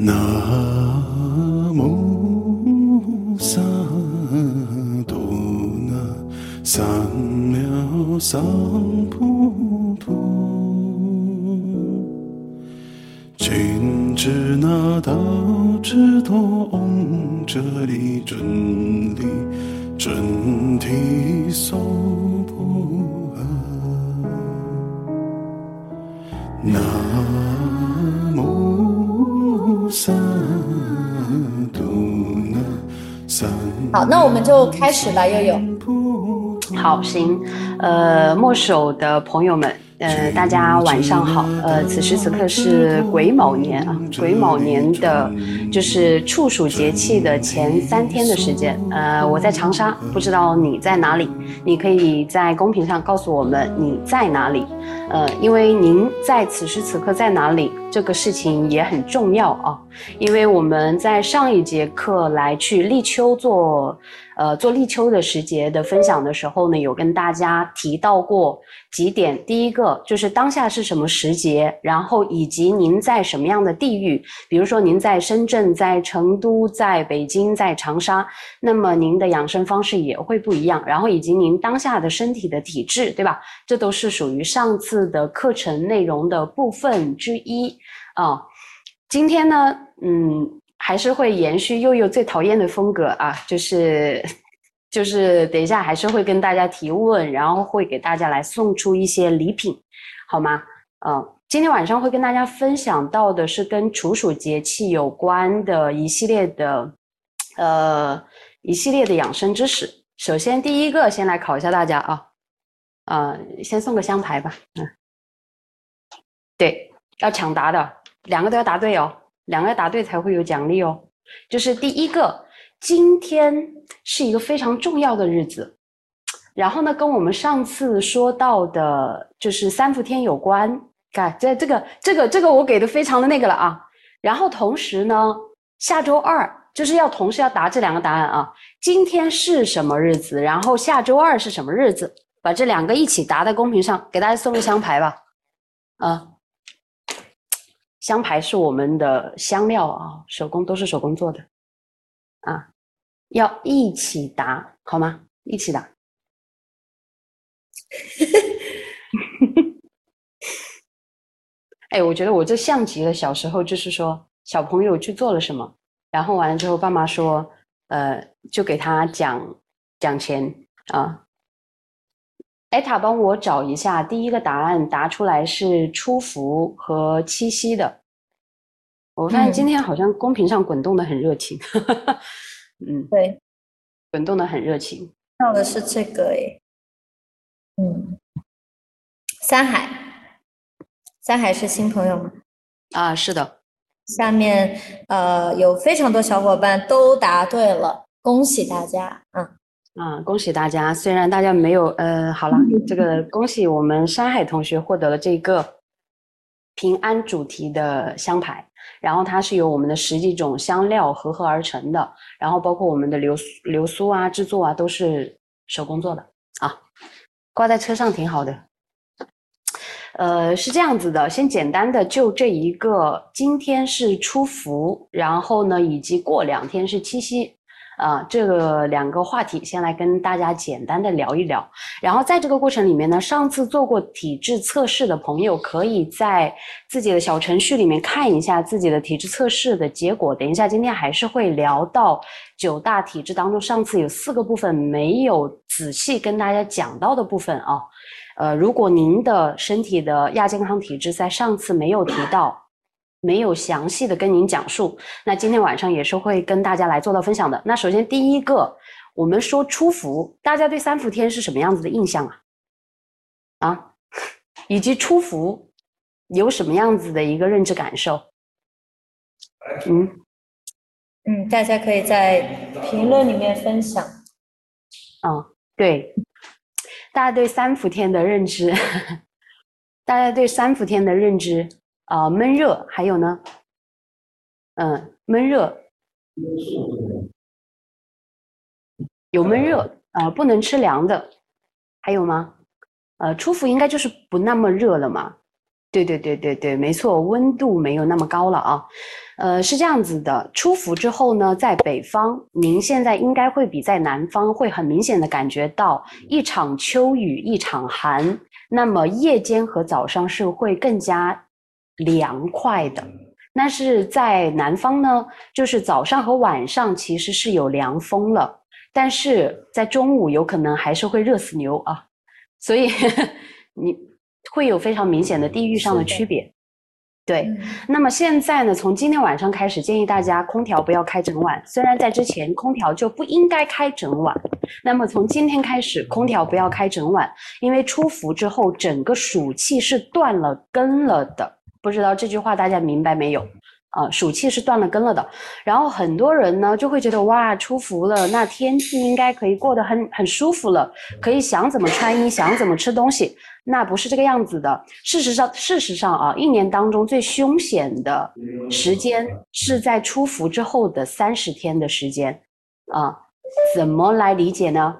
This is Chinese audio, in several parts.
南无萨多那三藐三菩提，金智那道智多唵哲利准提准提娑婆诃。南好，那我们就开始吧，悠悠。好，行，呃，墨守的朋友们，呃，大家晚上好，呃，此时此刻是癸卯年啊，癸卯年的，就是处暑节气的前三天的时间，呃，我在长沙，不知道你在哪里，你可以在公屏上告诉我们你在哪里，呃，因为您在此时此刻在哪里，这个事情也很重要啊，因为我们在上一节课来去立秋做。呃，做立秋的时节的分享的时候呢，有跟大家提到过几点。第一个就是当下是什么时节，然后以及您在什么样的地域，比如说您在深圳、在成都、在北京、在长沙，那么您的养生方式也会不一样。然后以及您当下的身体的体质，对吧？这都是属于上次的课程内容的部分之一啊。今天呢，嗯。还是会延续悠悠最讨厌的风格啊，就是就是等一下还是会跟大家提问，然后会给大家来送出一些礼品，好吗？嗯，今天晚上会跟大家分享到的是跟处暑节气有关的一系列的呃一系列的养生知识。首先第一个先来考一下大家啊，呃，先送个香牌吧，嗯，对，要抢答的，两个都要答对哦。两个答对才会有奖励哦。就是第一个，今天是一个非常重要的日子，然后呢，跟我们上次说到的，就是三伏天有关。看，这这个这个这个我给的非常的那个了啊。然后同时呢，下周二就是要同时要答这两个答案啊。今天是什么日子？然后下周二是什么日子？把这两个一起答在公屏上，给大家送个香牌吧。啊。香牌是我们的香料啊，手工都是手工做的，啊，要一起答好吗？一起答。哎，我觉得我这像极了小时候，就是说小朋友去做了什么，然后完了之后，爸妈说，呃，就给他讲讲钱啊。艾塔，帮我找一下，第一个答案答出来是初伏和七夕的。我发现今天好像公屏上滚动的很热情，嗯，对，滚动的很热情。要的是这个诶，嗯，三海，三海是新朋友吗？啊，是的。下面呃有非常多小伙伴都答对了，恭喜大家啊！啊，恭喜大家！虽然大家没有，呃，好了，这个恭喜我们山海同学获得了这个平安主题的香牌，然后它是由我们的十几种香料合合而成的，然后包括我们的流流苏啊制作啊都是手工做的啊，挂在车上挺好的。呃，是这样子的，先简单的就这一个，今天是初伏，然后呢，以及过两天是七夕。啊，这个两个话题先来跟大家简单的聊一聊，然后在这个过程里面呢，上次做过体质测试的朋友，可以在自己的小程序里面看一下自己的体质测试的结果。等一下，今天还是会聊到九大体质当中，上次有四个部分没有仔细跟大家讲到的部分啊。呃，如果您的身体的亚健康体质在上次没有提到。没有详细的跟您讲述，那今天晚上也是会跟大家来做到分享的。那首先第一个，我们说初伏，大家对三伏天是什么样子的印象啊？啊，以及初伏有什么样子的一个认知感受？嗯嗯，大家可以在评论里面分享。啊，对，大家对三伏天的认知，大家对三伏天的认知。啊，闷热还有呢，嗯，闷热有闷热啊，不能吃凉的，还有吗？呃，初伏应该就是不那么热了嘛，对对对对对，没错，温度没有那么高了啊。呃，是这样子的，出伏之后呢，在北方，您现在应该会比在南方会很明显的感觉到一场秋雨一场寒，那么夜间和早上是会更加凉快的。那是在南方呢，就是早上和晚上其实是有凉风了，但是在中午有可能还是会热死牛啊，所以 你会有非常明显的地域上的区别。对，那么现在呢，从今天晚上开始，建议大家空调不要开整晚。虽然在之前空调就不应该开整晚，那么从今天开始，空调不要开整晚，因为出伏之后，整个暑气是断了根了的。不知道这句话大家明白没有？啊，暑气是断了根了的。然后很多人呢就会觉得哇，出伏了，那天气应该可以过得很很舒服了，可以想怎么穿衣，想怎么吃东西。那不是这个样子的。事实上，事实上啊，一年当中最凶险的时间是在出伏之后的三十天的时间啊。怎么来理解呢？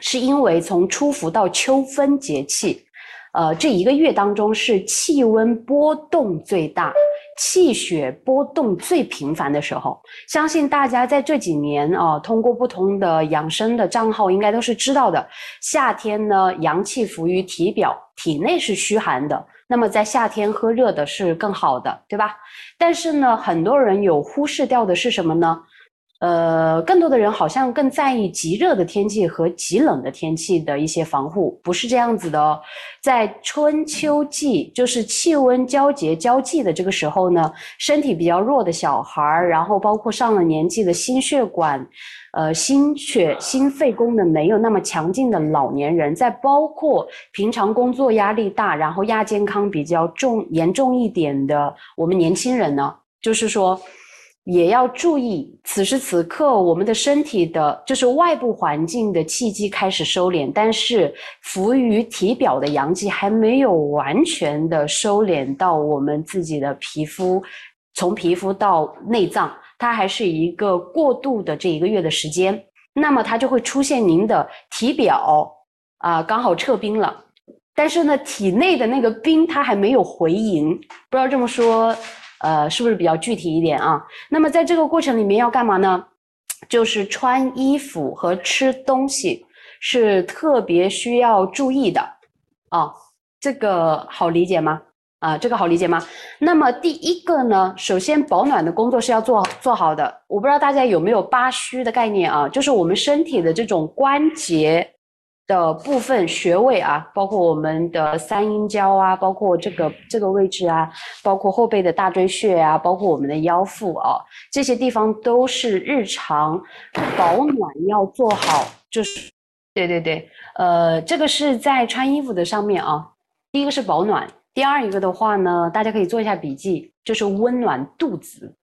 是因为从出伏到秋分节气，呃，这一个月当中是气温波动最大。气血波动最频繁的时候，相信大家在这几年啊，通过不同的养生的账号，应该都是知道的。夏天呢，阳气浮于体表，体内是虚寒的，那么在夏天喝热的是更好的，对吧？但是呢，很多人有忽视掉的是什么呢？呃，更多的人好像更在意极热的天气和极冷的天气的一些防护，不是这样子的哦。在春秋季，就是气温交接交际的这个时候呢，身体比较弱的小孩儿，然后包括上了年纪的心血管、呃心血、心肺功能没有那么强劲的老年人，再包括平常工作压力大，然后亚健康比较重严重一点的我们年轻人呢，就是说。也要注意，此时此刻我们的身体的，就是外部环境的气机开始收敛，但是浮于体表的阳气还没有完全的收敛到我们自己的皮肤，从皮肤到内脏，它还是一个过渡的这一个月的时间，那么它就会出现您的体表啊，刚好撤冰了，但是呢，体内的那个冰它还没有回营，不知道这么说。呃，是不是比较具体一点啊？那么在这个过程里面要干嘛呢？就是穿衣服和吃东西是特别需要注意的啊。这个好理解吗？啊，这个好理解吗？那么第一个呢，首先保暖的工作是要做做好的。我不知道大家有没有八虚的概念啊？就是我们身体的这种关节。的部分穴位啊，包括我们的三阴交啊，包括这个这个位置啊，包括后背的大椎穴啊，包括我们的腰腹啊，这些地方都是日常保暖要做好。就是，对对对，呃，这个是在穿衣服的上面啊。第一个是保暖，第二一个的话呢，大家可以做一下笔记，就是温暖肚子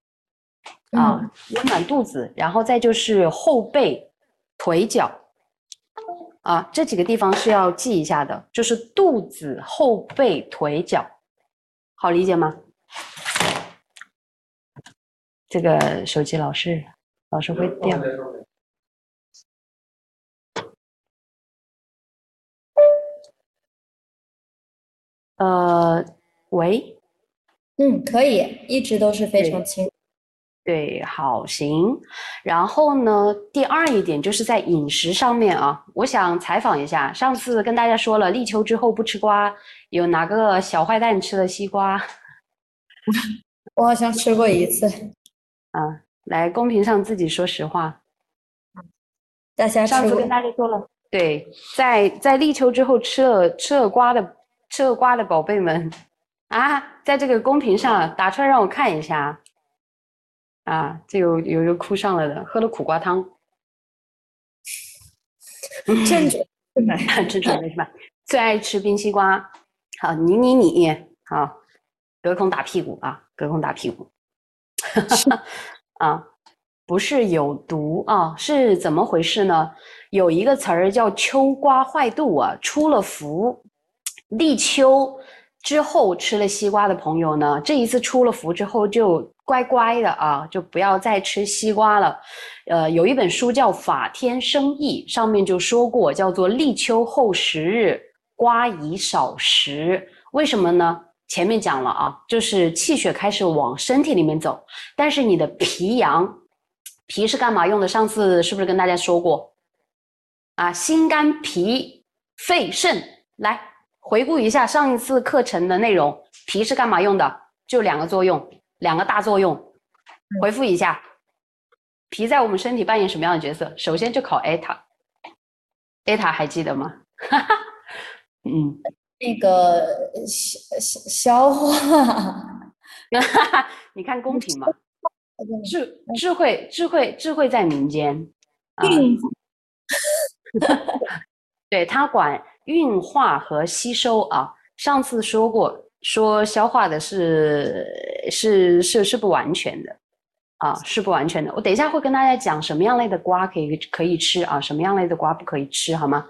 啊，温暖肚子，然后再就是后背、腿脚。啊，这几个地方是要记一下的，就是肚子、后背、腿脚，好理解吗？这个手机老是老是会掉。呃，喂，嗯，可以，一直都是非常清。对，好行。然后呢，第二一点就是在饮食上面啊，我想采访一下。上次跟大家说了，立秋之后不吃瓜，有哪个小坏蛋吃了西瓜？我好像吃过一次。啊，来公屏上自己说实话。大家上次跟大家说了，对，在在立秋之后吃了吃了瓜的吃了瓜的宝贝们 啊，在这个公屏上打出来让我看一下。啊，这有有一个哭上了的，喝了苦瓜汤。正准备，正准备是吧？最爱吃冰西瓜，好，你你你，好，隔空打屁股啊，隔空打屁股。啊，不是有毒啊，是怎么回事呢？有一个词儿叫秋瓜坏肚啊，出了伏，立秋之后吃了西瓜的朋友呢，这一次出了伏之后就。乖乖的啊，就不要再吃西瓜了。呃，有一本书叫《法天生意》，上面就说过，叫做立秋后十日，瓜宜少食。为什么呢？前面讲了啊，就是气血开始往身体里面走，但是你的脾阳，脾是干嘛用的？上次是不是跟大家说过？啊，心肝脾肺肾，来回顾一下上一次课程的内容。脾是干嘛用的？就两个作用，两个大作用。回复一下，脾在我们身体扮演什么样的角色？首先就考艾塔，艾塔还记得吗？哈哈，嗯。那个消消消化，你看公平吗？智智慧智慧智慧在民间，运，对 他管运化和吸收啊。上次说过，说消化的是是是是不完全的啊，是不完全的。我等一下会跟大家讲什么样类的瓜可以可以吃啊，什么样类的瓜不可以吃，好吗？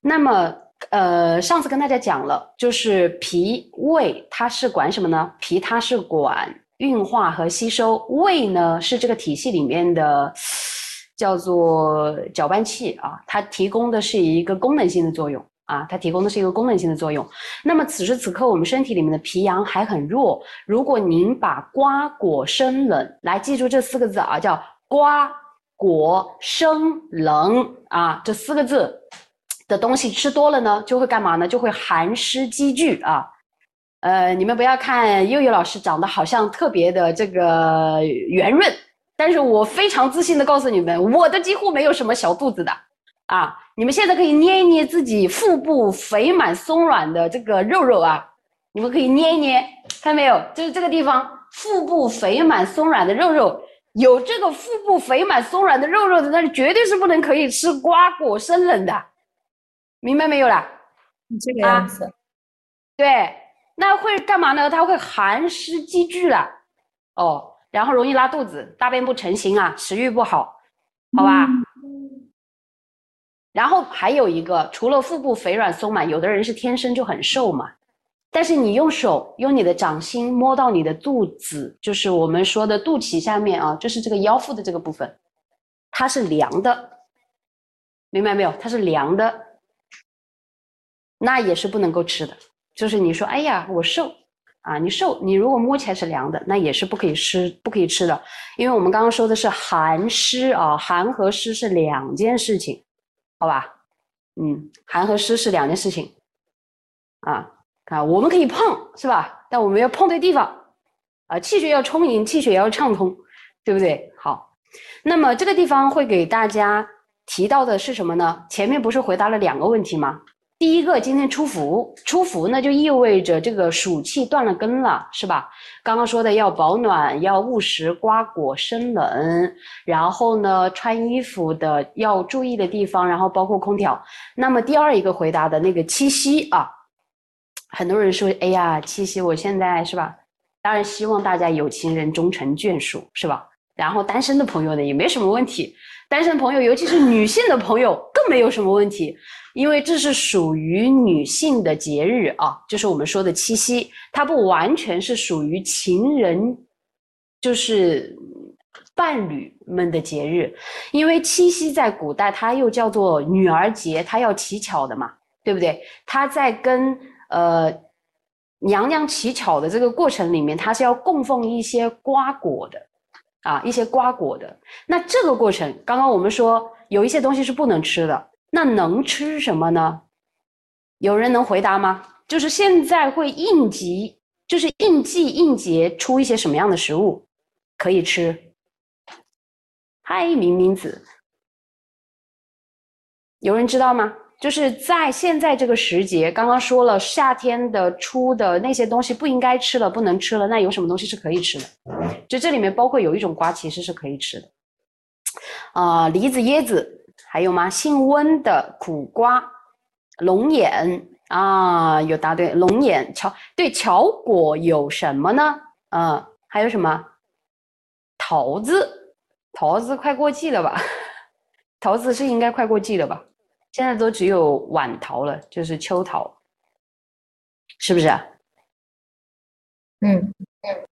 那么。呃，上次跟大家讲了，就是脾胃它是管什么呢？脾它是管运化和吸收，胃呢是这个体系里面的叫做搅拌器啊，它提供的是一个功能性的作用啊，它提供的是一个功能性的作用。那么此时此刻我们身体里面的脾阳还很弱，如果您把瓜果生冷，来记住这四个字啊，叫瓜果生冷啊，这四个字。的东西吃多了呢，就会干嘛呢？就会寒湿积聚啊。呃，你们不要看悠悠老师长得好像特别的这个圆润，但是我非常自信的告诉你们，我的几乎没有什么小肚子的啊。你们现在可以捏一捏自己腹部肥满松软的这个肉肉啊，你们可以捏一捏，看到没有？就是这个地方腹部肥满松软的肉肉，有这个腹部肥满松软的肉肉的，那是绝对是不能可以吃瓜果生冷的。明白没有啦？这个样子，对，那会干嘛呢？它会寒湿积聚了，哦，然后容易拉肚子，大便不成形啊，食欲不好，好吧？然后还有一个，除了腹部肥软松满，有的人是天生就很瘦嘛，但是你用手用你的掌心摸到你的肚子，就是我们说的肚脐下面啊，就是这个腰腹的这个部分，它是凉的，明白没有？它是凉的。那也是不能够吃的，就是你说，哎呀，我瘦啊，你瘦，你如果摸起来是凉的，那也是不可以吃，不可以吃的，因为我们刚刚说的是寒湿啊，寒和湿是两件事情，好吧？嗯，寒和湿是两件事情啊，看，我们可以碰是吧？但我们要碰对地方啊，气血要充盈，气血要畅通，对不对？好，那么这个地方会给大家提到的是什么呢？前面不是回答了两个问题吗？第一个，今天出伏，出伏呢就意味着这个暑气断了根了，是吧？刚刚说的要保暖，要勿食瓜果生冷，然后呢，穿衣服的要注意的地方，然后包括空调。那么第二一个回答的那个七夕啊，很多人说，哎呀，七夕我现在是吧？当然希望大家有情人终成眷属，是吧？然后单身的朋友呢也没什么问题，单身朋友尤其是女性的朋友更没有什么问题。因为这是属于女性的节日啊，就是我们说的七夕，它不完全是属于情人，就是伴侣们的节日。因为七夕在古代它又叫做女儿节，它要乞巧的嘛，对不对？它在跟呃娘娘乞巧的这个过程里面，它是要供奉一些瓜果的啊，一些瓜果的。那这个过程，刚刚我们说有一些东西是不能吃的。那能吃什么呢？有人能回答吗？就是现在会应急，就是应季应节出一些什么样的食物可以吃？嗨，明明子，有人知道吗？就是在现在这个时节，刚刚说了夏天的出的那些东西不应该吃了，不能吃了。那有什么东西是可以吃的？就这里面包括有一种瓜，其实是可以吃的，啊，梨子、椰子。还有吗？性温的苦瓜、龙眼啊，有答对。龙眼、乔对乔果有什么呢？嗯，还有什么？桃子，桃子快过季了吧？桃子是应该快过季了吧？现在都只有晚桃了，就是秋桃，是不是？嗯嗯。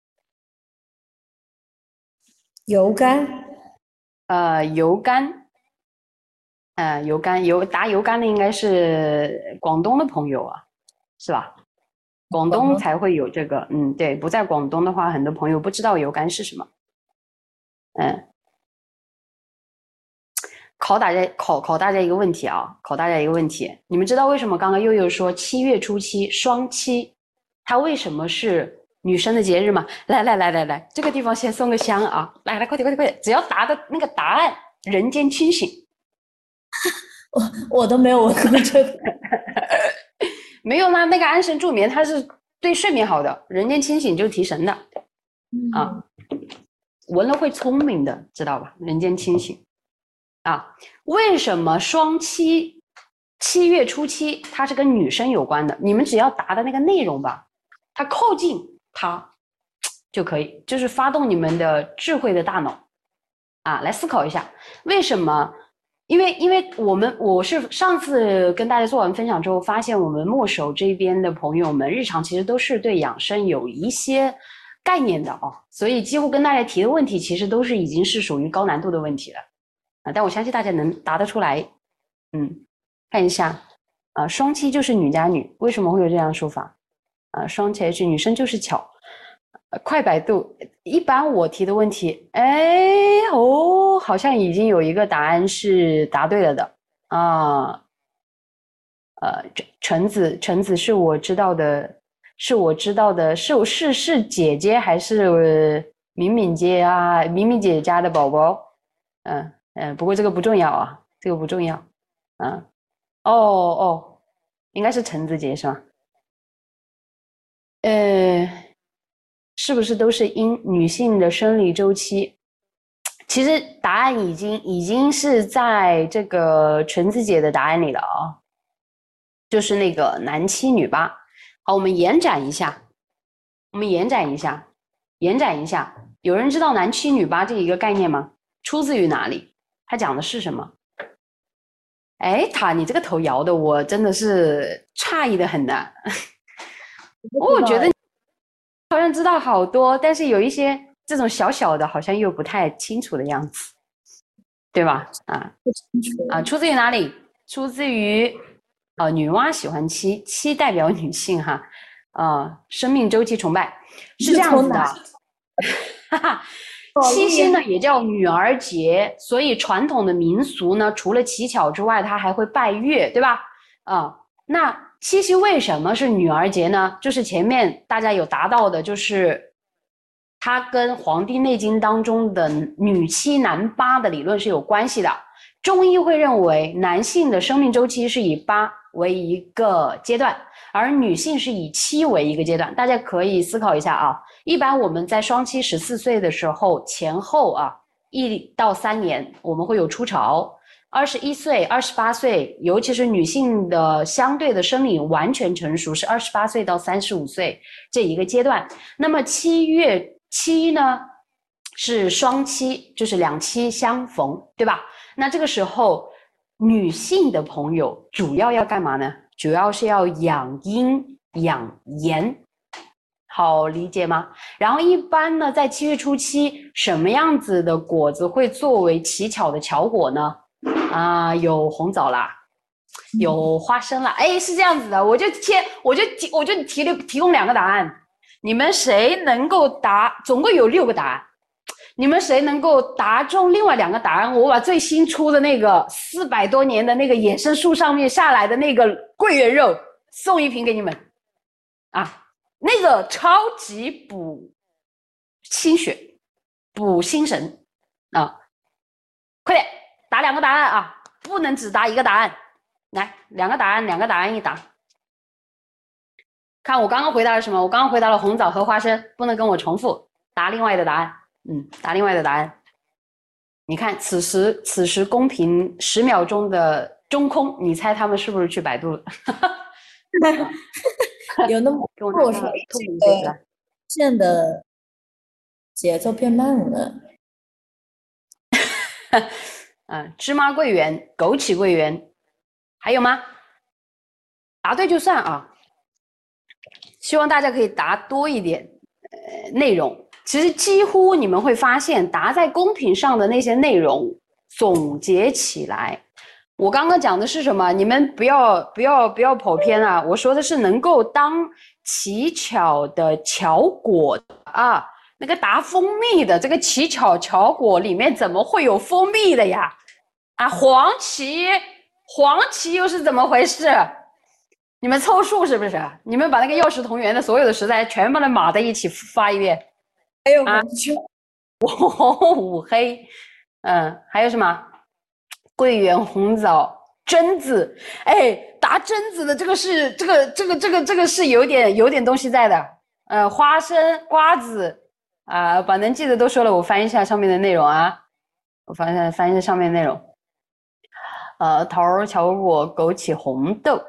油柑，呃，油柑。呃，油柑油打油柑的应该是广东的朋友啊，是吧？广广东东才会有这个。嗯，对，不在广东的话，很多朋友不知道油柑是什么。嗯，考大家考考大家一个问题啊，考大家一个问题，你们知道为什么刚刚悠悠说七月初七双七，它为什么是女生的节日吗？来来来来来，这个地方先送个香啊！来来，快点快点快点，只要答的那个答案，人间清醒。我 我都没有闻过这个。没有吗，那个安神助眠它是对睡眠好的，人间清醒就是提神的，啊闻了会聪明的，知道吧？人间清醒啊，为什么双七七月初七它是跟女生有关的？你们只要答的那个内容吧，它靠近它就可以，就是发动你们的智慧的大脑啊，来思考一下为什么。因为，因为我们我是上次跟大家做完分享之后，发现我们墨守这边的朋友们，日常其实都是对养生有一些概念的哦，所以几乎跟大家提的问题，其实都是已经是属于高难度的问题了啊。但我相信大家能答得出来。嗯，看一下啊，双七就是女加女，为什么会有这样说法啊？双七是女生就是巧。快百度，一般我提的问题，哎哦，好像已经有一个答案是答对了的啊。呃，橙子，橙子是我知道的，是我知道的，是是是姐姐还是敏敏姐啊？敏敏姐家的宝宝，嗯嗯，不过这个不重要啊，这个不重要，嗯，哦哦，应该是橙子姐是吧？呃。是不是都是因女性的生理周期？其实答案已经已经是在这个纯子姐的答案里了啊，就是那个男七女八。好，我们延展一下，我们延展一下，延展一下。有人知道男七女八这一个概念吗？出自于哪里？它讲的是什么？哎，塔，你这个头摇的，我真的是诧异的很呢。我觉得。好像知道好多，但是有一些这种小小的，好像又不太清楚的样子，对吧？啊，不清楚啊，出自于哪里？出自于，呃，女娲喜欢七，七代表女性哈，呃，生命周期崇拜是这样子的，哈哈，七夕呢也叫女儿节，所以传统的民俗呢，除了乞巧之外，它还会拜月，对吧？啊，那。七夕为什么是女儿节呢？就是前面大家有达到的，就是它跟《黄帝内经》当中的女七男八的理论是有关系的。中医会认为，男性的生命周期是以八为一个阶段，而女性是以七为一个阶段。大家可以思考一下啊。一般我们在双七十四岁的时候前后啊，一到三年，我们会有初潮。二十一岁、二十八岁，尤其是女性的相对的生理完全成熟是二十八岁到三十五岁这一个阶段。那么七月七呢，是双七，就是两七相逢，对吧？那这个时候，女性的朋友主要要干嘛呢？主要是要养阴养颜，好理解吗？然后一般呢，在七月初七，什么样子的果子会作为乞巧的巧果呢？啊，有红枣啦，有花生啦，哎，是这样子的，我就提，我就提，我就提了提供两个答案，你们谁能够答？总共有六个答案，你们谁能够答中另外两个答案？我把最新出的那个四百多年的那个野生树上面下来的那个桂圆肉送一瓶给你们，啊，那个超级补心血，补心神啊，快点！答两个答案啊，不能只答一个答案。来，两个答案，两个答案一答。看我刚刚回答了什么？我刚刚回答了红枣和花生，不能跟我重复。答另外的答案，嗯，答另外的答案。你看，此时此时公屏十秒钟的中空，你猜他们是不是去百度了？有那么跟我我说拿个透明这个杯子来线的节奏变慢了。嗯，芝麻桂圆、枸杞桂圆，还有吗？答对就算啊。希望大家可以答多一点，呃，内容。其实几乎你们会发现，答在公屏上的那些内容，总结起来，我刚刚讲的是什么？你们不要不要不要跑偏啊！我说的是能够当乞巧的巧果啊，那个打蜂蜜的这个奇巧巧果里面怎么会有蜂蜜的呀？啊，黄芪，黄芪又是怎么回事？你们凑数是不是？你们把那个药食同源的所有的食材全把它码在一起发一遍。还有啊红椒，红五黑，嗯，还有什么？桂圆、红枣、榛子，哎，打榛子的这个是这个这个这个这个是有点有点东西在的，呃，花生、瓜子啊、把能记得都说了，我翻一下上面的内容啊，我翻一下翻一下上面内容，呃，桃儿、巧果、枸杞、红豆，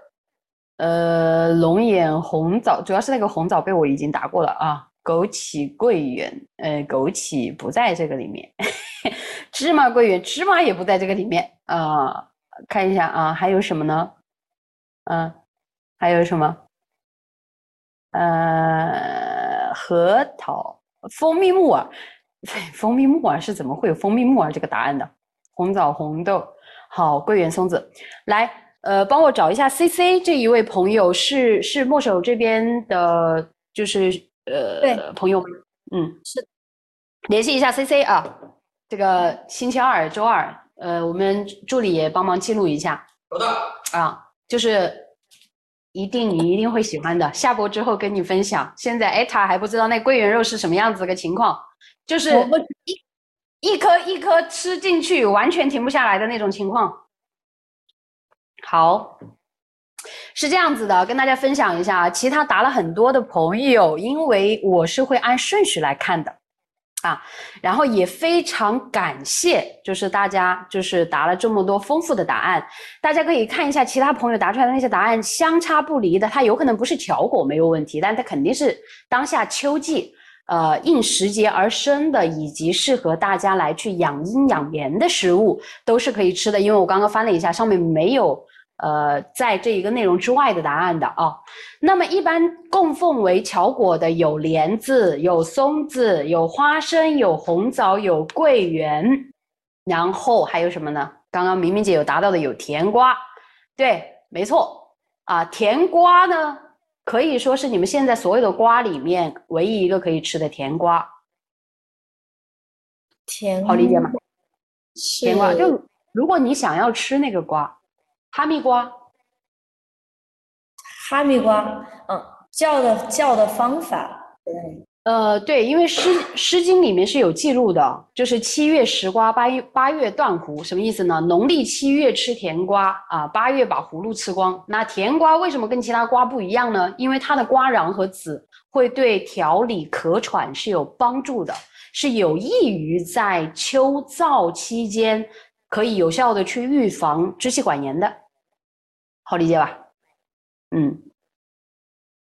呃，龙眼、红枣，主要是那个红枣被我已经打过了啊。枸杞、桂圆，呃，枸杞不在这个里面，芝麻、桂圆，芝麻也不在这个里面啊、看一下啊，还有什么呢？嗯、还有什么？呃，核桃、蜂蜜木耳，蜂蜜木耳是怎么会有蜂蜜木耳这个答案的？红枣、红豆，好，桂圆、松子，来，呃，帮我找一下 C C 这一位朋友是是墨守这边的，就是呃对朋友吗？嗯，是联系一下 C C 啊，这个星期二、周二，呃，我们助理也帮忙记录一下。好的，啊，就是一定你一定会喜欢的。下播之后跟你分享。现在艾塔还不知道那桂圆肉是什么样子个情况，就是我不一一颗一颗吃进去，完全停不下来的那种情况。好，是这样子的，跟大家分享一下啊。其他答了很多的朋友，因为我是会按顺序来看的。啊，然后也非常感谢，就是大家就是答了这么多丰富的答案，大家可以看一下其他朋友答出来的那些答案相差不离的，它有可能不是巧果没有问题，但它肯定是当下秋季，呃，应时节而生的，以及适合大家来去养阴养颜的食物，都是可以吃的。因为我刚刚翻了一下，上面没有呃在这一个内容之外的答案的啊。那么一般供奉为巧果的有莲子、有松子、有花生、有红枣、有桂圆，然后还有什么呢？刚刚明明姐有答到的有甜瓜，对，没错啊，甜瓜呢可以说是你们现在所有的瓜里面唯一一个可以吃的甜瓜，甜好理解吗？甜瓜就如果你想要吃那个瓜，哈密瓜，哈密瓜，嗯，叫的叫的方法，对，呃，对，因为《诗诗经》里面是有记录的，就是七月食瓜，八月八月断胡，什么意思呢？农历七月吃甜瓜啊，八月把葫芦吃光。那甜瓜为什么跟其他瓜不一样呢？因为它的瓜瓤和籽会对调理咳喘是有帮助的，是有益于在秋燥期间可以有效的去预防支气管炎的，好理解吧？嗯，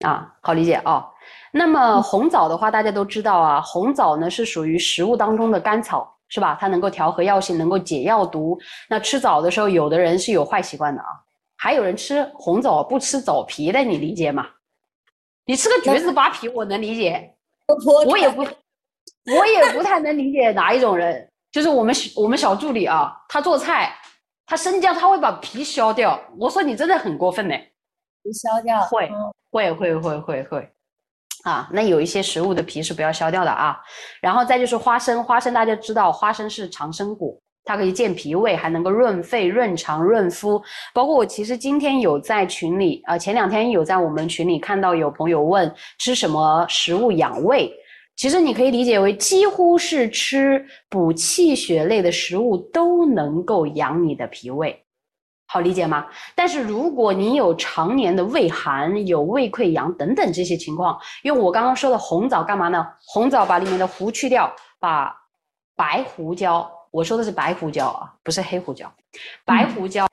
啊，好理解哦。那么红枣的话，大家都知道啊，红枣呢是属于食物当中的甘草，是吧？它能够调和药性，能够解药毒。那吃枣的时候，有的人是有坏习惯的啊，还有人吃红枣不吃枣皮的，你理解吗？你吃个橘子扒皮，我能理解，我也不，我也不太能理解哪一种人，就是我们我们小助理啊，他做菜，他生姜他会把皮削掉，我说你真的很过分呢。不消掉，会嗯会会会会会，啊，那有一些食物的皮是不要削掉的啊。然后再就是花生，花生大家知道，花生是长生果，它可以健脾胃，还能够润肺、润肠、润肤。包括我其实今天有在群里，呃，前两天有在我们群里看到有朋友问吃什么食物养胃。其实你可以理解为，几乎是吃补气血类的食物都能够养你的脾胃。好理解吗？但是如果你有常年的胃寒、有胃溃疡等等这些情况，用我刚刚说的红枣干嘛呢？红枣把里面的核去掉，把白胡椒，我说的是白胡椒啊，不是黑胡椒，白胡椒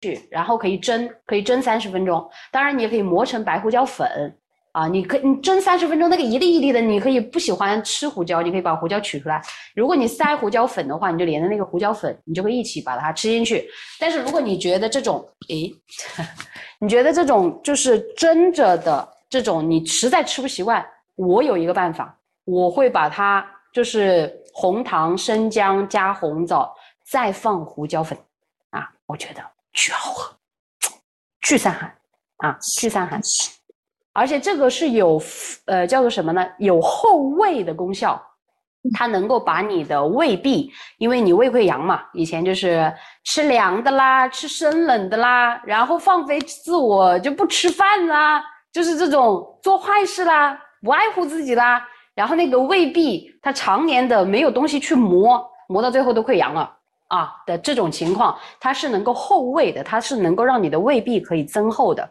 去，然后可以蒸，可以蒸三十分钟。当然，你也可以磨成白胡椒粉啊，你可以你蒸三十分钟，那个一粒一粒的，你可以不喜欢吃胡椒，你可以把胡椒取出来。如果你塞胡椒粉的话，你就连着那个胡椒粉，你就会一起把它吃进去。但是如果你觉得这种，诶，你觉得这种就是蒸着的这种，你实在吃不习惯，我有一个办法，我会把它就是红糖、生姜加红枣，再放胡椒粉，啊，我觉得巨好喝，巨散寒啊，巨散寒。而且这个是有呃叫做什么呢？有后胃的功效，它能够把你的胃壁，因为你胃溃疡嘛，以前就是吃凉的啦，吃生冷的啦，然后放飞自我就不吃饭啦，就是这种做坏事啦，不爱护自己啦，然后那个胃壁它常年的没有东西去磨，磨到最后都溃疡了啊的这种情况，它是能够后胃的，它是能够让你的胃壁可以增厚的。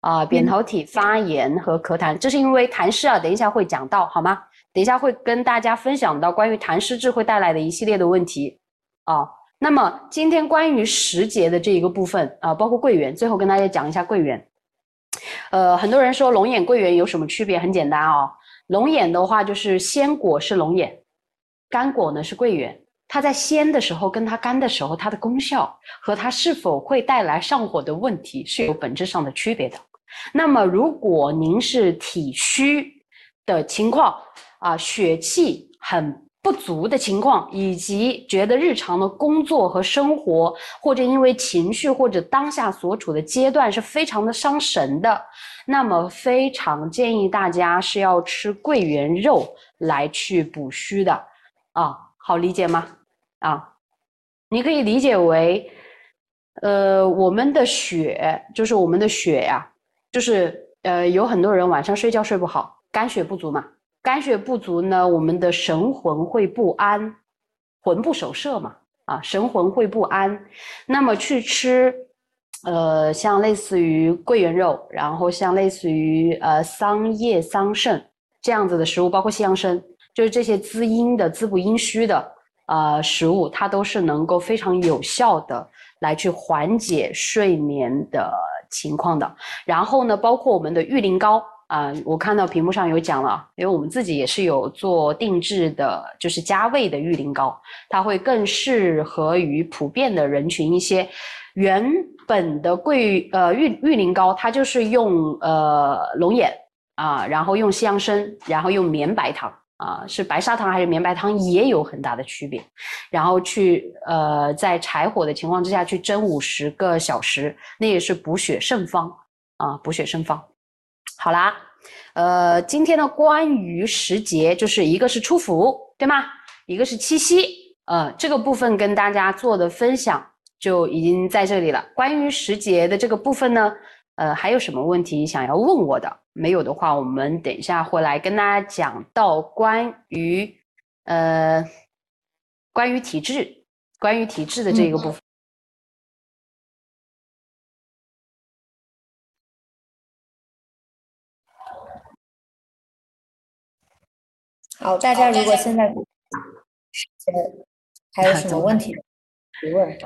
啊，扁桃体发炎和咳痰，这是因为痰湿啊。等一下会讲到，好吗？等一下会跟大家分享到关于痰湿滞会带来的一系列的问题啊。那么今天关于时节的这一个部分啊，包括桂圆，最后跟大家讲一下桂圆。呃，很多人说龙眼、桂圆有什么区别？很简单哦，龙眼的话就是鲜果是龙眼，干果呢是桂圆。它在鲜的时候跟它干的时候，它的功效和它是否会带来上火的问题是有本质上的区别的。那么，如果您是体虚的情况啊，血气很不足的情况，以及觉得日常的工作和生活，或者因为情绪或者当下所处的阶段是非常的伤神的，那么非常建议大家是要吃桂圆肉来去补虚的啊，好理解吗？啊，你可以理解为，呃，我们的血就是我们的血呀。就是呃，有很多人晚上睡觉睡不好，肝血不足嘛。肝血不足呢，我们的神魂会不安，魂不守舍嘛。啊，神魂会不安。那么去吃，呃，像类似于桂圆肉，然后像类似于呃桑叶、桑葚这样子的食物，包括西洋参，就是这些滋阴的、滋补阴虚的呃食物，它都是能够非常有效的来去缓解睡眠的。情况的，然后呢，包括我们的玉林膏啊，我看到屏幕上有讲了，因为我们自己也是有做定制的，就是加味的玉林膏，它会更适合于普遍的人群一些。原本的桂呃玉玉林膏，它就是用呃龙眼啊，然后用西洋参，然后用绵白糖。啊，是白砂糖还是绵白糖也有很大的区别，然后去呃在柴火的情况之下去蒸五十个小时，那也是补血圣方啊，补血圣方。好啦，呃，今天呢关于时节，就是一个是初伏，对吗？一个是七夕，呃，这个部分跟大家做的分享就已经在这里了。关于时节的这个部分呢。呃，还有什么问题想要问我的？没有的话，我们等一下会来跟大家讲到关于呃关于体质、关于体质的这个部分。好，大家如果现在还有什么问题提问？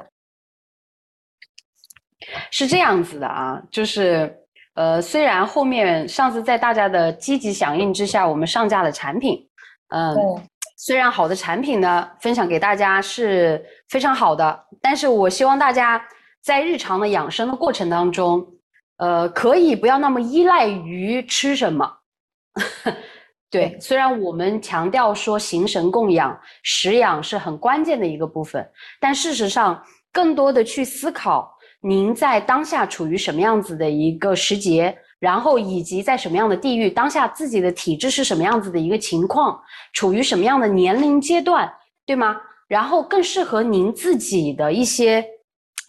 是这样子的啊，就是，呃，虽然后面上次在大家的积极响应之下，我们上架了产品，嗯，虽然好的产品呢分享给大家是非常好的，但是我希望大家在日常的养生的过程当中，呃，可以不要那么依赖于吃什么。对，虽然我们强调说形神供养、食养是很关键的一个部分，但事实上更多的去思考。您在当下处于什么样子的一个时节，然后以及在什么样的地域，当下自己的体质是什么样子的一个情况，处于什么样的年龄阶段，对吗？然后更适合您自己的一些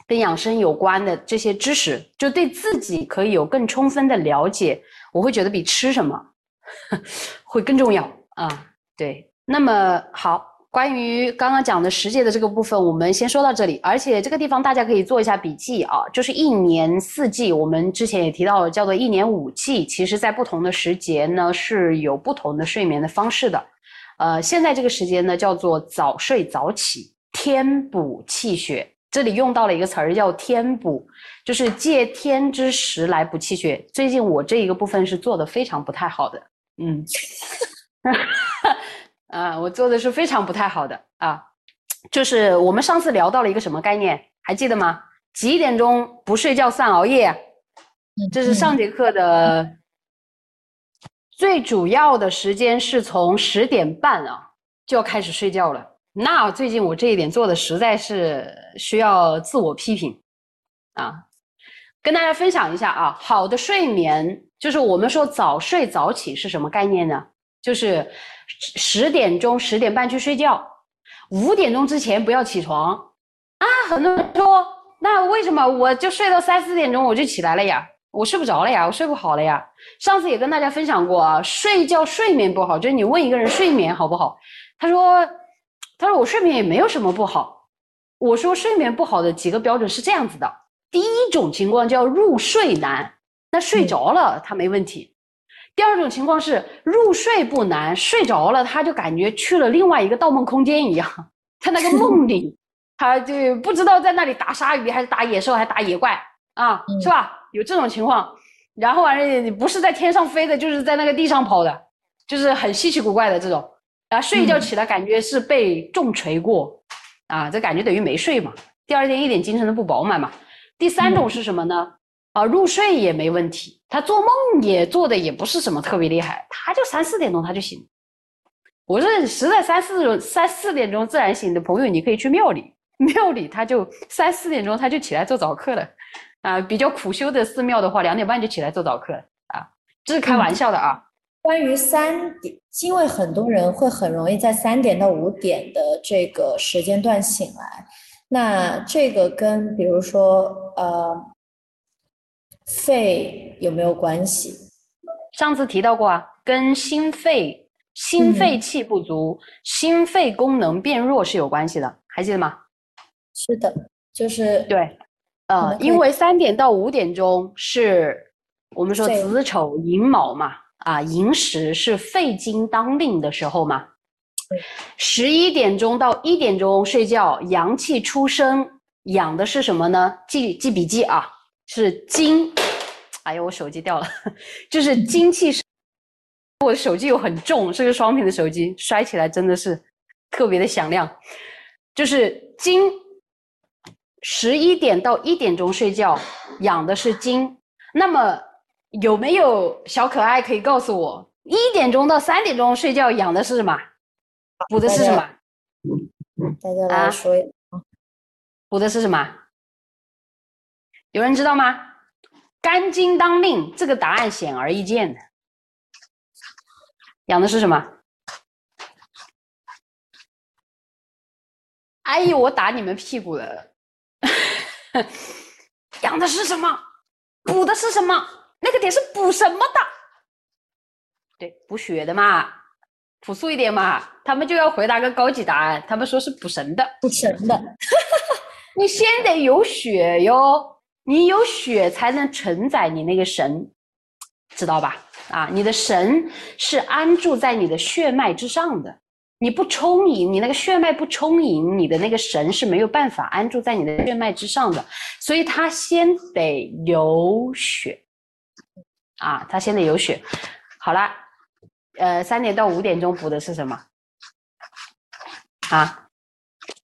跟养生有关的这些知识，就对自己可以有更充分的了解，我会觉得比吃什么 会更重要啊。对，那么好。关于刚刚讲的时节的这个部分，我们先说到这里。而且这个地方大家可以做一下笔记啊，就是一年四季，我们之前也提到了，叫做一年五季。其实，在不同的时节呢，是有不同的睡眠的方式的。呃，现在这个时间呢，叫做早睡早起，天补气血。这里用到了一个词儿叫天补，就是借天之时来补气血。最近我这一个部分是做的非常不太好的，嗯。啊，我做的是非常不太好的啊，就是我们上次聊到了一个什么概念，还记得吗？几点钟不睡觉算熬夜？这是上节课的最主要的时间，是从十点半啊就要开始睡觉了。那最近我这一点做的实在是需要自我批评啊。跟大家分享一下啊，好的睡眠就是我们说早睡早起是什么概念呢？就是十点钟、十点半去睡觉，五点钟之前不要起床啊。很多人说，那为什么我就睡到三四点钟我就起来了呀？我睡不着了呀，我睡不好了呀。上次也跟大家分享过啊，睡觉睡眠不好，就是你问一个人睡眠好不好，他说，他说我睡眠也没有什么不好。我说睡眠不好的几个标准是这样子的。第一种情况叫入睡难，那睡着了他没问题。第二种情况是入睡不难，睡着了他就感觉去了另外一个盗梦空间一样，在那个梦里，他就不知道在那里打鲨鱼还是打野兽还是打野怪啊，是吧？有这种情况，然后完了你不是在天上飞的，就是在那个地上跑的，就是很稀奇古怪的这种。然后睡一觉起来感觉是被重锤过，啊，这感觉等于没睡嘛，第二天一点精神都不饱满嘛。第三种是什么呢？啊，入睡也没问题，他做梦也做的也不是什么特别厉害，他就三四点钟他就醒。我说实在三四种三四点钟自然醒的朋友，你可以去庙里，庙里他就三四点钟他就起来做早课了，啊，比较苦修的寺庙的话，两点半就起来做早课了啊，这是开玩笑的啊。关于三点，因为很多人会很容易在三点到五点的这个时间段醒来。那这个跟比如说呃肺有没有关系？上次提到过啊，跟心肺心肺气不足、心肺功能变弱是有关系的，还记得吗？是的，就是对，呃，因为三点到五点钟是我们说子丑寅卯嘛，啊，寅时是肺经当令的时候嘛。十一点钟到一点钟睡觉，阳气出生，养的是什么呢？记记笔记啊，是精。哎呦，我手机掉了，就是精气神。我的手机又很重，是个双屏的手机，摔起来真的是特别的响亮。就是精，十一点到一点钟睡觉，养的是精。那么有没有小可爱可以告诉我，一点钟到三点钟睡觉养的是什么？补的是什么？大家来说一下，补的是什么？有人知道吗？肝经当令，这个答案显而易见的。养的是什么？哎呦，我打你们屁股了！养的是什么？补的是什么？那个点是补什么的？对，补血的嘛。朴素一点嘛，他们就要回答个高级答案。他们说是补神的，补神的。你先得有血哟，你有血才能承载你那个神，知道吧？啊，你的神是安住在你的血脉之上的。你不充盈，你那个血脉不充盈，你的那个神是没有办法安住在你的血脉之上的。所以他先得有血，啊，他先得有血。好了。呃，三点到五点钟补的是什么？啊，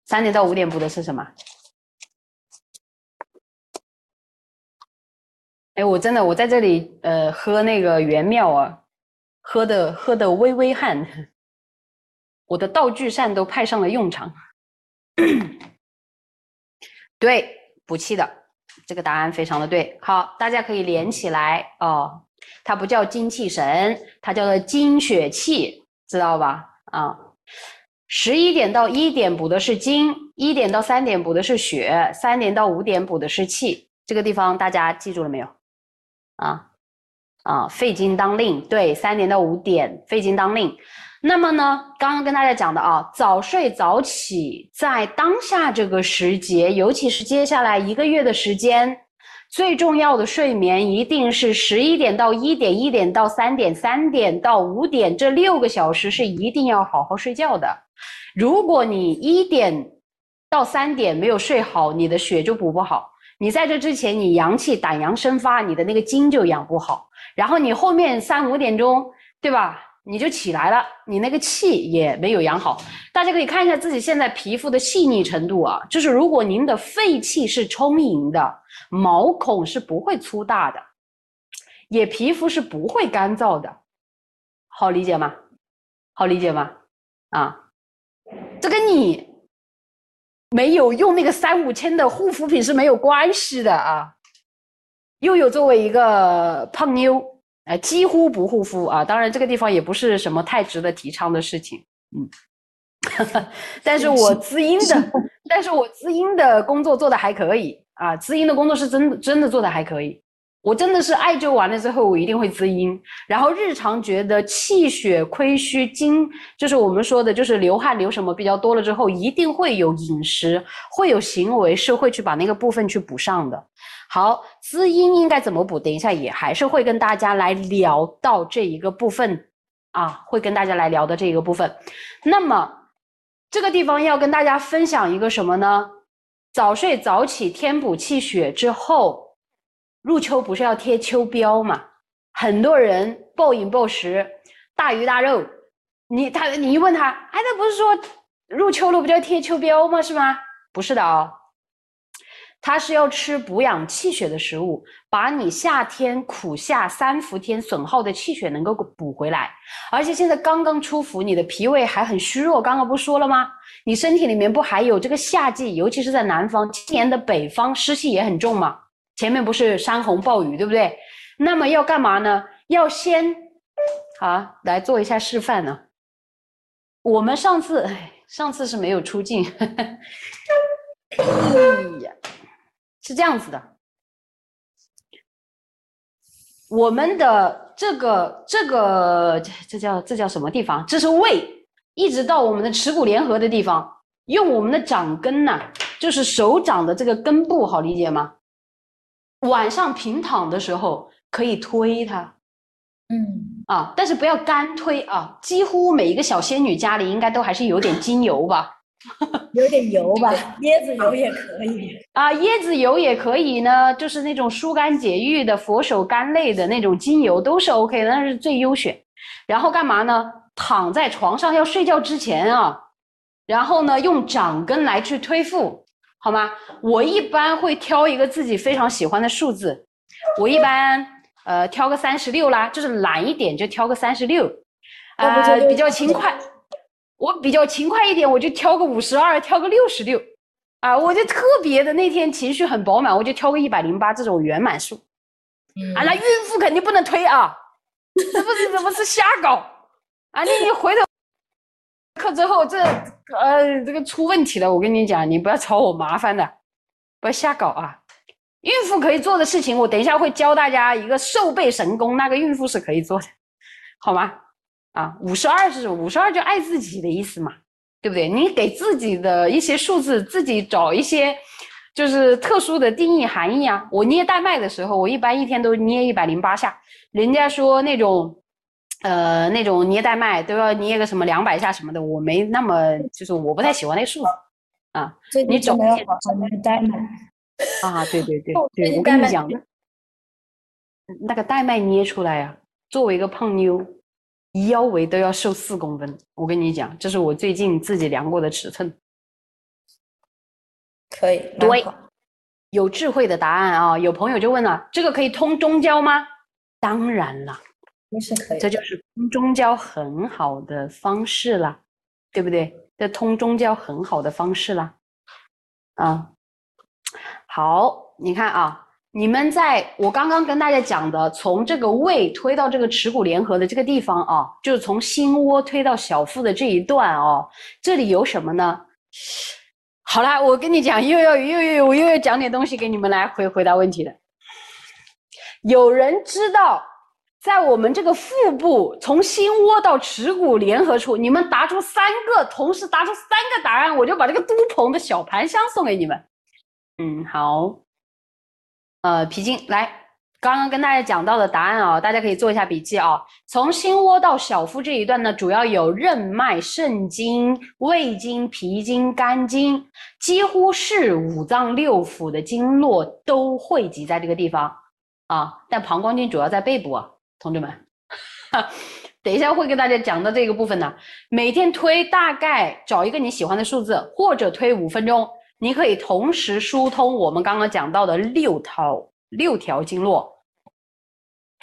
三点到五点补的是什么？哎，我真的，我在这里呃喝那个元妙啊，喝的喝的微微汗，我的道具扇都派上了用场。对，补气的，这个答案非常的对。好，大家可以连起来哦。它不叫精气神，它叫做精血气，知道吧？啊，十一点到一点补的是精，一点到三点补的是血，三点到五点补的是气。这个地方大家记住了没有？啊啊，肺经当令，对，三点到五点肺经当令。那么呢，刚刚跟大家讲的啊，早睡早起，在当下这个时节，尤其是接下来一个月的时间。最重要的睡眠一定是十一点到一点，一点到三点，三点到五点，这六个小时是一定要好好睡觉的。如果你一点到三点没有睡好，你的血就补不好。你在这之前，你阳气胆阳生发，你的那个精就养不好。然后你后面三五点钟，对吧？你就起来了，你那个气也没有养好。大家可以看一下自己现在皮肤的细腻程度啊，就是如果您的肺气是充盈的，毛孔是不会粗大的，也皮肤是不会干燥的，好理解吗？好理解吗？啊，这跟你没有用那个三五千的护肤品是没有关系的啊。悠悠作为一个胖妞，呃，几乎不护肤啊。当然，这个地方也不是什么太值得提倡的事情，嗯。但是我滋阴的，但是我滋阴的工作做的还可以啊，滋阴的工作是真的真的做的还可以。我真的是艾灸完了之后，我一定会滋阴。然后日常觉得气血亏虚、精，就是我们说的，就是流汗流什么比较多了之后，一定会有饮食，会有行为是会去把那个部分去补上的。好，滋阴应该怎么补？等一下也还是会跟大家来聊到这一个部分啊，会跟大家来聊的这一个部分。那么这个地方要跟大家分享一个什么呢？早睡早起，添补气血之后。入秋不是要贴秋膘嘛？很多人暴饮暴食，大鱼大肉。你他你一问他，哎，那不是说入秋了不就要贴秋膘吗？是吗？不是的哦，他是要吃补养气血的食物，把你夏天苦夏三伏天损耗的气血能够补回来。而且现在刚刚出伏，你的脾胃还很虚弱。刚刚不说了吗？你身体里面不还有这个夏季，尤其是在南方，今年的北方湿气也很重吗？前面不是山洪暴雨，对不对？那么要干嘛呢？要先好来做一下示范呢。我们上次上次是没有出镜，哎呀，是这样子的。我们的这个这个这叫这叫什么地方？这是胃，一直到我们的耻骨联合的地方，用我们的掌根呐，就是手掌的这个根部，好理解吗？晚上平躺的时候可以推它，嗯啊，但是不要干推啊。几乎每一个小仙女家里应该都还是有点精油吧，有点油吧，椰子油也可以啊，椰子油也可以呢，就是那种疏肝解郁的佛手柑类的那种精油都是 OK 的，那是最优选。然后干嘛呢？躺在床上要睡觉之前啊，然后呢用掌根来去推腹。好吗？我一般会挑一个自己非常喜欢的数字，我一般呃挑个三十六啦，就是懒一点就挑个三十六，呃比较勤快，我比较勤快一点我就挑个五十二，挑个六十六，啊，我就特别的那天情绪很饱满，我就挑个一百零八这种圆满数，啊，那孕妇肯定不能推啊，这不是这不是瞎搞啊，你你回头。课之后，这呃，这个出问题了。我跟你讲，你不要找我麻烦的，不要瞎搞啊！孕妇可以做的事情，我等一下会教大家一个瘦背神功，那个孕妇是可以做的，好吗？啊，五十二是五十二，就爱自己的意思嘛，对不对？你给自己的一些数字，自己找一些就是特殊的定义含义啊。我捏带脉的时候，我一般一天都捏一百零八下。人家说那种。呃，那种捏带脉都要捏个什么两百下什么的，我没那么，就是我不太喜欢那个数字啊。你总啊？对对对对，我跟你讲，那个带脉捏出来呀，作为一个胖妞，腰围都要瘦四公分。我跟你讲，这是我最近自己量过的尺寸。可以，对，有智慧的答案啊！有朋友就问了，这个可以通中焦吗？当然了。是可以，这就是通中焦很好的方式啦，对不对？这通中焦很好的方式啦，啊，好，你看啊，你们在我刚刚跟大家讲的，从这个胃推到这个耻骨联合的这个地方啊，就是从心窝推到小腹的这一段哦，这里有什么呢？好啦，我跟你讲，又要又又我又要讲点东西给你们来回回答问题的，有人知道？在我们这个腹部，从心窝到耻骨联合处，你们答出三个，同时答出三个答案，我就把这个都鹏的小盘香送给你们。嗯，好。呃，皮筋来，刚刚跟大家讲到的答案啊，大家可以做一下笔记啊。从心窝到小腹这一段呢，主要有任脉、肾经、胃经、脾经、肝经，几乎是五脏六腑的经络都汇集在这个地方啊。但膀胱经主要在背部啊。同志们，等一下会跟大家讲到这个部分呢。每天推大概找一个你喜欢的数字，或者推五分钟，你可以同时疏通我们刚刚讲到的六条六条经络，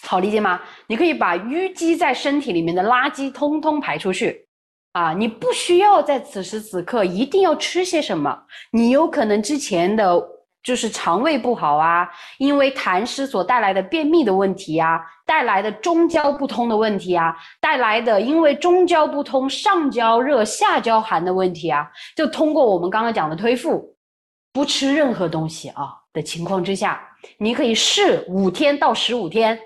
好理解吗？你可以把淤积在身体里面的垃圾通通排出去啊！你不需要在此时此刻一定要吃些什么，你有可能之前的。就是肠胃不好啊，因为痰湿所带来的便秘的问题啊，带来的中焦不通的问题啊，带来的因为中焦不通上焦热下焦寒的问题啊，就通过我们刚刚讲的推腹，不吃任何东西啊的情况之下，你可以试五天到十五天。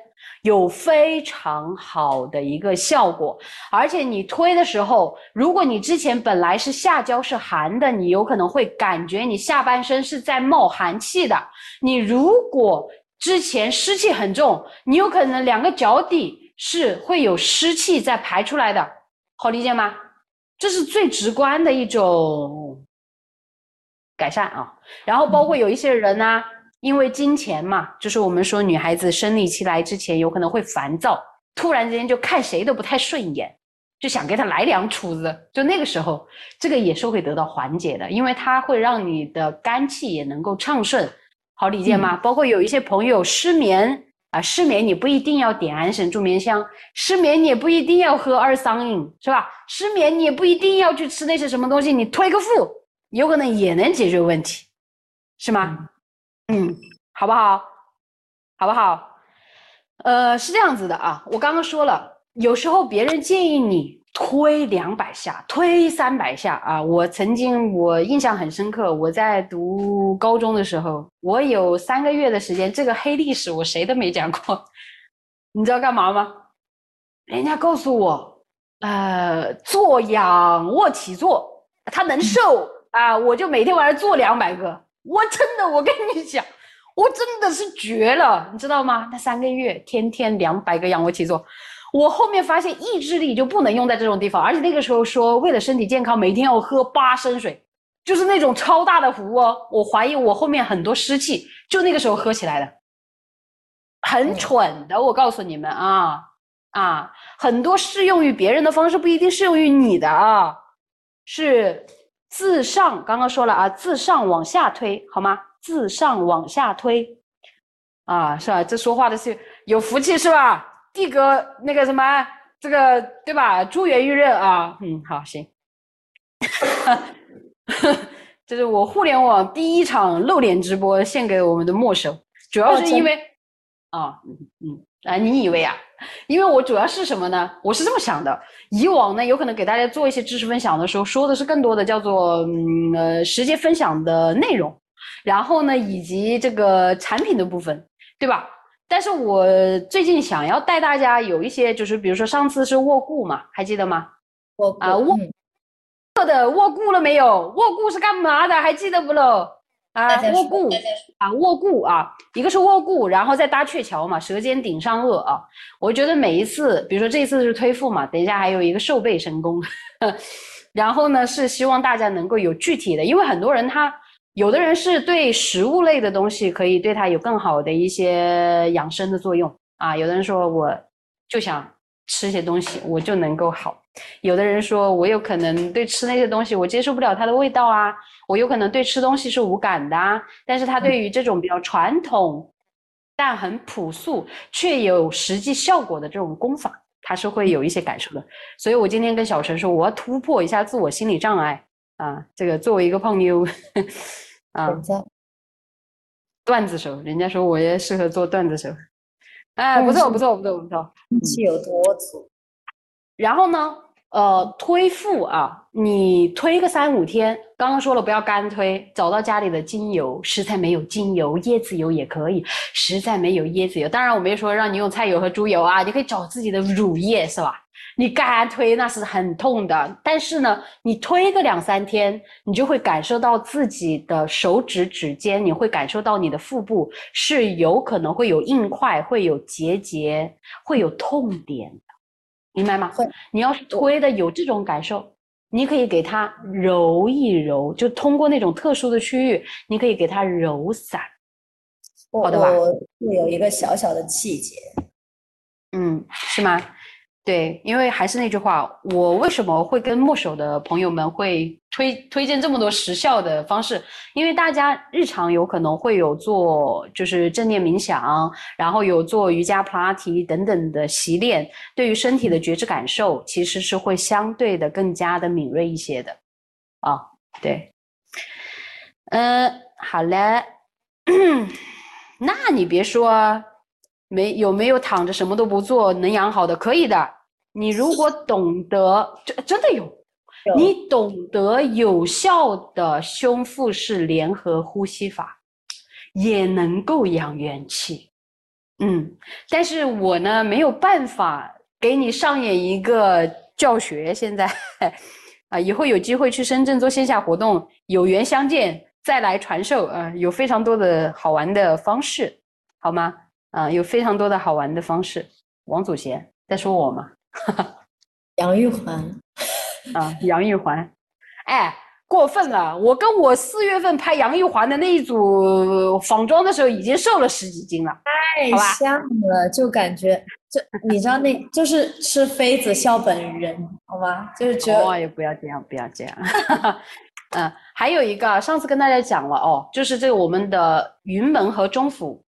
有非常好的一个效果，而且你推的时候，如果你之前本来是下焦是寒的，你有可能会感觉你下半身是在冒寒气的。你如果之前湿气很重，你有可能两个脚底是会有湿气在排出来的，好理解吗？这是最直观的一种改善啊。然后包括有一些人呢。因为金钱嘛，就是我们说女孩子生理期来之前有可能会烦躁，突然之间就看谁都不太顺眼，就想给他来两杵子。就那个时候，这个也是会得到缓解的，因为它会让你的肝气也能够畅顺，好理解吗？包括有一些朋友失眠啊，失眠你不一定要点安神助眠香，失眠你也不一定要喝二桑饮，是吧？失眠你也不一定要去吃那些什么东西，你推个腹，有可能也能解决问题，是吗？嗯，嗯好不好？好不好？呃，是这样子的啊，我刚刚说了，有时候别人建议你推两百下，推三百下啊。我曾经我印象很深刻，我在读高中的时候，我有三个月的时间，这个黑历史我谁都没讲过。你知道干嘛吗？人家告诉我，呃，做仰卧起坐，他能瘦啊，我就每天晚上做两百个。我真的，我跟你讲，我真的是绝了，你知道吗？那三个月，天天两百个仰卧起坐，我后面发现意志力就不能用在这种地方，而且那个时候说为了身体健康，每天要喝八升水，就是那种超大的壶哦。我怀疑我后面很多湿气就那个时候喝起来的，很蠢的，我告诉你们啊啊，很多适用于别人的方式不一定适用于你的啊，是。自上刚刚说了啊，自上往下推好吗？自上往下推，啊，是吧？这说话的是有福气是吧？地哥那个什么，这个对吧？珠圆玉润啊，嗯，好行。这是我互联网第一场露脸直播，献给我们的墨手，主要是因为啊，嗯嗯。啊，你以为啊？因为我主要是什么呢？我是这么想的，以往呢，有可能给大家做一些知识分享的时候，说的是更多的叫做嗯呃实际分享的内容，然后呢，以及这个产品的部分，对吧？但是我最近想要带大家有一些，就是比如说上次是卧固嘛，还记得吗？卧啊卧的卧固了没有？卧固是干嘛的？还记得不喽？啊，卧固啊，卧固啊，一个是卧固，然后再搭鹊桥嘛，舌尖顶上颚啊。我觉得每一次，比如说这一次是推腹嘛，等一下还有一个瘦背神功，然后呢是希望大家能够有具体的，因为很多人他有的人是对食物类的东西可以对他有更好的一些养生的作用啊，有的人说我就想吃些东西，我就能够好。有的人说，我有可能对吃那些东西我接受不了它的味道啊，我有可能对吃东西是无感的啊。但是他对于这种比较传统，但很朴素却有实际效果的这种功法，他是会有一些感受的。所以我今天跟小陈说，我要突破一下自我心理障碍啊。这个作为一个胖妞啊，段子手，人家说我也适合做段子手，哎，不错不错不错不错，气有多足。然后呢，呃，推腹啊，你推个三五天。刚刚说了不要干推，找到家里的精油，实在没有精油，椰子油也可以。实在没有椰子油，当然我没说让你用菜油和猪油啊，你可以找自己的乳液，是吧？你干推那是很痛的，但是呢，你推个两三天，你就会感受到自己的手指指尖，你会感受到你的腹部是有可能会有硬块，会有结节，会有痛点。明白吗？会，你要是推的有这种感受，你可以给它揉一揉，就通过那种特殊的区域，你可以给它揉散，好的吧？会有一个小小的细节，嗯，是吗？对，因为还是那句话，我为什么会跟墨手的朋友们会推推荐这么多时效的方式？因为大家日常有可能会有做就是正念冥想，然后有做瑜伽、普拉提等等的习练，对于身体的觉知感受其实是会相对的更加的敏锐一些的。啊，对，嗯，好嘞。那你别说，没有没有躺着什么都不做能养好的，可以的。你如果懂得，真真的有，有你懂得有效的胸腹式联合呼吸法，也能够养元气。嗯，但是我呢没有办法给你上演一个教学，现在 啊，以后有机会去深圳做线下活动，有缘相见再来传授啊、有非常多的好玩的方式，好吗？啊、有非常多的好玩的方式。王祖贤在说我吗？杨玉环，啊，杨玉环，哎，过分了！我跟我四月份拍杨玉环的那一组仿妆的时候，已经瘦了十几斤了。太像了，就感觉就你知道那就是是妃子笑本人，好吗？就是觉得哦，也不要这样，不要这样。嗯，还有一个，上次跟大家讲了哦，就是这个我们的云门和中府，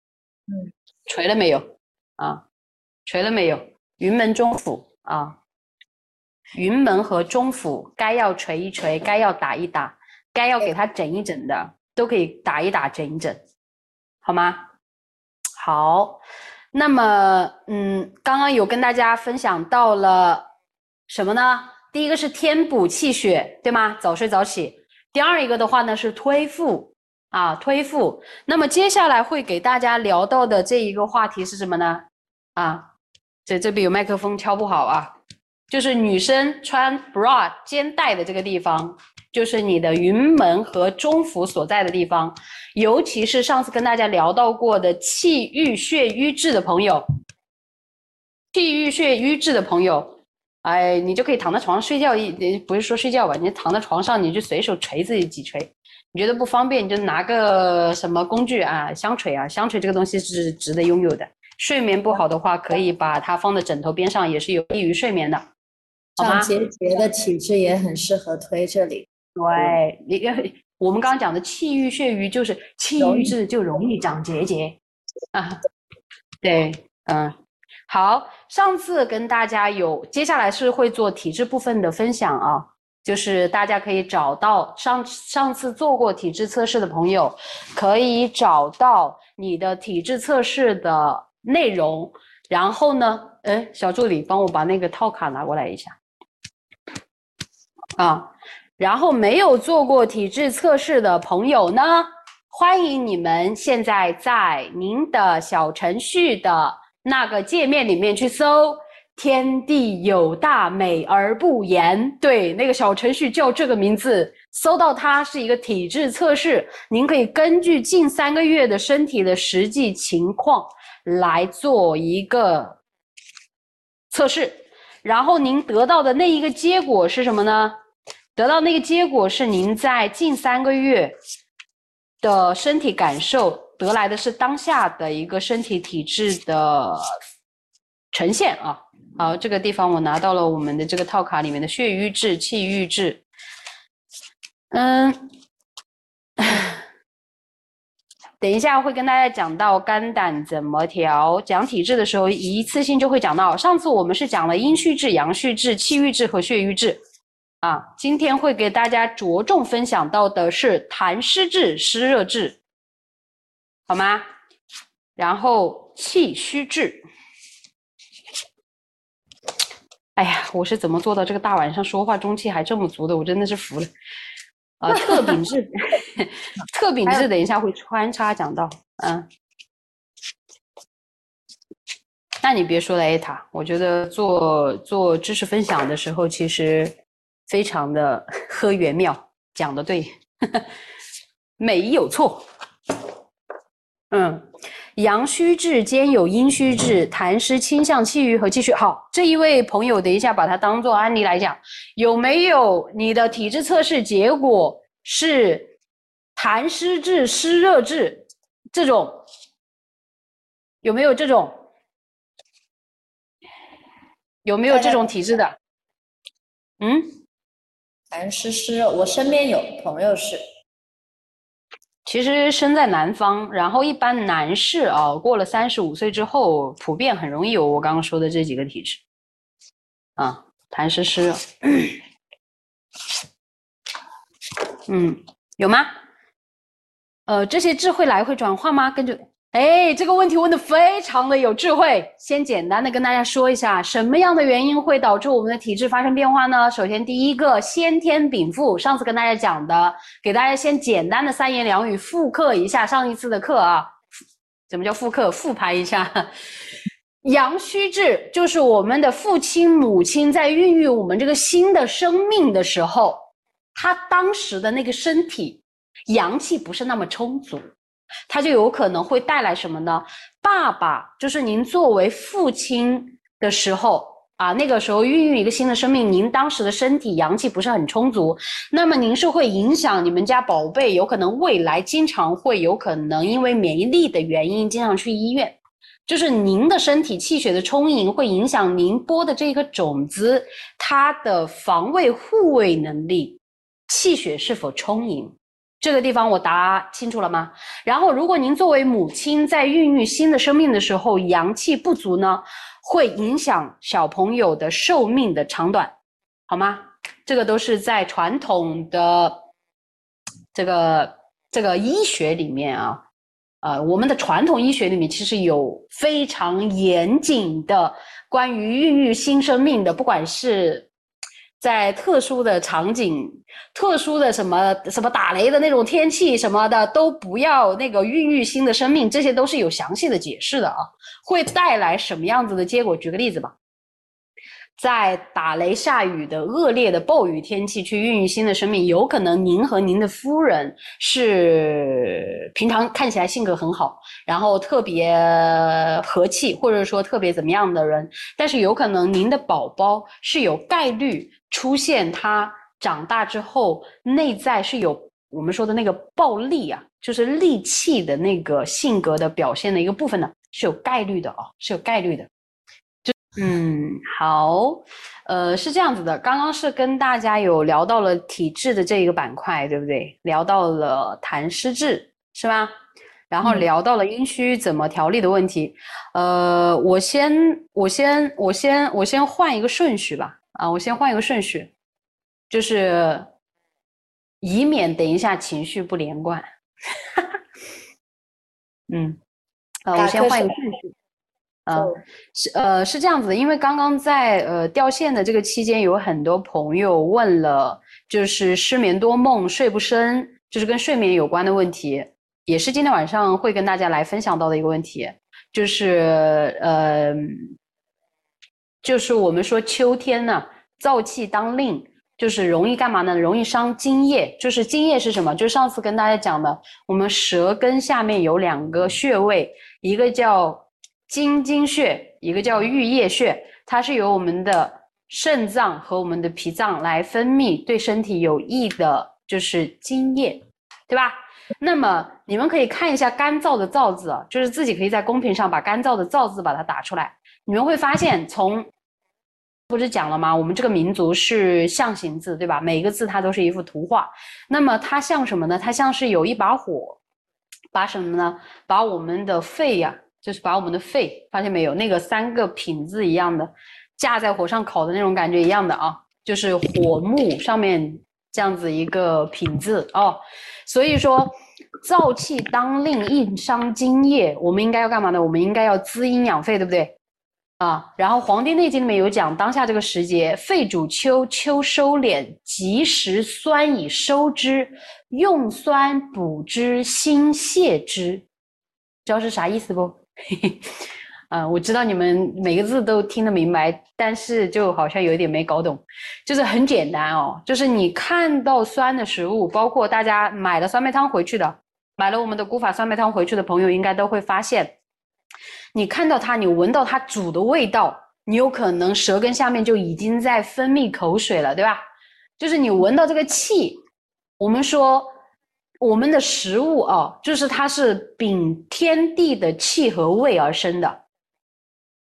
嗯，锤了没有啊？锤了没有？云门中府啊，云门和中府该要锤一锤，该要打一打，该要给它整一整的，都可以打一打，整一整，好吗？好，那么嗯，刚刚有跟大家分享到了什么呢？第一个是天补气血，对吗？早睡早起。第二一个的话呢是推腹啊，推腹。那么接下来会给大家聊到的这一个话题是什么呢？啊，这这边有麦克风敲不好啊，就是女生穿 bra 肩带的这个地方，就是你的云门和中府所在的地方，尤其是上次跟大家聊到过的气郁血瘀滞的朋友，气郁血瘀滞的朋友，哎，你就可以躺在床上睡觉一，不是说睡觉吧，你躺在床上，你就随手捶自己几捶。你觉得不方便，你就拿个什么工具啊，香锤啊，香锤这个东西是值得拥有的。睡眠不好的话，可以把它放在枕头边上，也是有利于睡眠的，好吗像？结节的体质也很适合推这里。对，一个我们刚刚讲的气郁血瘀，就是气郁滞就容易长结节啊。对，嗯，好，上次跟大家有，接下来是会做体质部分的分享啊，就是大家可以找到上上次做过体质测试的朋友，可以找到你的体质测试的内容，然后呢，哎，小助理帮我把那个套卡拿过来一下啊。然后没有做过体质测试的朋友呢，欢迎你们现在在您的小程序的那个界面里面去搜“天地有大美而不言”，对，那个小程序叫这个名字，搜到它是一个体质测试，您可以根据近三个月的身体的实际情况来做一个测试，然后您得到的那一个结果是什么呢？得到那个结果是您在近三个月的身体感受得来的是当下的一个身体体质的呈现啊。好，这个地方我拿到了我们的这个套卡里面的血瘀滞、气郁滞。嗯，等一下会跟大家讲到肝胆怎么调，讲体质的时候一次性就会讲到。上次我们是讲了阴虚滞、阳虚滞、气郁滞和血瘀滞。啊，今天会给大家着重分享到的是痰湿滞、湿热滞，好吗？然后气虚滞。哎呀，我是怎么做到这个大晚上说话中气还这么足的？我真的是服了。啊，特禀质，特禀质，等一下会穿插讲到，嗯。那你别说了，艾塔，我觉得做做知识分享的时候，其实。非常的 喝原妙，讲的对，没有错。嗯，阳虚质兼有阴虚质，痰湿倾向气郁和气虚。好，这一位朋友，等一下把它当做案例来讲，有没有你的体质测试结果是痰湿质、湿热质这种？有没有这种？有没有这种体质的？嗯？痰湿湿热，我身边有朋友是，其实生在南方，然后一般男士啊，过了三十五岁之后，普遍很容易有我刚刚说的这几个体质，啊，痰湿湿热，嗯，有吗？呃，这些智慧来回转化吗？跟着，哎，这个问题问的非常的有智慧。先简单的跟大家说一下，什么样的原因会导致我们的体质发生变化呢？首先，第一个先天禀赋，上次跟大家讲的，给大家先简单的三言两语复刻一下上一次的课啊。怎么叫复刻？复盘一下，阳虚质就是我们的父亲母亲在孕育我们这个新的生命的时候，他当时的那个身体。阳气不是那么充足，它就有可能会带来什么呢？爸爸就是您作为父亲的时候啊，那个时候孕育一个新的生命，您当时的身体阳气不是很充足，那么您是会影响你们家宝贝，有可能未来经常会有可能因为免疫力的原因经常去医院，就是您的身体气血的充盈会影响您播的这颗种子它的防卫护卫能力，气血是否充盈。这个地方我答清楚了吗？然后，如果您作为母亲在孕育新的生命的时候阳气不足呢，会影响小朋友的寿命的长短，好吗？这个都是在传统的这个这个医学里面啊，呃，我们的传统医学里面其实有非常严谨的关于孕育新生命的，不管是。在特殊的场景、特殊的什么什么打雷的那种天气什么的，都不要那个孕育新的生命，这些都是有详细的解释的啊，会带来什么样子的结果？举个例子吧，在打雷下雨的恶劣的暴雨天气去孕育新的生命，有可能您和您的夫人是平常看起来性格很好，然后特别和气，或者说特别怎么样的人，但是有可能您的宝宝是有概率。出现他长大之后内在是有我们说的那个暴力啊，就是戾气的那个性格的表现的一个部分呢，是有概率的哦，是有概率的。就嗯好，呃是这样子的，刚刚是跟大家有聊到了体质的这一个板块，对不对？聊到了痰湿质是吧？然后聊到了阴虚怎么调理的问题。呃，我先我先我先我先换一个顺序吧。啊，我先换一个顺序，就是以免等一下情绪不连贯。嗯，呃，我先换一个顺序。啊，是呃是这样子的，因为刚刚在呃掉线的这个期间，有很多朋友问了，就是失眠多梦、睡不深，就是跟睡眠有关的问题，也是今天晚上会跟大家来分享到的一个问题，就是呃。就是我们说秋天呢，燥气当令，就是容易干嘛呢？容易伤津液。就是津液是什么？就是上次跟大家讲的，我们舌根下面有两个穴位，一个叫津津穴，一个叫玉液穴。它是由我们的肾脏和我们的脾脏来分泌对身体有益的，就是津液，对吧？那么你们可以看一下干燥的燥字，就是自己可以在公屏上把干燥的燥字把它打出来。你们会发现，从不是讲了吗？我们这个民族是象形字，对吧？每一个字它都是一幅图画。那么它像什么呢？它像是有一把火，把什么呢？把我们的肺呀，就是把我们的肺，发现没有？那个三个品字一样的，架在火上烤的那种感觉一样的啊，就是火木上面这样子一个品字哦。所以说，燥气当令，硬伤津液，我们应该要干嘛呢？我们应该要滋阴养肺，对不对？啊，然后《黄帝内经》里面有讲，当下这个时节，肺主秋，秋收敛，及时酸以收之，用酸补之，心泻之，知道是啥意思不？嗯，我知道你们每个字都听得明白，但是就好像有一点没搞懂，就是很简单哦，就是你看到酸的食物，包括大家买了酸梅汤回去的，买了我们的古法酸梅汤回去的朋友，应该都会发现。你看到它，你闻到它煮的味道，你有可能舌根下面就已经在分泌口水了，对吧？就是你闻到这个气，我们说我们的食物哦，就是它是秉天地的气和味而生的，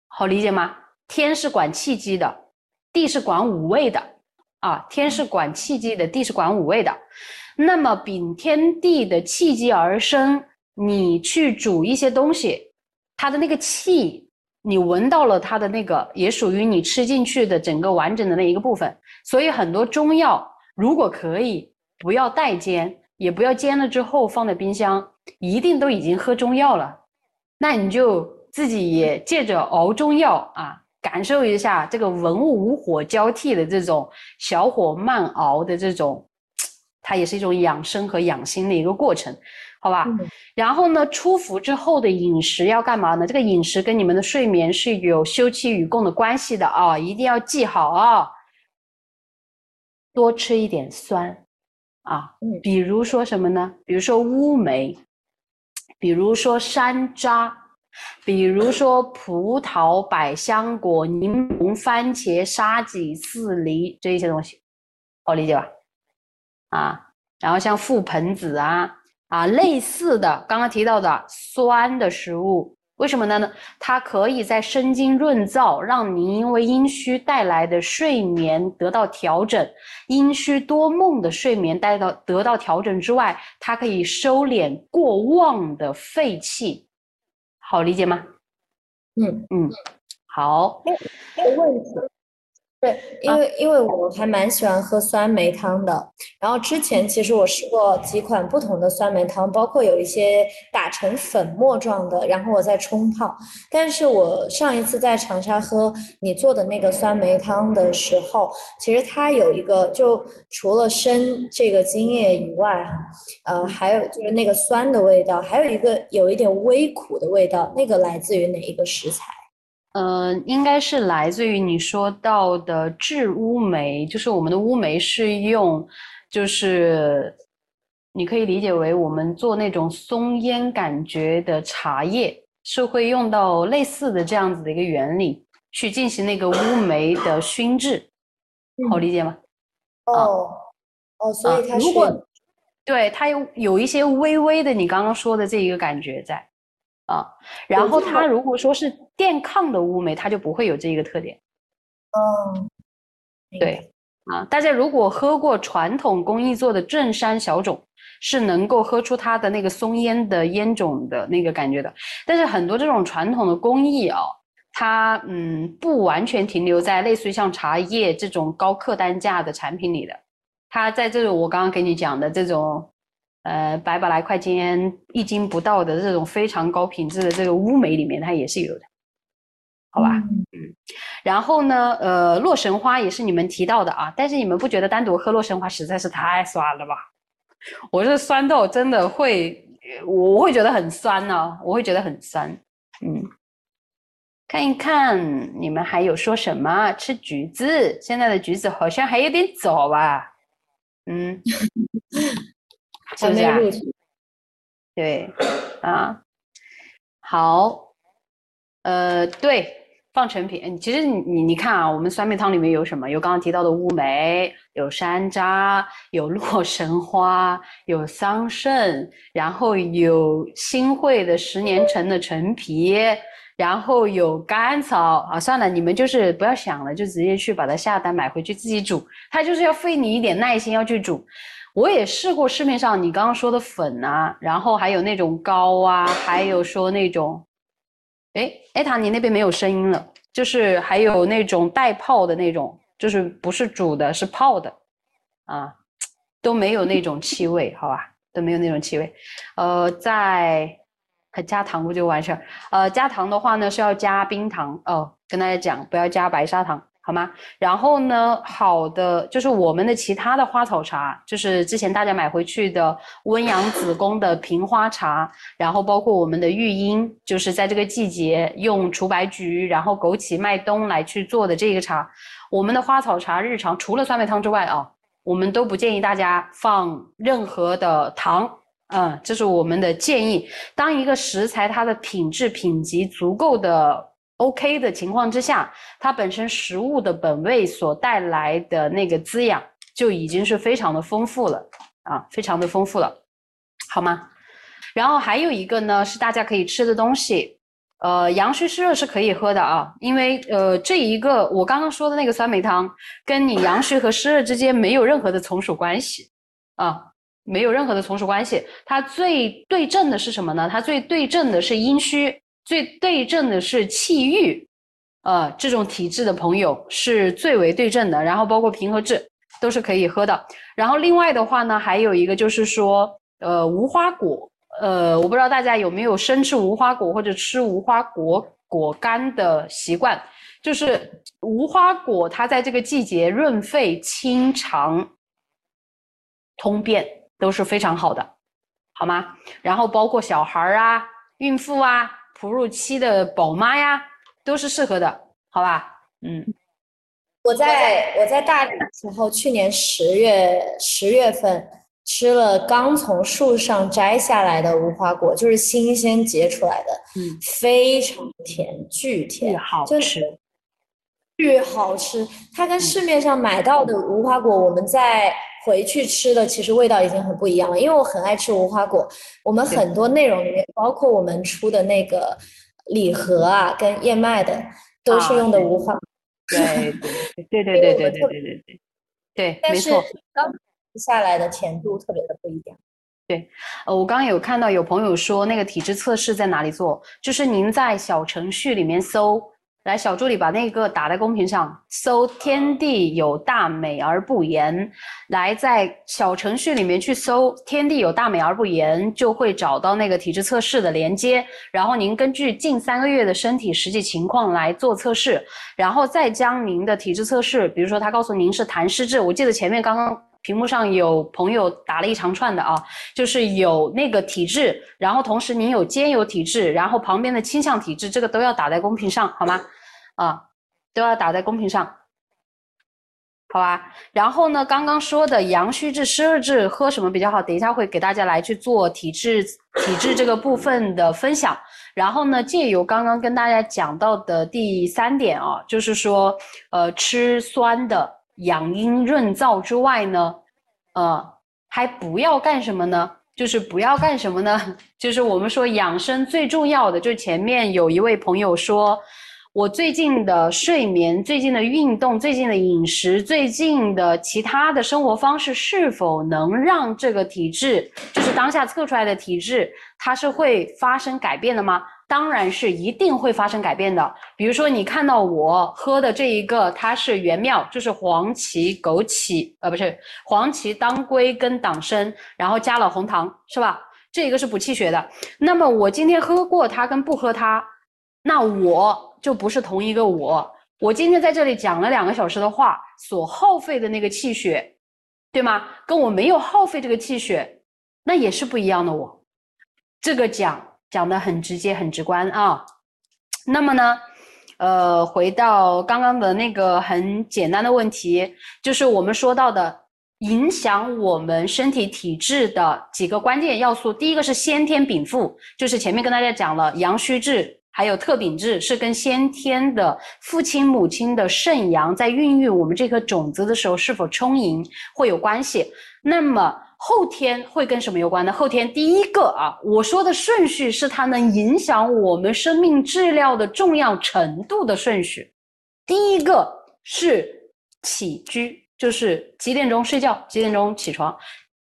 好理解吗？天是管气机的，地是管五味的啊，天是管气机的，地是管五味的。那么秉天地的气机而生，你去煮一些东西。它的那个气，你闻到了它的那个，也属于你吃进去的整个完整的那一个部分。所以很多中药如果可以不要带煎，也不要煎了之后放在冰箱，一定都已经喝中药了，那你就自己也借着熬中药啊，感受一下这个文物无火交替的这种小火慢熬的这种，它也是一种养生和养心的一个过程，好吧？嗯然后呢，出伏之后的饮食要干嘛呢？这个饮食跟你们的睡眠是有休戚与共的关系的啊，一定要记好啊。多吃一点酸啊，嗯比如说什么呢？比如说乌梅，比如说山楂，比如说葡萄、百香果、柠檬、番茄、沙棘、刺梨这一些东西，好理解吧？啊，然后像覆盆子啊啊类似的，刚刚提到的酸的食物，为什么呢？它可以在生津润燥，让您因为阴虚带来的睡眠得到调整，阴虚多梦的睡眠带到得到调整之外，它可以收敛过旺的肺气，好理解吗？嗯。嗯，好，这个问题，对，因为因为我还蛮喜欢喝酸梅汤的，然后之前其实我试过几款不同的酸梅汤，包括有一些打成粉末状的，然后我再冲泡。但是我上一次在长沙喝你做的那个酸梅汤的时候，其实它有一个，就除了生这个津液以外，哈，呃，还有就是那个酸的味道，还有一个有一点微苦的味道，那个来自于哪一个食材？呃，应该是来自于你说到的制乌梅，就是我们的乌梅是用，就是你可以理解为我们做那种松烟感觉的茶叶，是会用到类似的这样子的一个原理去进行那个乌梅的熏制，好理解吗？哦，哦，所以它是啊如果对它有有一些微微的你刚刚说的这一个感觉在啊，然后它如果说是电抗的乌梅，它就不会有这一个特点。嗯，明白对啊，大家如果喝过传统工艺做的正山小种，是能够喝出它的那个松烟的烟种的那个感觉的。但是很多这种传统的工艺啊，它嗯不完全停留在类似于像茶叶这种高客单价的产品里的，它在这种我刚刚给你讲的这种。呃，百把来块钱一斤不到的这种非常高品质的这个乌梅里面，它也是有的，好吧？嗯然后呢，呃，洛神花也是你们提到的啊，但是你们不觉得单独喝洛神花实在是太酸了吧？我是酸到真的会，呃我会觉得很酸呢、我会觉得很酸。嗯，看一看你们还有说什么？吃橘子，现在的橘子好像还有点早吧？嗯，是还不是啊？对，啊，好，呃，对，放陈皮，嗯其实你你你看啊，我们酸梅汤里面有什么？有刚刚提到的乌梅，有山楂，有洛神花，有桑葚，然后有新会的十年陈的陈皮，然后有甘草啊。算了，你们就是不要想了，就直接去把它下单买回去自己煮，它就是要费你一点耐心要去煮。我也试过市面上你刚刚说的粉啊，然后还有那种膏啊，还有说那种，哎，艾塔，你那边没有声音了，就是还有那种带泡的那种，就是不是煮的，是泡的，啊，都没有那种气味，好吧，都没有那种气味。呃，在加糖不就完事儿？呃，加糖的话呢是要加冰糖哦，跟大家讲不要加白砂糖，好吗？然后呢，好的就是我们的其他的花草茶，就是之前大家买回去的温阳子宫的平花茶，然后包括我们的育婴，就是在这个季节用除白菊，然后枸杞、麦冬来去做的这个茶。我们的花草茶日常除了酸梅汤之外啊，我们都不建议大家放任何的糖。嗯，这是我们的建议。当一个食材它的品质品级足够的 OK 的情况之下，它本身食物的本味所带来的那个滋养就已经是非常的丰富了啊，非常的丰富了，好吗？然后还有一个呢是大家可以吃的东西，呃，阳虚湿热是可以喝的啊，因为呃这一个我刚刚说的那个酸梅汤跟你阳虚和湿热之间没有任何的从属关系啊，没有任何的从属关系。它最对症的是什么呢？它最对症的是阴虚，最对症的是气郁，呃，这种体质的朋友是最为对症的。然后包括平和质，都是可以喝的。然后另外的话呢，还有一个就是说，呃，无花果，呃，我不知道大家有没有生吃无花果或者吃无花果果干的习惯，就是无花果它在这个季节润肺清肠、通便都是非常好的，好吗？然后包括小孩儿啊、孕妇啊、哺乳期的宝妈呀，都是适合的，好吧？嗯。我在我在大理的时候，去年十月十月份吃了刚从树上摘下来的无花果，就是新鲜结出来的，嗯，非常甜，巨甜，好吃，巨好吃。它跟市面上买到的无花果，我们再回去吃的，其实味道已经很不一样了。因为我很爱吃无花果，我们很多内容里面，包括我们出的那个礼盒啊，跟燕麦的，都是用的无花。对对对对对对对对对对对，没错。刚下来的甜度特别的不一样。对，呃，我刚刚有看到有朋友说那个体质测试在哪里做，就是您在小程序里面搜。来，小助理把那个打在公屏上，搜“天地有大美而不言”。来，在小程序里面去搜“天地有大美而不言”，就会找到那个体质测试的连接。然后您根据近三个月的身体实际情况来做测试，然后再将您的体质测试，比如说他告诉您是痰湿质，我记得前面刚刚。屏幕上有朋友打了一长串的啊，就是有那个体质，然后同时您有兼有体质，然后旁边的倾向体质，这个都要打在公屏上，好吗？啊，都要打在公屏上，好吧？然后呢，刚刚说的阳虚质、湿热质喝什么比较好？等一下会给大家来去做体质体质这个部分的分享。然后呢，借由刚刚跟大家讲到的第三点啊，就是说，呃，吃酸的。养阴润燥之外呢，呃，还不要干什么呢？就是不要干什么呢？就是我们说养生最重要的，就是前面有一位朋友说，我最近的睡眠、最近的运动、最近的饮食、最近的其他的生活方式，是否能让这个体质，就是当下测出来的体质，它是会发生改变的吗？当然是一定会发生改变的。比如说，你看到我喝的这一个，它是原妙，就是黄芪、枸杞，呃，不是黄芪、当归跟党参，然后加了红糖，是吧？这一个是补气血的。那么我今天喝过它跟不喝它，那我就不是同一个我。我今天在这里讲了两个小时的话，所耗费的那个气血，对吗？跟我没有耗费这个气血，那也是不一样的我。这个讲。讲的很直接，很直观啊。那么呢，呃，回到刚刚的那个很简单的问题，就是我们说到的影响我们身体体质的几个关键要素。第一个是先天禀赋，就是前面跟大家讲了，阳虚质还有特禀质是跟先天的父亲母亲的肾阳在孕育我们这颗种子的时候是否充盈会有关系。那么。后天会跟什么有关呢？后天第一个啊，我说的顺序是它能影响我们生命质量的重要程度的顺序。第一个是起居，就是几点钟睡觉，几点钟起床，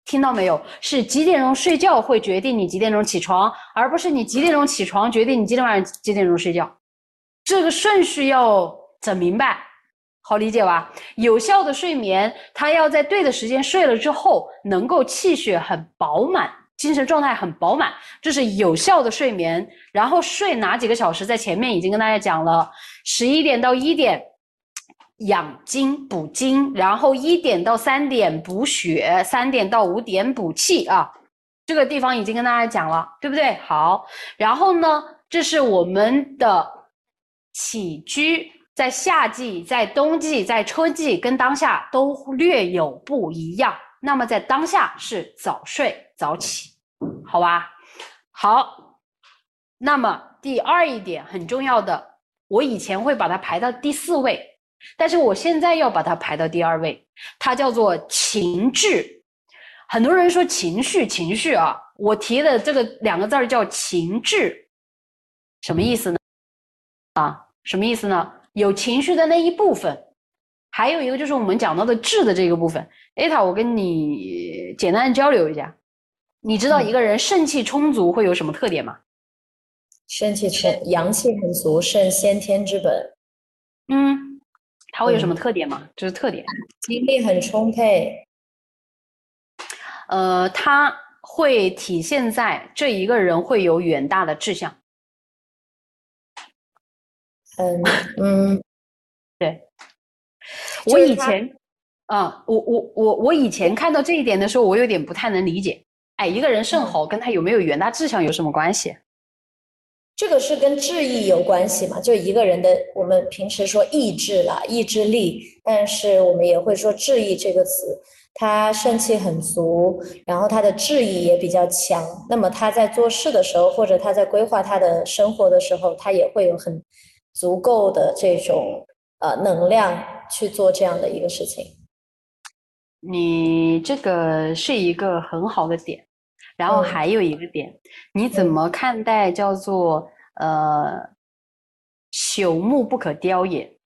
听到没有？是几点钟睡觉会决定你几点钟起床，而不是你几点钟起床决定你今天晚上几点钟睡觉。这个顺序要整明白。好理解吧？有效的睡眠，它要在对的时间睡了之后，能够气血很饱满，精神状态很饱满，这是有效的睡眠。然后睡哪几个小时，在前面已经跟大家讲了，十一点到一点养精补精，然后一点到三点补血，三点到五点补气啊。这个地方已经跟大家讲了，对不对？好，然后呢，这是我们的起居。在夏季、在冬季、在春季，跟当下都略有不一样。那么在当下是早睡早起，好吧？好，那么第二一点很重要的，我以前会把它排到第四位，但是我现在要把它排到第二位，它叫做情志。很多人说情绪，情绪啊，我提的这个两个字儿叫情志，什么意思呢？啊，什么意思呢？有情绪的那一部分，还有一个就是我们讲到的质的这个部分。艾塔，我跟你简单的交流一下，你知道一个人肾气充足会有什么特点吗？肾气充，阳气很足，肾先天之本。嗯，他会有什么特点吗？就是特点。精力很充沛。呃，他会体现在这一个人会有远大的志向。嗯嗯，对。我以前，啊，我我我我以前看到这一点的时候，我有点不太能理解。哎，一个人甚好跟他有没有远大志向有什么关系？这个是跟志意有关系嘛？就一个人的，我们平时说意志啦、意志力，但是我们也会说志意这个词。他肾气很足，然后他的志意也比较强。那么他在做事的时候，或者他在规划他的生活的时候，他也会有很足够的这种呃能量去做这样的一个事情。你这个是一个很好的点，然后嗯还有一个点，你怎么看待叫做呃“朽木不可雕也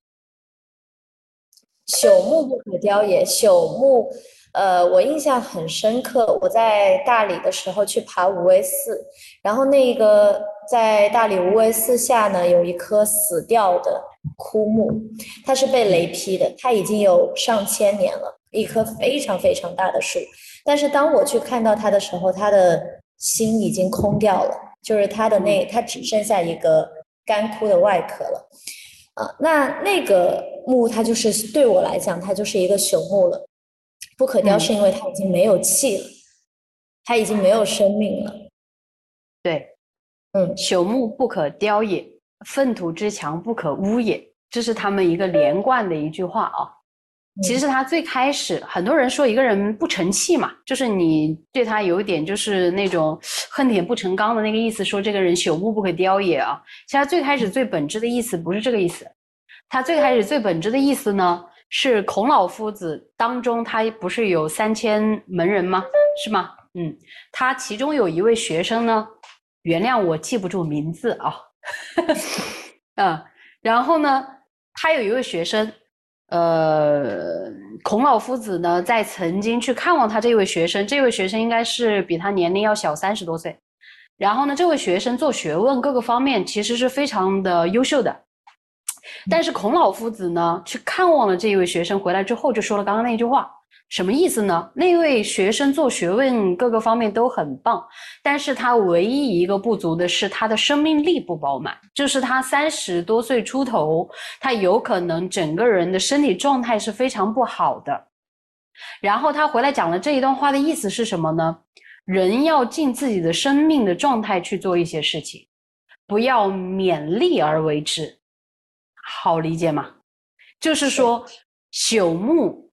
朽木不可雕也，朽木，呃，我印象很深刻。我在大理的时候去爬无为寺，然后那个在大理无为寺下呢，有一棵死掉的枯木，它是被雷劈的，它已经有上千年了，一棵非常非常大的树。但是当我去看到他的时候，他的心已经空掉了，就是他的那，他只剩下一个干枯的外壳了。啊，那那个木它就是对我来讲，它就是一个朽木了。不可雕嗯是因为它已经没有气了，它已经没有生命了。”？对，嗯，朽木不可雕也，粪土之墙不可污也，这是他们一个连贯的一句话啊。其嗯实他最开始，很多人说一个人不成器嘛，就是你对他有一点就是那种恨铁不成钢的那个意思，说这个人朽木不可雕也啊。其实他最开始最本质的意思不是这个意思，他最开始最本质的意思呢，是孔老夫子当中他不是有三千门人吗？是吗？嗯，他其中有一位学生呢，原谅我记不住名字啊，嗯，然后呢，他有一位学生，呃，孔老夫子呢，在曾经去看望他这位学生，这位学生应该是比他年龄要小三十多岁，然后呢，这位学生做学问各个方面其实是非常的优秀的，但是孔老夫子呢，去看望了这一位学生回来之后，就说了刚刚那句话，什么意思呢？那位学生做学问各个方面都很棒，但是他唯一一个不足的是他的生命力不饱满，就是他三十多岁出头，他有可能整个人的身体状态是非常不好的。然后他回来讲了这一段话的意思是什么呢？人要尽自己的生命的状态去做一些事情，不要勉力而为之。好理解吗？就是说，朽木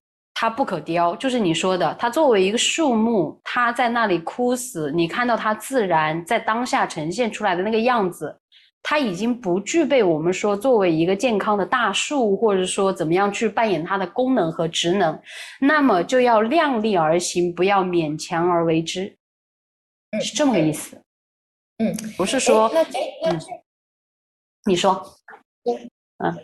它不可雕，就是你说的，它作为一个树木，它在那里枯死，你看到它自然在当下呈现出来的那个样子，它已经不具备我们说作为一个健康的大树，或者说怎么样去扮演它的功能和职能，那么就要量力而行，不要勉强而为之，嗯是这么个意思。嗯，不是说那这那嗯你说，嗯，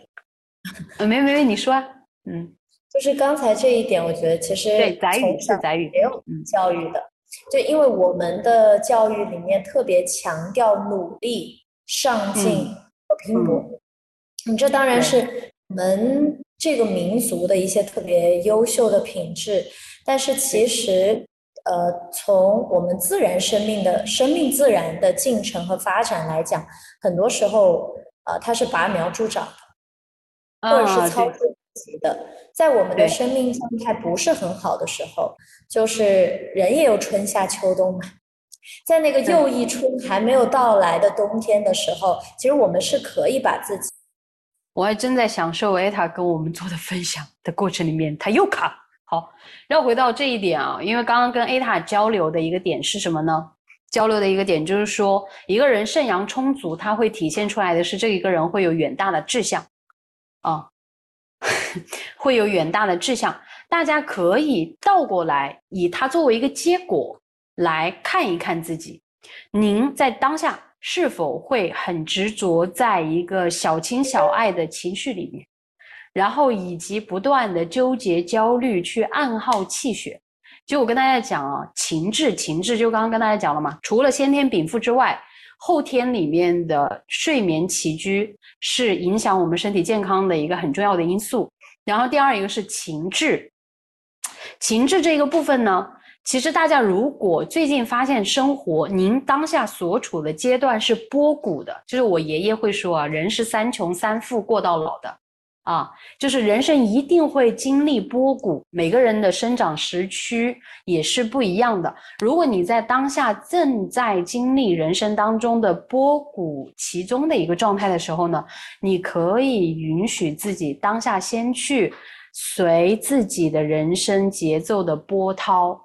呃，没没没，你说啊，嗯，就是刚才这一点，我觉得其实对，从小是载语，没有嗯教育的，就因为我们的教育里面特别强调努力、上进嗯和拼搏，你这当然是我们这个民族的一些特别优秀的品质，但是其实，呃，从我们自然生命的生命自然的进程和发展来讲，很多时候，呃，它是拔苗助长的。或者是操之的。在我们的生命状态不是很好的时候，就是人也有春夏秋冬嘛。在那个又一春还没有到来的冬天的时候，其实我们是可以把自己我还正在享受艾塔跟我们做的分享的过程里面，他又卡。好，绕回到这一点啊，因为刚刚跟艾塔交流的一个点是什么呢？交流的一个点就是说，一个人肾阳充足，他会体现出来的是这一个人会有远大的志向，啊，会有远大的志向。大家可以倒过来，以它作为一个结果来看一看自己，您在当下是否会很执着在一个小情小爱的情绪里面，然后以及不断的纠结、焦虑，去暗耗气血。就我跟大家讲啊，情志，情志就刚刚跟大家讲了嘛，除了先天禀赋之外，后天里面的睡眠起居是影响我们身体健康的一个很重要的因素。然后第二一个是情志，情志这个部分呢，其实大家如果最近发现生活，您当下所处的阶段是波谷的，就是我爷爷会说啊，人是三穷三富过到老的。啊，就是人生一定会经历波谷，每个人的生长时区也是不一样的。如果你在当下正在经历人生当中的波谷其中的一个状态的时候呢，你可以允许自己当下先去随自己的人生节奏的波涛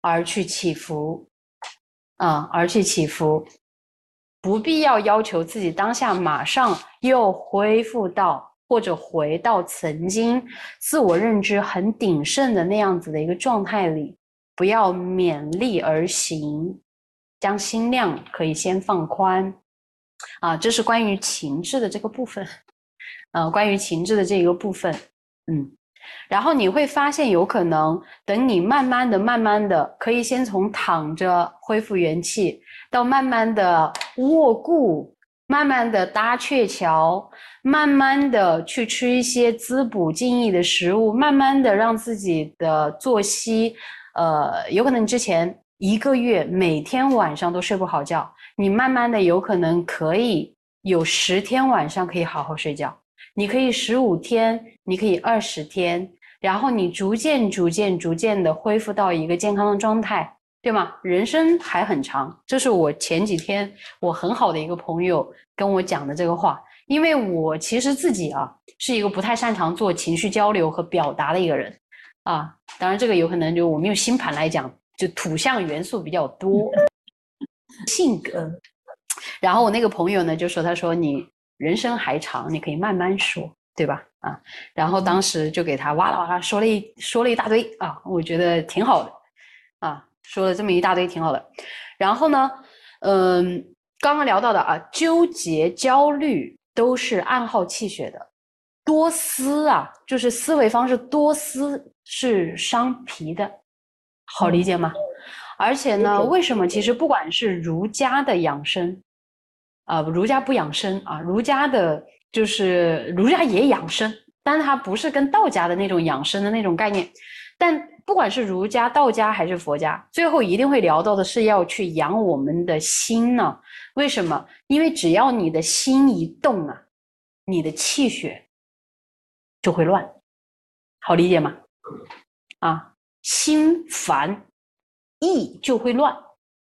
而去起伏，啊，而去起伏，不必要要求自己当下马上又恢复到。或者回到曾经自我认知很鼎盛的那样子的一个状态里，不要勉力而行，将心量可以先放宽，啊，这是关于情志的这个部分，呃，关于情志的这一个部分，嗯，然后你会发现，有可能等你慢慢的、慢慢的，可以先从躺着恢复元气，到慢慢的卧固。慢慢的搭鹊桥，慢慢的去吃一些滋补精益的食物，慢慢的让自己的作息，呃，有可能之前一个月每天晚上都睡不好觉，你慢慢的有可能可以有十天晚上可以好好睡觉，你可以十五天，你可以二十天，然后你逐渐、逐渐、逐渐的恢复到一个健康的状态。对吗？人生还很长，这是我前几天我很好的一个朋友跟我讲的这个话。因为我其实自己啊是一个不太擅长做情绪交流和表达的一个人啊。当然，这个有可能就我们用星盘来讲，就土象元素比较多，性格。然后我那个朋友呢就说：“他说你人生还长，你可以慢慢说，对吧？”啊，然后当时就给他哇啦哇啦说了一说了一大堆啊，我觉得挺好的啊。说了这么一大堆，挺好的。然后呢，嗯，刚刚聊到的啊，纠结、焦虑都是暗号气血的。多思啊，就是思维方式多思是伤脾的，好理解吗？而且呢，为什么？其实不管是儒家的养生，啊，儒家不养生啊，儒家的就是儒家也养生，但它不是跟道家的那种养生的那种概念，但。不管是儒家、道家还是佛家，最后一定会聊到的是要去养我们的心呢？为什么？因为只要你的心一动啊，你的气血就会乱，好理解吗？啊，心烦意就会乱，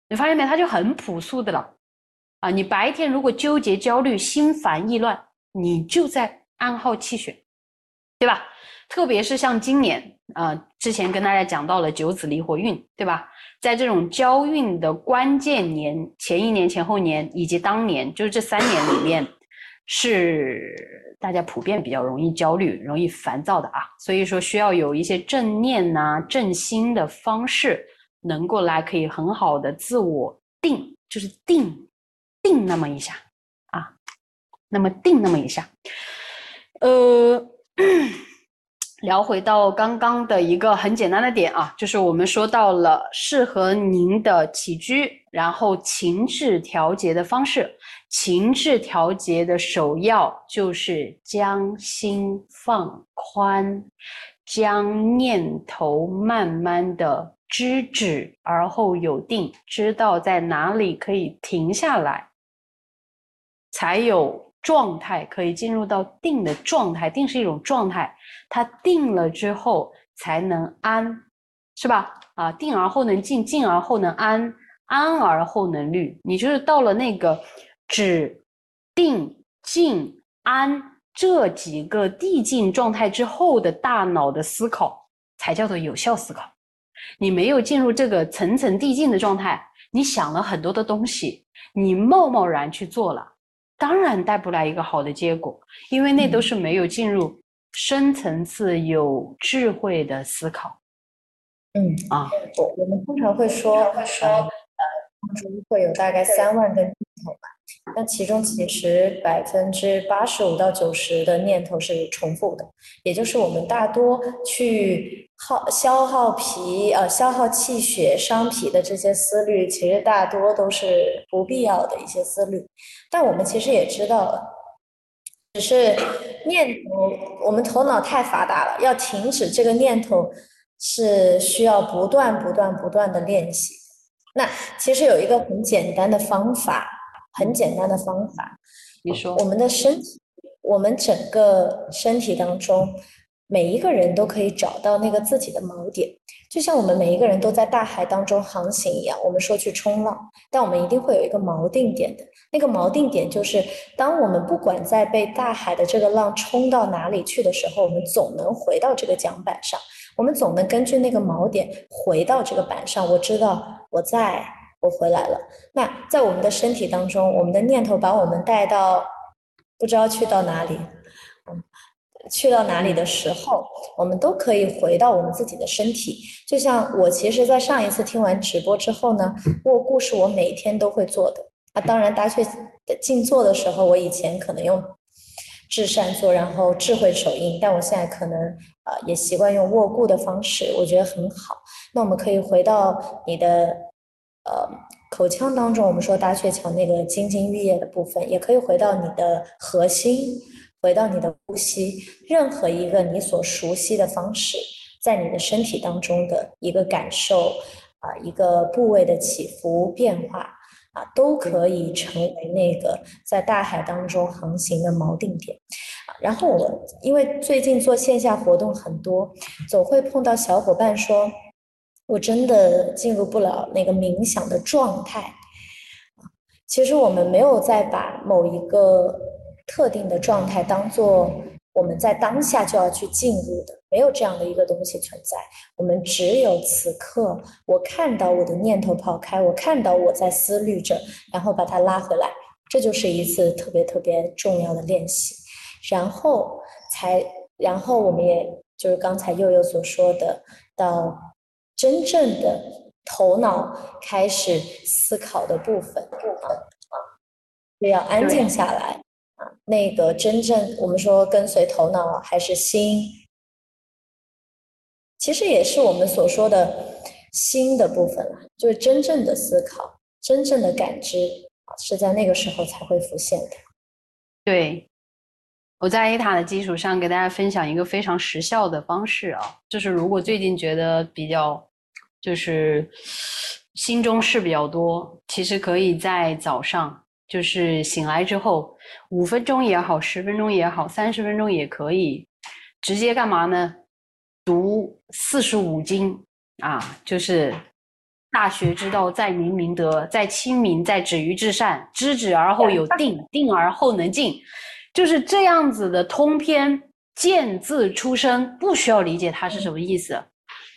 你发现没？它就很朴素的了啊！你白天如果纠结、焦虑、心烦意乱，你就在暗耗气血，对吧？特别是像今年。呃，之前跟大家讲到了九子离火运，对吧？在这种交运的关键年，前一年、前后年以及当年，就是这三年里面，是大家普遍比较容易焦虑、容易烦躁的啊。所以说，需要有一些正念呐、正心的方式，能够来可以很好的自我定，就是定定那么一下啊，那么定那么一下，呃。聊回到刚刚的一个很简单的点啊，就是我们说到了适合您的起居，然后情志调节的方式。情志调节的首要就是将心放宽，将念头慢慢的知止而后有定，知道在哪里可以停下来，才有。状态可以进入到定的状态，定是一种状态，它定了之后才能安，是吧？啊，定而后能静，静而后能安，安而后能虑。你就是到了那个止、定、静、安这几个递进状态之后的大脑的思考，才叫做有效思考。你没有进入这个层层递进的状态，你想了很多的东西，你贸贸然去做了。当然带不来一个好的结果，因为那都是没有进入深层次、有智慧的思考。嗯啊，我我们通常会说会说，呃，当中会有大概三万个。那其中其实百分之八十五到九十的念头是重复的，也就是我们大多去耗消耗脾呃消耗气血伤脾的这些思虑，其实大多都是不必要的一些思虑。但我们其实也知道了，只是念头，我们头脑太发达了，要停止这个念头是需要不断、不断、不断的练习。那其实有一个很简单的方法，很简单的方法。你说，我们的身体，我们整个身体当中，每一个人都可以找到那个自己的锚点，就像我们每一个人都在大海当中航行一样。我们说去冲浪，但我们一定会有一个锚定点的。那个锚定点就是，当我们不管在被大海的这个浪冲到哪里去的时候，我们总能回到这个桨板上。我们总能根据那个锚点回到这个板上。我知道我在，我回来了。那在我们的身体当中，我们的念头把我们带到不知道去到哪里，嗯，去到哪里的时候，我们都可以回到我们自己的身体。就像我其实，在上一次听完直播之后呢，卧固是我每天都会做的。啊，当然，大确的静坐的时候，我以前可能用智善坐，然后智慧手印，但我现在可能啊也习惯用卧固的方式，我觉得很好。那我们可以回到你的呃口腔当中，我们说大鹊桥那个金津玉液的部分，也可以回到你的核心，回到你的呼吸，任何一个你所熟悉的方式，在你的身体当中的一个感受啊，一个部位的起伏变化。啊，都可以成为那个在大海当中航行的锚定点。啊，然后我因为最近做线下活动很多，总会碰到小伙伴说，我真的进入不了那个冥想的状态。其实我们没有在把某一个特定的状态当做。我们在当下就要去进入的，没有这样的一个东西存在。我们只有此刻，我看到我的念头跑开，我看到我在思虑着，然后把它拉回来，这就是一次特别特别重要的练习。然后才，然后我们也就是刚才悠悠所说的，到真正的头脑开始思考的部分部分啊，就要安静下来啊。那个真正我们说跟随头脑还是心，其实也是我们所说的心的部分了，就是真正的思考、真正的感知是在那个时候才会浮现的。对，我在 A 塔的基础上给大家分享一个非常实效的方式啊，就是如果最近觉得比较就是心中事比较多，其实可以在早上。就是醒来之后，五分钟也好，十分钟也好，三十分钟也可以，直接干嘛呢？读四十五经啊，就是大学之道，在明明德，在亲民，在止于至善，知止而后有定，定而后能静，就是这样子的通篇，见字出声，不需要理解它是什么意思，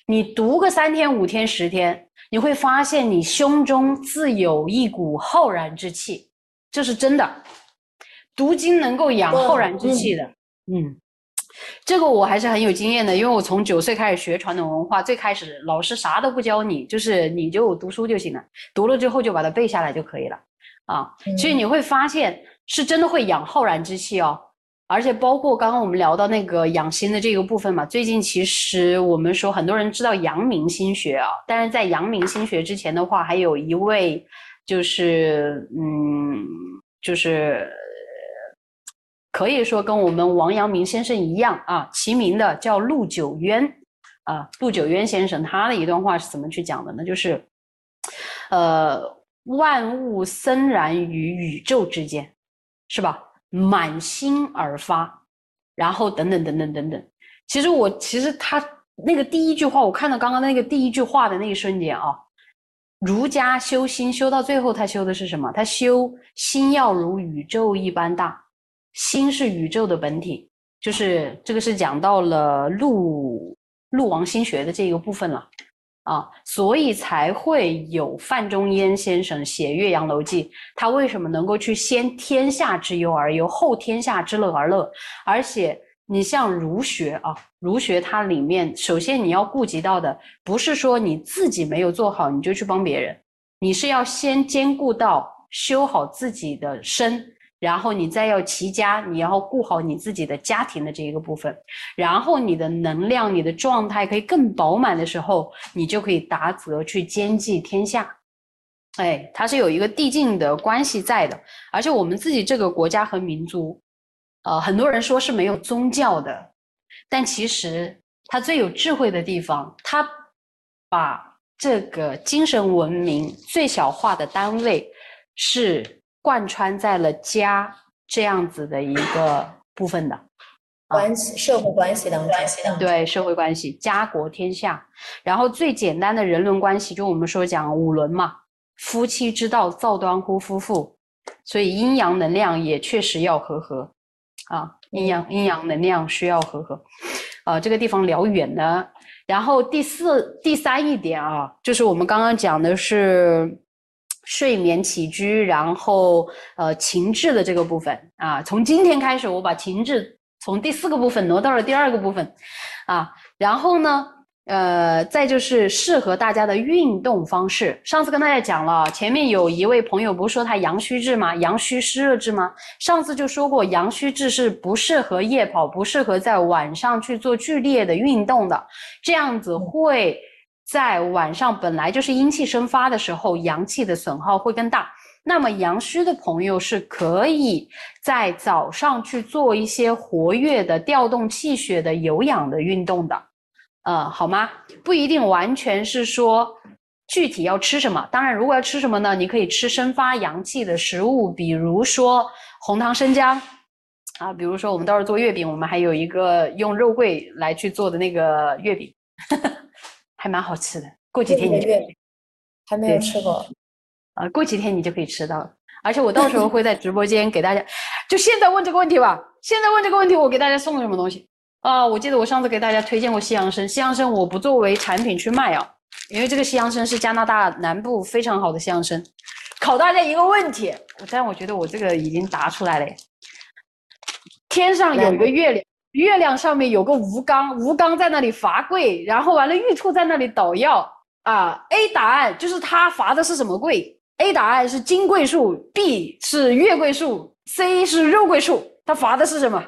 你读个三天、五天、十天，你会发现你胸中自有一股浩然之气。这是真的，读经能够养浩然之气的。嗯，这个我还是很有经验的，因为我从九岁开始学传统文化，最开始老师啥都不教你，就是你就读书就行了，读了之后就把它背下来就可以了。啊，所以你会发现是真的会养浩然之气哦。而且包括刚刚我们聊到那个养心的这个部分嘛，最近其实我们说很多人知道阳明心学啊，但是在阳明心学之前的话，还有一位。就是嗯，就是可以说跟我们王阳明先生一样啊，齐名的叫陆九渊啊。陆九渊先生他的一段话是怎么去讲的呢？就是，呃，万物森然于宇宙之间，是吧？满心而发，然后等等等等等等。其实我其实他那个第一句话，我看到刚刚那个第一句话的那一瞬间啊。儒家修心修到最后，他修的是什么？他修心要如宇宙一般大，心是宇宙的本体，就是这个是讲到了陆陆王心学的这个部分了啊，所以才会有范仲淹先生写《岳阳楼记》，他为什么能够去先天下之忧而忧，后天下之乐而乐，而且。你像儒学啊，儒学它里面，首先你要顾及到的，不是说你自己没有做好你就去帮别人，你是要先兼顾到修好自己的身，然后你再要齐家，你要顾好你自己的家庭的这一个部分，然后你的能量、你的状态可以更饱满的时候，你就可以达则去兼济天下。哎，它是有一个递进的关系在的，而且我们自己这个国家和民族。呃，很多人说是没有宗教的，但其实它最有智慧的地方，它把这个精神文明最小化的单位是贯穿在了家这样子的一个部分的。关系、社会关系当中，关系对社会关系，家国天下，然后最简单的人伦关系，就我们说讲五伦嘛，夫妻之道，造端乎夫妇，所以阴阳能量也确实要和合，啊，阴阳阴阳能量需要和合，啊，这个地方聊远了。然后第四、第三一点啊，就是我们刚刚讲的是睡眠起居，然后呃情志的这个部分啊，从今天开始，我把情志。从第四个部分挪到了第二个部分，啊，然后呢，呃，再就是适合大家的运动方式。上次跟大家讲了，前面有一位朋友不是说他阳虚质吗？阳虚湿热质吗？上次就说过，阳虚质是不适合夜跑，不适合在晚上去做剧烈的运动的，这样子会在晚上本来就是阴气生发的时候，阳气的损耗会更大。那么阳虚的朋友是可以在早上去做一些活跃的调动气血的有氧的运动的，呃，好吗？不一定完全是说具体要吃什么。当然，如果要吃什么呢？你可以吃生发阳气的食物，比如说红糖生姜啊，比如说我们到时候做月饼，我们还有一个用肉桂来去做的那个月饼，还蛮好吃的。过几天你就还没有吃过。啊，过几天你就可以吃到了，而且我到时候会在直播间给大家，就现在问这个问题吧。现在问这个问题，我给大家送什么东西啊？我记得我上次给大家推荐过西洋参，西洋参我不作为产品去卖啊，因为这个西洋参是加拿大南部非常好的西洋参。考大家一个问题，但我觉得我这个已经答出来了。天上有一个月亮，月亮上面有个吴刚，吴刚在那里罚跪，然后完了玉兔在那里捣药啊。A 答案就是他罚的是什么跪？A 答案是金桂树，B 是月桂树，C 是肉桂树。他罚的是什么？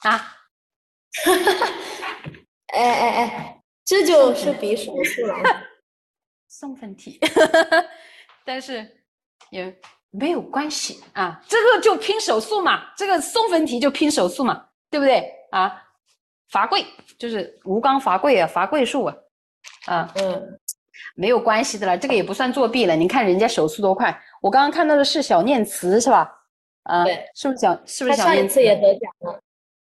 啊？哎哎哎，这就是比手速了。送分题，但是也没有关系啊。这个就拼手速嘛，这个送分题就拼手速嘛，对不对啊？罚跪就是吴刚罚跪啊，罚跪数啊，啊嗯。没有关系的啦，这个也不算作弊了。你看人家手速多快，我刚刚看到的是小念慈是吧？啊，对，是不是小？是不是小念慈？也得奖了。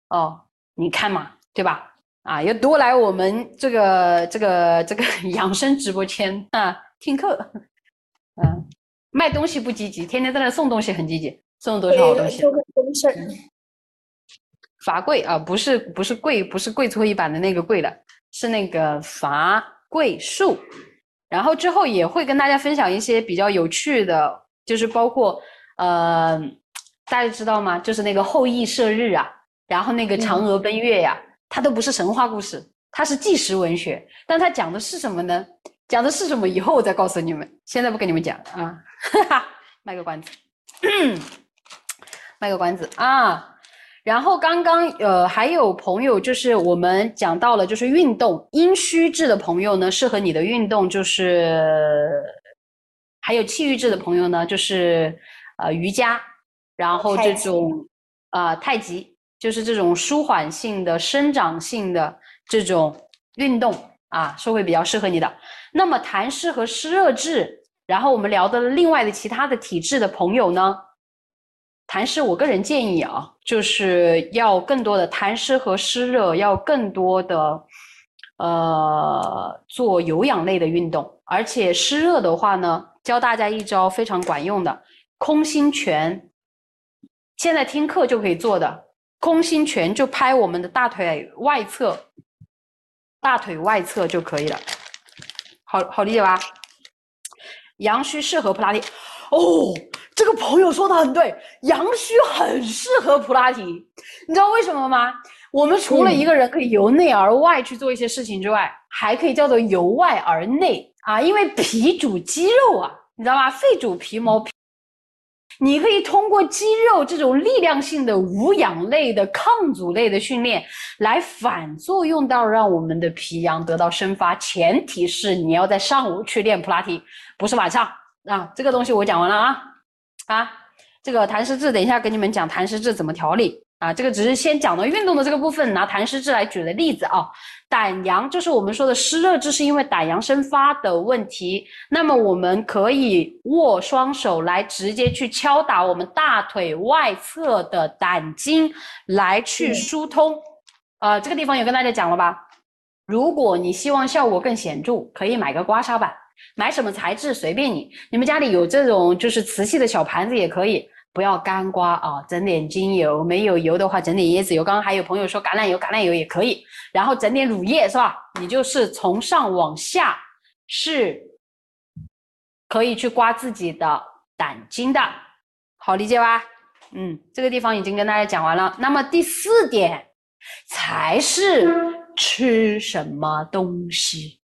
哦，你看嘛，对吧？啊，要多来我们这个这个这个 养生直播间啊听课。嗯，卖东西不积极，天天在那送东西很积极，送了多少好东西？罚跪啊，不是不是跪，不是跪搓衣板的那个跪了，是那个罚跪树。然后之后也会跟大家分享一些比较有趣的，就是包括，呃，大家知道吗？就是那个后羿射日啊，然后那个嫦娥奔月呀，它都不是神话故事，它是纪实文学。但它讲的是什么呢？讲的是什么？以后我再告诉你们，现在不跟你们讲啊，哈哈，卖个关子，卖个关子啊。然后刚刚呃还有朋友就是我们讲到了就是运动阴虚质的朋友呢适合你的运动就是还有气郁质的朋友呢就是呃瑜伽，然后这种啊太极就是这种舒缓性的生长性的这种运动啊是会比较适合你的。那么痰湿和湿热质，然后我们聊的另外的其他的体质的朋友呢？痰湿，我个人建议啊，就是要更多的痰湿和湿热，要更多的，呃，做有氧类的运动。而且湿热的话呢，教大家一招非常管用的空心拳，现在听课就可以做的空心拳，就拍我们的大腿外侧，大腿外侧就可以了。好好理解吧？阳虚适合普拉提，哦。这个朋友说的很对，阳虚很适合普拉提，你知道为什么吗？我们除了一个人可以由内而外去做一些事情之外，还可以叫做由外而内啊，因为脾主肌肉啊，你知道吗？肺主皮毛，你可以通过肌肉这种力量性的无氧类的抗阻类的训练，来反作用到让我们的脾阳得到生发，前提是你要在上午去练普拉提，不是晚上啊。这个东西我讲完了啊。啊，这个痰湿质，等一下给你们讲痰湿质怎么调理啊。这个只是先讲到运动的这个部分，拿痰湿质来举的例子啊。胆阳就是我们说的湿热质，是因为胆阳生发的问题。那么我们可以握双手来直接去敲打我们大腿外侧的胆经，来去疏通。呃，这个地方有跟大家讲了吧？如果你希望效果更显著，可以买个刮痧板，买什么材质随便你。你们家里有这种就是瓷器的小盘子也可以。不要干刮啊，整点精油，没有油的话整点椰子油。刚刚还有朋友说橄榄油，橄榄油也可以。然后整点乳液是吧？你就是从上往下是可以去刮自己的胆经的，好理解吧？嗯，这个地方已经跟大家讲完了。那么第四点才是吃什么东西，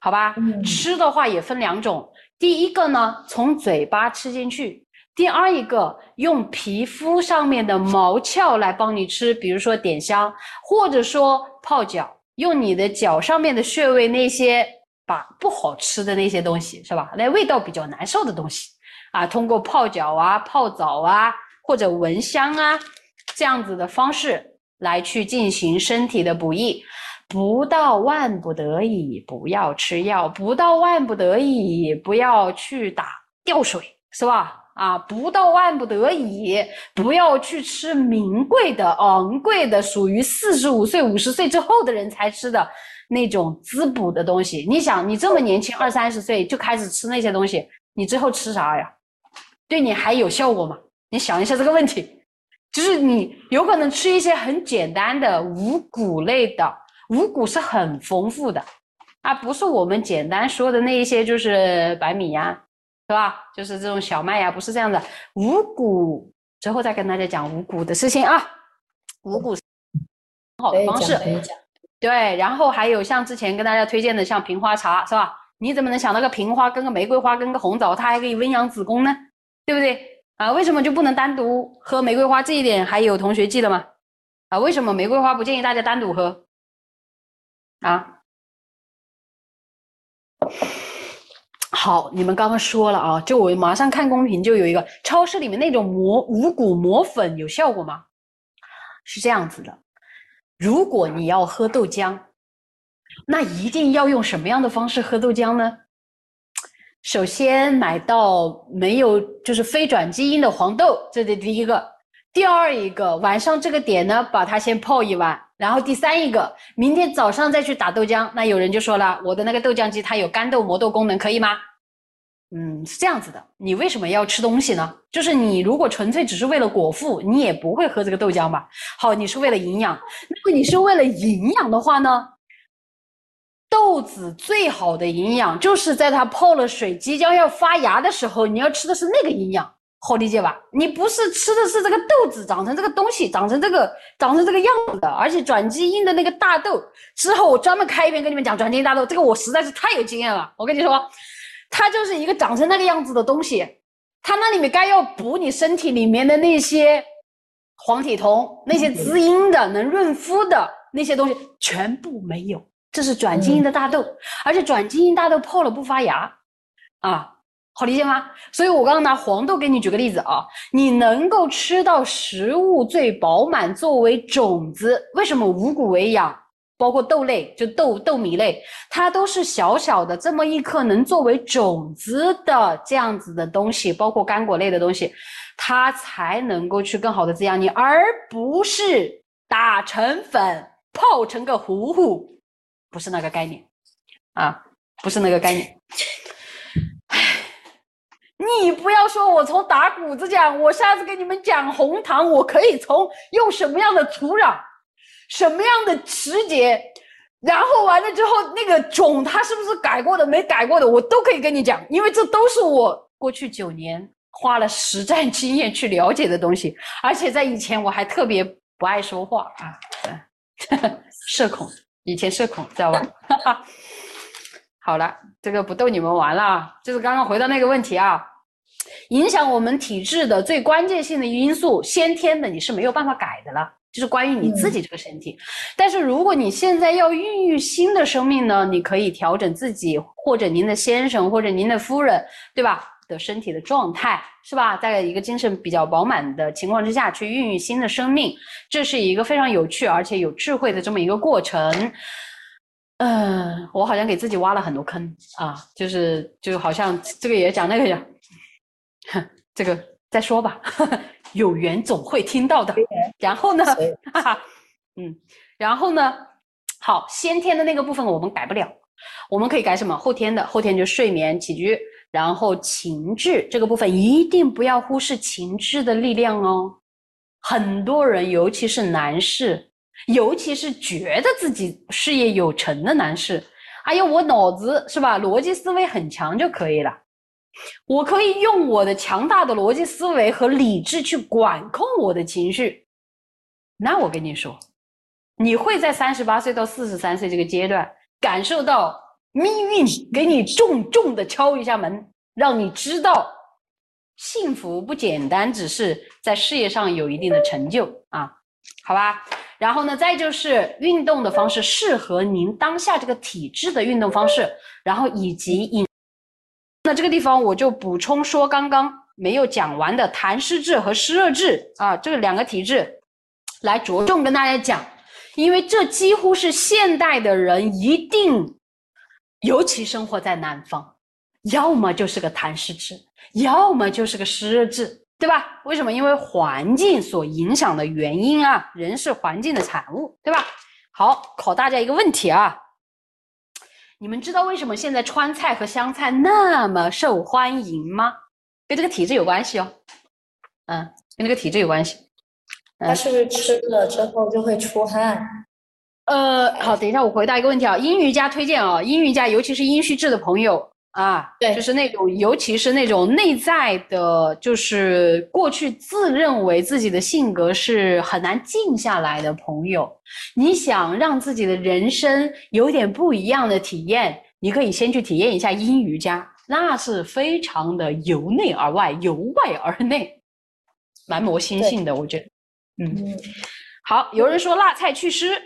好吧？吃的话也分两种，第一个呢，从嘴巴吃进去。第二一个用皮肤上面的毛窍来帮你吃，比如说点香，或者说泡脚，用你的脚上面的穴位那些把不好吃的那些东西是吧？那味道比较难受的东西啊，通过泡脚啊、泡澡啊或者闻香啊这样子的方式来去进行身体的补益。不到万不得已不要吃药，不到万不得已不要去打吊水，是吧？啊，不到万不得已，不要去吃名贵的、昂贵的，属于四十五岁、五十岁之后的人才吃的那种滋补的东西。你想，你这么年轻，二三十岁就开始吃那些东西，你之后吃啥呀？对你还有效果吗？你想一下这个问题，就是你有可能吃一些很简单的五谷类的，五谷是很丰富的，啊，不是我们简单说的那一些，就是白米呀。是吧？就是这种小麦呀，不是这样的。五谷之后再跟大家讲五谷的事情啊。五谷好的方式，对。然后还有像之前跟大家推荐的，像平花茶，是吧？你怎么能想到个平花跟个玫瑰花跟个红枣，它还可以温养子宫呢？对不对？啊，为什么就不能单独喝玫瑰花？这一点还有同学记得吗？啊，为什么玫瑰花不建议大家单独喝？啊？好，你们刚刚说了啊，就我马上看公屏，就有一个超市里面那种磨五谷磨粉有效果吗？是这样子的，如果你要喝豆浆，那一定要用什么样的方式喝豆浆呢？首先买到没有就是非转基因的黄豆，这是第一个。第二一个，晚上这个点呢，把它先泡一晚。然后第三一个，明天早上再去打豆浆。那有人就说了，我的那个豆浆机它有干豆磨豆功能，可以吗？嗯，是这样子的。你为什么要吃东西呢？就是你如果纯粹只是为了果腹，你也不会喝这个豆浆吧？好，你是为了营养。那么你是为了营养的话呢？豆子最好的营养就是在它泡了水、即将要发芽的时候，你要吃的是那个营养。好理解吧？你不是吃的是这个豆子长成这个东西，长成这个长成这个样子的，而且转基因的那个大豆之后，我专门开一篇跟你们讲转基因大豆，这个我实在是太有经验了。我跟你说，它就是一个长成那个样子的东西，它那里面该要补你身体里面的那些黄体酮、那些滋阴的、能润肤的那些东西全部没有，这是转基因的大豆，而且转基因大豆泡了不发芽啊。好理解吗？所以我刚刚拿黄豆给你举个例子啊，你能够吃到食物最饱满作为种子，为什么五谷为养？包括豆类，就豆豆米类，它都是小小的这么一颗能作为种子的这样子的东西，包括干果类的东西，它才能够去更好的滋养你，而不是打成粉泡成个糊糊，不是那个概念啊，不是那个概念。你不要说，我从打谷子讲，我下次给你们讲红糖，我可以从用什么样的土壤，什么样的时节，然后完了之后那个种它是不是改过的，没改过的，我都可以跟你讲，因为这都是我过去九年花了实战经验去了解的东西，而且在以前我还特别不爱说话啊，社恐，以前社恐，知道吧？好了，这个不逗你们玩了，就是刚刚回到那个问题啊，影响我们体质的最关键性的因素，先天的你是没有办法改的了，就是关于你自己这个身体。但是如果你现在要孕育新的生命呢，你可以调整自己，或者您的先生，或者您的夫人，对吧？的身体的状态，是吧？在一个精神比较饱满的情况之下去孕育新的生命，这是一个非常有趣而且有智慧的这么一个过程。嗯，我好像给自己挖了很多坑啊，就是就好像这个也讲那个讲，哼，这个再说吧，有缘总会听到的。然后呢，哈哈，嗯，然后呢，好，先天的那个部分我们改不了，我们可以改什么？后天的，后天就睡眠起居，然后情志这个部分一定不要忽视情志的力量哦。很多人，尤其是男士。尤其是觉得自己事业有成的男士，哎呀，我脑子是吧，逻辑思维很强就可以了。我可以用我的强大的逻辑思维和理智去管控我的情绪。那我跟你说，你会在三十八岁到四十三岁这个阶段，感受到命运给你重重的敲一下门，让你知道，幸福不简单只是在事业上有一定的成就啊，好吧？然后呢，再就是运动的方式适合您当下这个体质的运动方式，然后以及饮。那这个地方我就补充说，刚刚没有讲完的痰湿质和湿热质啊，这两个体质，来着重跟大家讲，因为这几乎是现代的人一定，尤其生活在南方，要么就是个痰湿质，要么就是个湿热质。对吧？为什么？因为环境所影响的原因啊，人是环境的产物，对吧？好，考大家一个问题啊，你们知道为什么现在川菜和湘菜那么受欢迎吗？跟这个体质有关系哦，嗯，跟这个体质有关系。他是不是吃了之后就会出汗？呃，好，等一下我回答一个问题啊，阴瑜伽推荐啊，阴瑜伽尤其是阴虚质的朋友。啊，对，就是那种，尤其是那种内在的，就是过去自认为自己的性格是很难静下来的朋友，你想让自己的人生有点不一样的体验，你可以先去体验一下阴瑜伽，那是非常的由内而外，由外而内，蛮魔心性的，我觉得。嗯，好，有人说辣菜祛湿。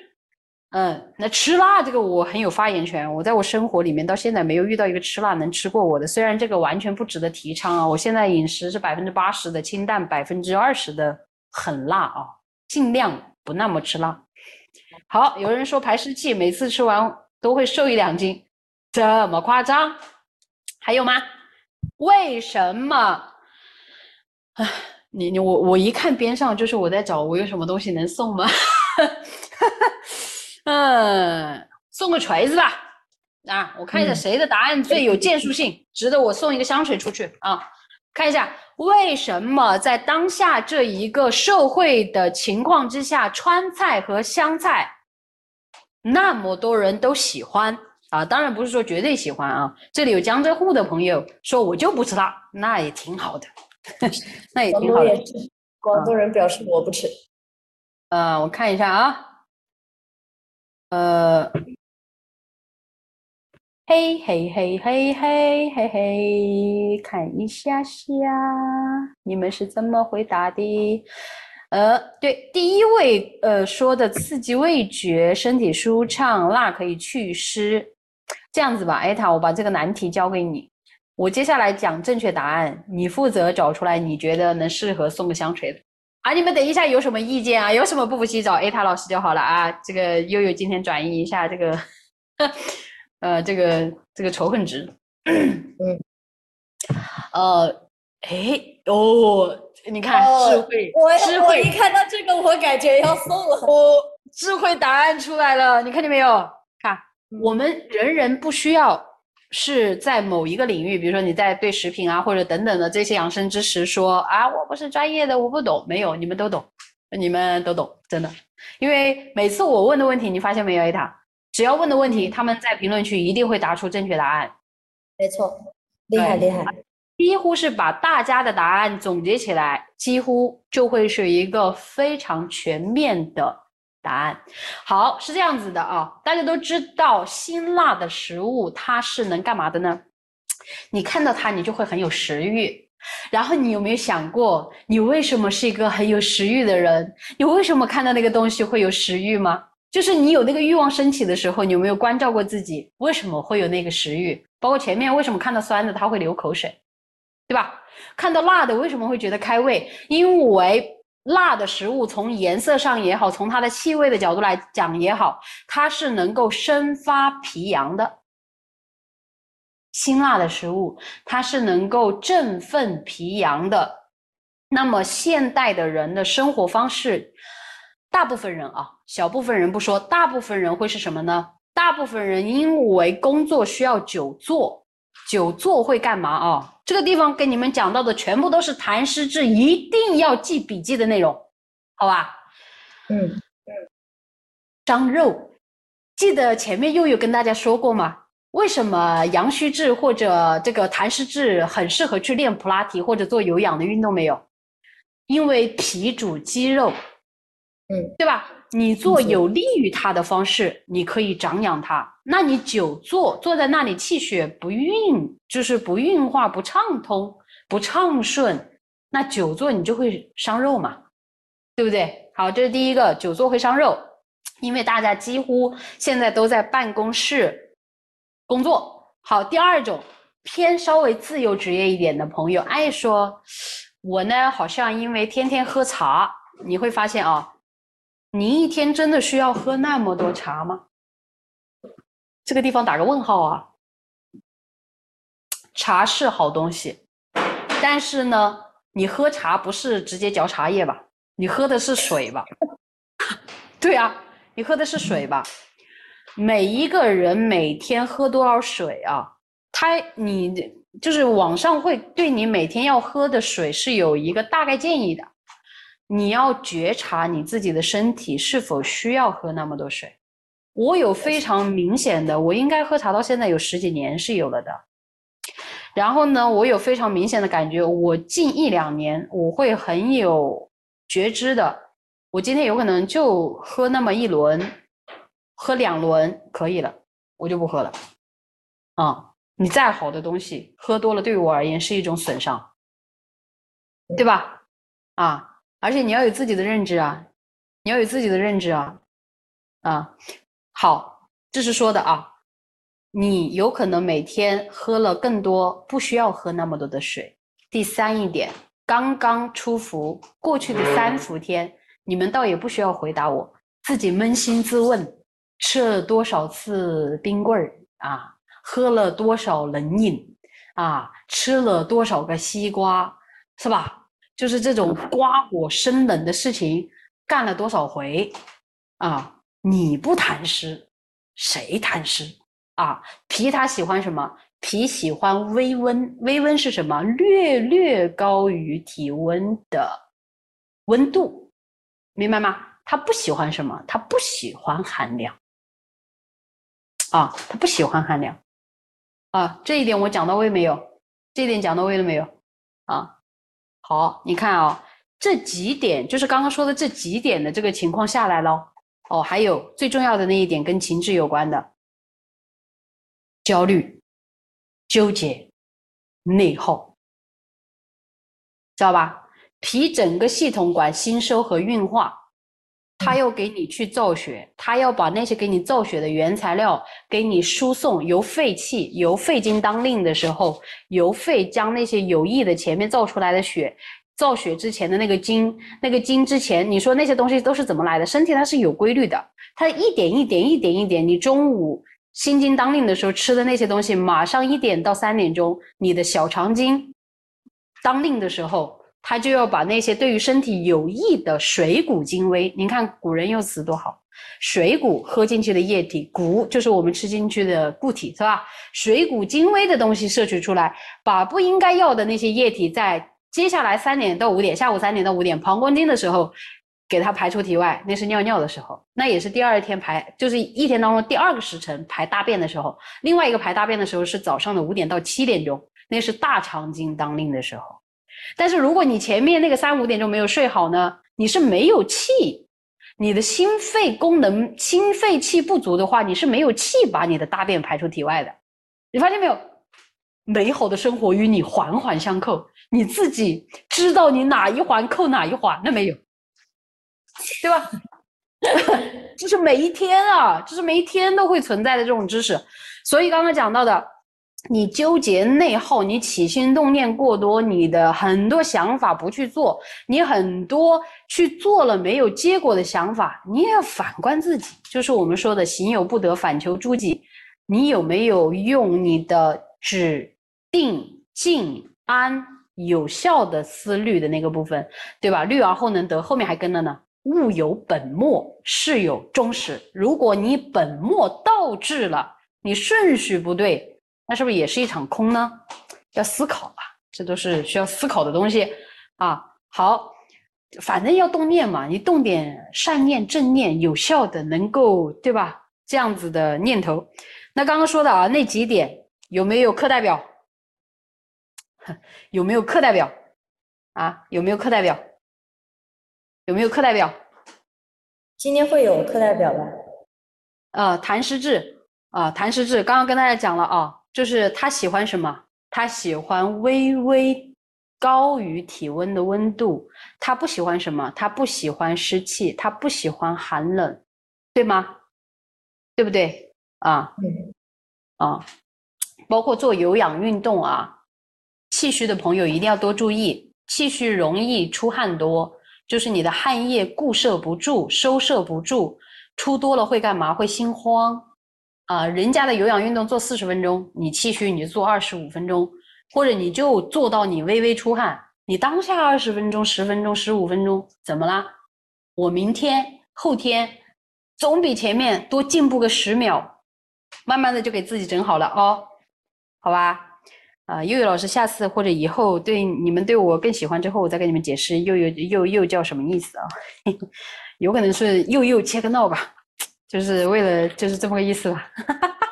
嗯，那吃辣这个我很有发言权。我在我生活里面到现在没有遇到一个吃辣能吃过我的。虽然这个完全不值得提倡啊，我现在饮食是百分之八十的清淡，百分之二十的很辣啊，尽量不那么吃辣。好，有人说排湿气，每次吃完都会瘦一两斤，这么夸张？还有吗？为什么？唉，你你我我一看边上就是我在找我有什么东西能送吗？哈 哈嗯，送个锤子吧。啊，我看一下谁的答案最有建树性，值得我送一个香水出去啊？看一下为什么在当下这一个社会的情况之下，川菜和湘菜那么多人都喜欢啊？当然不是说绝对喜欢啊。这里有江浙沪的朋友说我就不吃辣，那也挺好的，那也挺好的。广东人表示我不吃。呃，我看一下啊。呃，嘿嘿嘿嘿嘿嘿嘿，看一下下，你们是怎么回答的？呃，对，第一位呃说的刺激味觉，身体舒畅，辣可以祛湿，这样子吧，艾塔，我把这个难题交给你，我接下来讲正确答案，你负责找出来你觉得能适合送个香锤的。啊，你们等一下有什么意见啊？有什么不服气找 A 塔老师就好了啊。这个悠悠今天转移一下这个，呃，这个这个仇恨值。嗯。呃，哎，哦，你看智慧，智慧，一看到这个，我感觉要送了。哦，智慧答案出来了，你看见没有？看，我们人人不需要。是在某一个领域，比如说你在对食品啊或者等等的这些养生知识说啊，我不是专业的，我不懂。没有，你们都懂，你们都懂，真的。因为每次我问的问题，你发现没有，艾塔，只要问的问题，他们在评论区一定会答出正确答案。没错，厉害厉害，几乎是把大家的答案总结起来，几乎就会是一个非常全面的。答案好是这样子的啊，大家都知道辛辣的食物它是能干嘛的呢？你看到它，你就会很有食欲。然后你有没有想过，你为什么是一个很有食欲的人？你为什么看到那个东西会有食欲吗？就是你有那个欲望升起的时候，你有没有关照过自己为什么会有那个食欲？包括前面为什么看到酸的他会流口水，对吧？看到辣的为什么会觉得开胃？因为辣的食物从颜色上也好，从它的气味的角度来讲也好，它是能够生发脾阳的。辛辣的食物，它是能够振奋脾阳的。那么现代的人的生活方式，大部分人啊，小部分人不说，大部分人会是什么呢？大部分人因为工作需要久坐，久坐会干嘛啊？这个地方跟你们讲到的全部都是痰湿质，一定要记笔记的内容，好吧？嗯嗯，伤肉，记得前面又有跟大家说过吗？为什么阳虚质或者这个痰湿质很适合去练普拉提或者做有氧的运动没有？因为脾主肌肉，嗯，对吧？你做有利于它的方式，你可以长养它。那你久坐坐在那里，气血不运，就是不运化、不畅通、不畅顺，那久坐你就会伤肉嘛，对不对？好，这是第一个，久坐会伤肉，因为大家几乎现在都在办公室工作。好，第二种偏稍微自由职业一点的朋友，爱说。我呢，好像因为天天喝茶，你会发现啊，你一天真的需要喝那么多茶吗？这个地方打个问号啊。茶是好东西，但是呢，你喝茶不是直接嚼茶叶吧？你喝的是水吧？对啊，你喝的是水吧？每一个人每天喝多少水啊？他你。就是网上会对你每天要喝的水是有一个大概建议的，你要觉察你自己的身体是否需要喝那么多水。我有非常明显的，我应该喝茶到现在有十几年是有了的。然后呢，我有非常明显的感觉，我近一两年我会很有觉知的，我今天有可能就喝那么一轮，喝两轮可以了，我就不喝了，啊。你再好的东西，喝多了对于我而言是一种损伤，对吧？啊，而且你要有自己的认知啊，你要有自己的认知啊，啊，好，这是说的啊，你有可能每天喝了更多，不需要喝那么多的水。第三一点，刚刚出伏，过去的三伏天，你们倒也不需要回答我，自己扪心自问，吃了多少次冰棍儿啊？喝了多少冷饮啊？吃了多少个西瓜，是吧？就是这种刮火生冷的事情干了多少回啊？你不痰湿，谁痰湿啊？脾它喜欢什么？脾喜欢微温，微温是什么？略略高于体温的温度，明白吗？它不喜欢什么？它不喜欢寒凉啊，它不喜欢寒凉。啊，这一点我讲到位没有？这一点讲到位了没有？啊，好，你看啊，这几点就是刚刚说的这几点的这个情况下来了。哦，还有最重要的那一点跟情志有关的，焦虑、纠结、内耗，知道吧？脾整个系统管吸收和运化。他要给你去造血，他要把那些给你造血的原材料给你输送，由肺气，由肺经当令的时候，由肺将那些有益的前面造出来的血，造血之前的那个精，那个精之前，你说那些东西都是怎么来的？身体它是有规律的，它一点一点，一点一点，你中午心经当令的时候吃的那些东西，马上一点到三点钟，你的小肠经当令的时候。他就要把那些对于身体有益的水谷精微，您看古人用词多好，水谷喝进去的液体，谷就是我们吃进去的固体，是吧？水谷精微的东西摄取出来，把不应该要的那些液体，在接下来三点到五点，下午三点到五点膀胱经的时候，给它排出体外，那是尿尿的时候，那也是第二天排，就是一天当中第二个时辰排大便的时候，另外一个排大便的时候是早上的五点到七点钟，那是大肠经当令的时候。但是如果你前面那个三五点钟没有睡好呢，你是没有气，你的心肺功能、心肺气不足的话，你是没有气把你的大便排出体外的。你发现没有？美好的生活与你环环相扣，你自己知道你哪一环扣哪一环了没有？对吧？这是每一天啊，这是每一天都会存在的这种知识。所以刚刚讲到的，你纠结内耗，你起心动念过多，你的很多想法不去做，你很多去做了没有结果的想法，你也要反观自己，就是我们说的“行有不得，反求诸己”。你有没有用你的止、定、静、安有效的思虑的那个部分，对吧？虑而后能得，后面还跟了呢。物有本末，事有终始。如果你本末倒置了，你顺序不对。那是不是也是一场空呢？要思考吧，这都是需要思考的东西啊。好，反正要动念嘛，你动点善念、正念，有效的，能够对吧？这样子的念头。那刚刚说的啊，那几点有没有课代表？有没有课代表？啊，有没有课代表？有没有课代表？今天会有课代表的。呃，谭师志啊，谭师志，刚刚跟大家讲了啊。就是他喜欢什么？他喜欢微微高于体温的温度。他不喜欢什么？他不喜欢湿气，他不喜欢寒冷，对吗？对不对？啊，啊，包括做有氧运动啊，气虚的朋友一定要多注意，气虚容易出汗多，就是你的汗液固摄不住，收摄不住，出多了会干嘛？会心慌。啊，人家的有氧运动做四十分钟，你气虚你就做二十五分钟，或者你就做到你微微出汗，你当下二十分钟、十分钟、十五分钟，怎么啦？我明天、后天总比前面多进步个十秒，慢慢的就给自己整好了哦，好吧？啊，悠悠老师，下次或者以后对你们对我更喜欢之后，我再给你们解释又又又又叫什么意思啊？有可能是又又切个闹吧。就是为了就是这么个意思吧，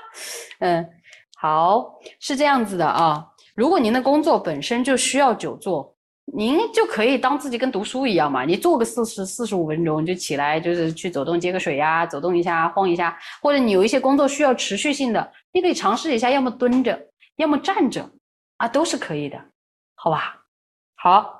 嗯，好，是这样子的啊。如果您的工作本身就需要久坐，您就可以当自己跟读书一样嘛，你坐个四十四十五分钟就起来，就是去走动接个水呀，走动一下晃一下，或者你有一些工作需要持续性的，你可以尝试一下，要么蹲着，要么站着，啊，都是可以的，好吧？好。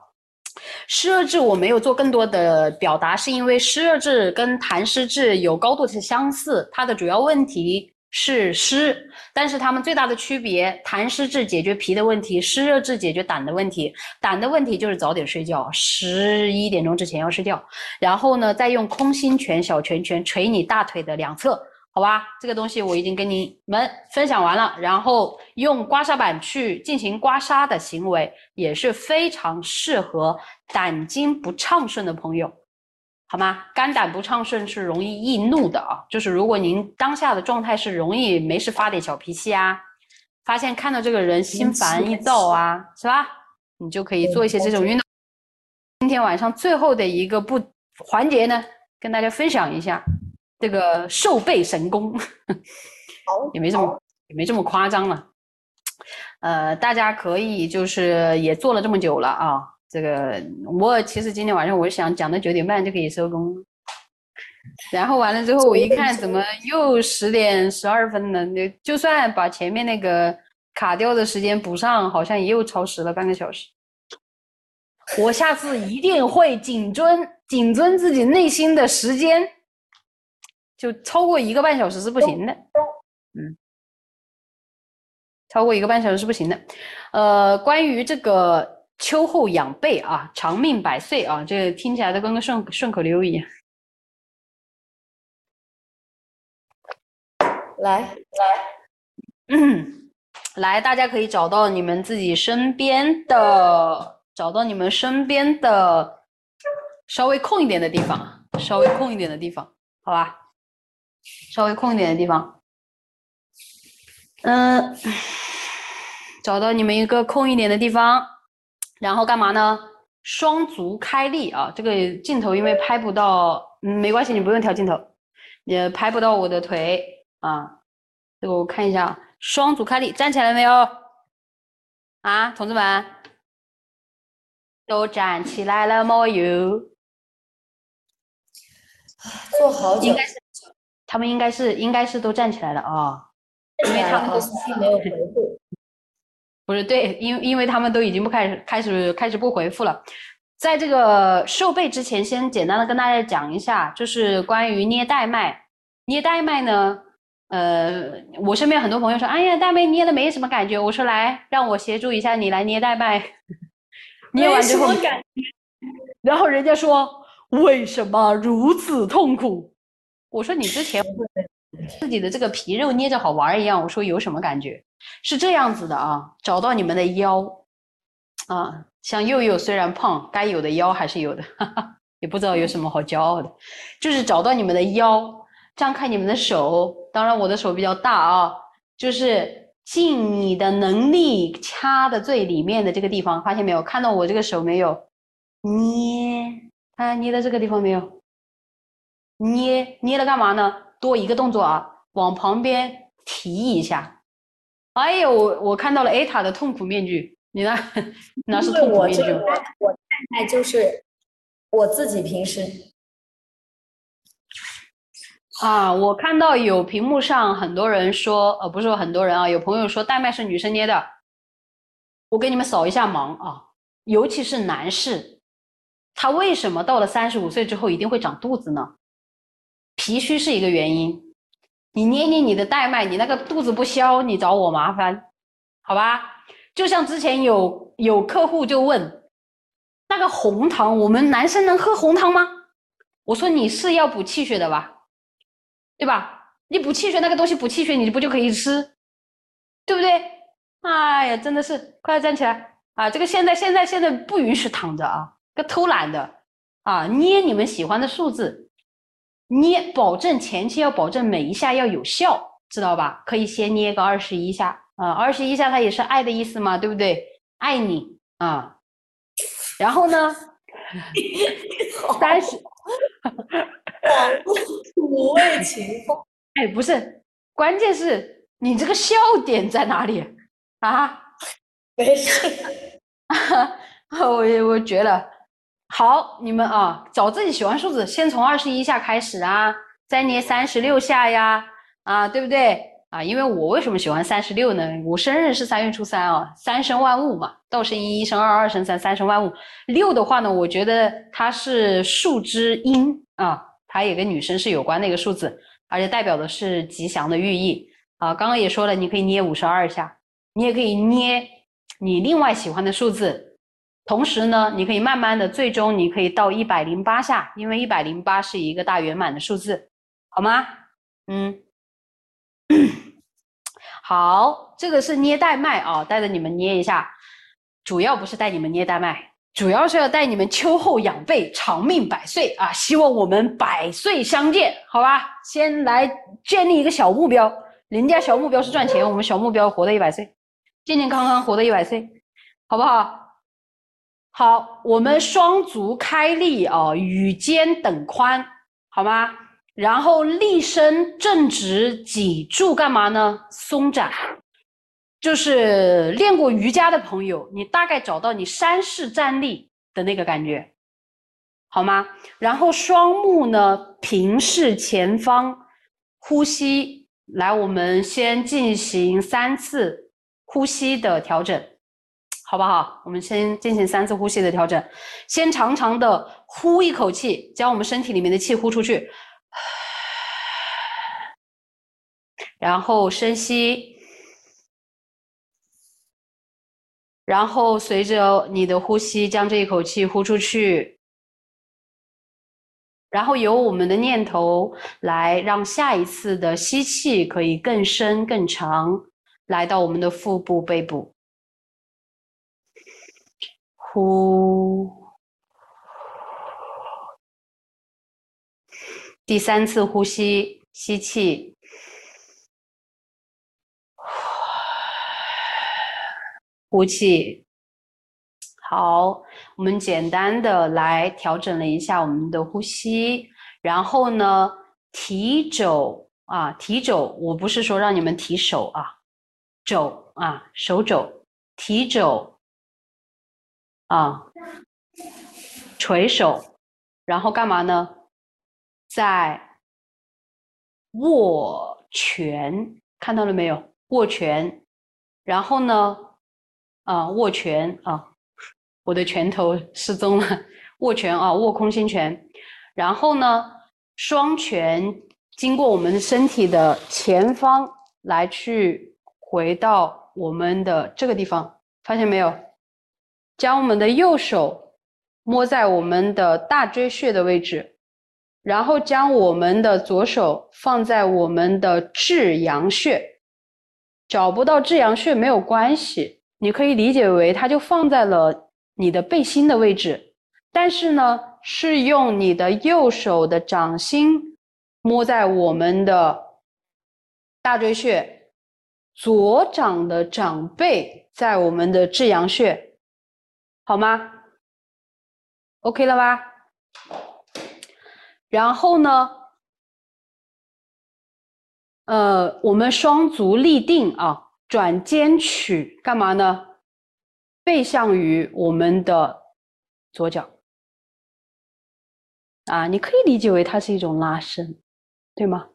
湿热质我没有做更多的表达，是因为湿热质跟痰湿质有高度的相似，它的主要问题是湿，但是它们最大的区别，痰湿质解决脾的问题，湿热质解决胆的问题。胆的问题就是早点睡觉，十一点钟之前要睡觉，然后呢，再用空心拳小拳拳捶你大腿的两侧。好吧，这个东西我已经跟你们分享完了，然后用刮痧板去进行刮痧的行为也是非常适合胆经不畅顺的朋友，好吗？肝胆不畅顺是容易易怒的啊，就是如果您当下的状态是容易没事发点小脾气啊，发现看到这个人心烦意躁啊，是吧？你就可以做一些这种运动。今天晚上最后的一个不环节呢，跟大家分享一下。这个瘦背神功，也没这么也没这么夸张了。呃，大家可以就是也做了这么久了啊。这个我其实今天晚上我想讲到九点半就可以收工，然后完了之后我一看怎么又十点十二分了？那就算把前面那个卡掉的时间补上，好像也又超时了半个小时。我下次一定会谨遵谨遵自己内心的时间。就超过一个半小时是不行的，嗯，超过一个半小时是不行的。呃，关于这个秋后养背啊，长命百岁啊，这个听起来都跟个顺顺口溜一样。来来，嗯，来，大家可以找到你们自己身边的，找到你们身边的稍微空一点的地方，稍微空一点的地方，好吧？稍微空一点的地方，嗯，找到你们一个空一点的地方，然后干嘛呢？双足开立啊！这个镜头因为拍不到，嗯，没关系，你不用调镜头，也拍不到我的腿啊。这个我看一下，双足开立，站起来没有？啊，同志们，都站起来了没有？坐好久。他们应该是应该是都站起来了啊，因为他们都没有回复，不是对，因因为他们都已经不开始开始开始不回复了。在这个瘦背之前，先简单的跟大家讲一下，就是关于捏带脉。捏带脉呢，呃，我身边很多朋友说，哎呀，大妹捏的没什么感觉。我说来，让我协助一下你来捏带脉，捏完之后，感然后人家说为什么如此痛苦？我说你之前自己的这个皮肉捏着好玩一样，我说有什么感觉？是这样子的啊，找到你们的腰啊，像佑佑虽然胖，该有的腰还是有的，哈哈，也不知道有什么好骄傲的，就是找到你们的腰，张开你们的手，当然我的手比较大啊，就是尽你的能力掐的最里面的这个地方，发现没有？看到我这个手没有？捏，看捏到这个地方没有？捏捏了干嘛呢？多一个动作啊，往旁边提一下。哎呦，我我看到了 A 塔的痛苦面具，你呢？那是痛苦面具我这个。我太太就是我自己平时啊，我看到有屏幕上很多人说，呃，不是说很多人啊，有朋友说带麦是女生捏的，我给你们扫一下盲啊，尤其是男士，他为什么到了三十五岁之后一定会长肚子呢？脾虚是一个原因，你捏捏你的带脉，你那个肚子不消，你找我麻烦，好吧？就像之前有有客户就问，那个红糖，我们男生能喝红糖吗？我说你是要补气血的吧？对吧？你补气血那个东西补气血，你不就可以吃，对不对？哎呀，真的是，快站起来啊！这个现在现在现在不允许躺着啊，个偷懒的啊，捏你们喜欢的数字，捏，保证前期要保证每一下要有效，知道吧？可以先捏个二十一下啊，二十一下它也是爱的意思嘛，对不对？爱你啊，然后呢，三十。土味情话，哎，不是，关键是你这个笑点在哪里啊？没事，我也我觉得好，你们啊，找自己喜欢数字，先从二十一下开始啊，再捏三十六下呀，啊，对不对？啊，因为我为什么喜欢三十六呢？我生日是三月初三啊，三生万物嘛，道生一，一生二，二生三，三生万物。六的话呢，我觉得它是数之阴啊，它也跟女生是有关的一个数字，而且代表的是吉祥的寓意啊。刚刚也说了，你可以捏五十二下，你也可以捏你另外喜欢的数字，同时呢，你可以慢慢的，最终你可以到一百零八下，因为一百零八是一个大圆满的数字，好吗？嗯。好，这个是捏带脉啊，带着你们捏一下。主要不是带你们捏带脉，主要是要带你们秋后养背，长命百岁啊！希望我们百岁相见，好吧？先来建立一个小目标，人家小目标是赚钱，我们小目标活到一百岁，健健康康活到一百岁，好不好？好，我们双足开立啊，与肩等宽，好吗？然后立身正直，脊柱干嘛呢？松展，就是练过瑜伽的朋友，你大概找到你山式站立的那个感觉，好吗？然后双目呢平视前方，呼吸。来，我们先进行三次呼吸的调整，好不好？我们先进行三次呼吸的调整，先长长的呼一口气，将我们身体里面的气呼出去。然后深吸，然后随着你的呼吸，将这一口气呼出去，然后由我们的念头来让下一次的吸气可以更深更长，来到我们的腹部背部，呼，第三次呼吸，吸气。呼气，好，我们简单的来调整了一下我们的呼吸，然后呢，提肘啊，提肘，我不是说让你们提手啊，肘啊，手肘，提肘啊，垂手，然后干嘛呢？在握拳，看到了没有？握拳，然后呢？啊，握拳啊，我的拳头失踪了。握拳啊，握空心拳。然后呢，双拳经过我们身体的前方来去回到我们的这个地方，发现没有？将我们的右手摸在我们的大椎穴的位置，然后将我们的左手放在我们的至阳穴。找不到至阳穴没有关系，你可以理解为它就放在了你的背心的位置，但是呢，是用你的右手的掌心摸在我们的大椎穴，左掌的掌背在我们的至阳穴。好吗？OK 了吧？然后呢？呃，我们双足立定啊，转肩曲，干嘛呢？背向于我们的左脚啊，你可以理解为它是一种拉伸，对吗？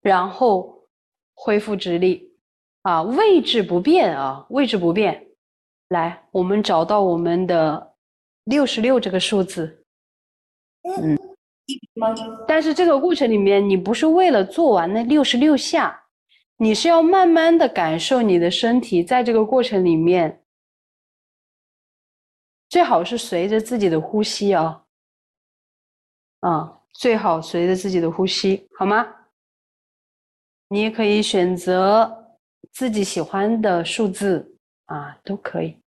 然后恢复直立啊，位置不变啊，位置不变。来，我们找到我们的六十六这个数字，嗯，但是这个过程里面，你不是为了做完那六十六下，你是要慢慢的感受你的身体在这个过程里面，最好是随着自己的呼吸啊，啊，最好随着自己的呼吸，好吗？你也可以选择自己喜欢的数字。啊，都可以。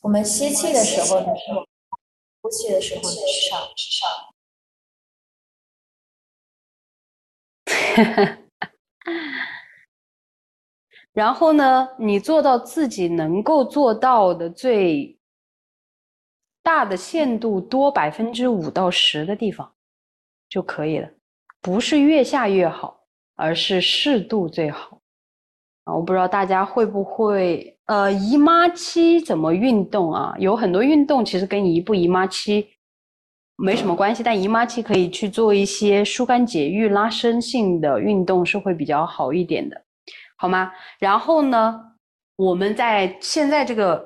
我们吸气的时候呢，呼气的时候呢，上上。然后呢，你做到自己能够做到的最大的限度多百分之五到十的地方就可以了，不是越下越好，而是适度最好。啊，我不知道大家会不会，呃，姨妈期怎么运动啊？有很多运动其实跟姨不姨妈期没什么关系，但姨妈期可以去做一些疏肝解郁、拉伸性的运动，是会比较好一点的，好吗？然后呢，我们在现在这个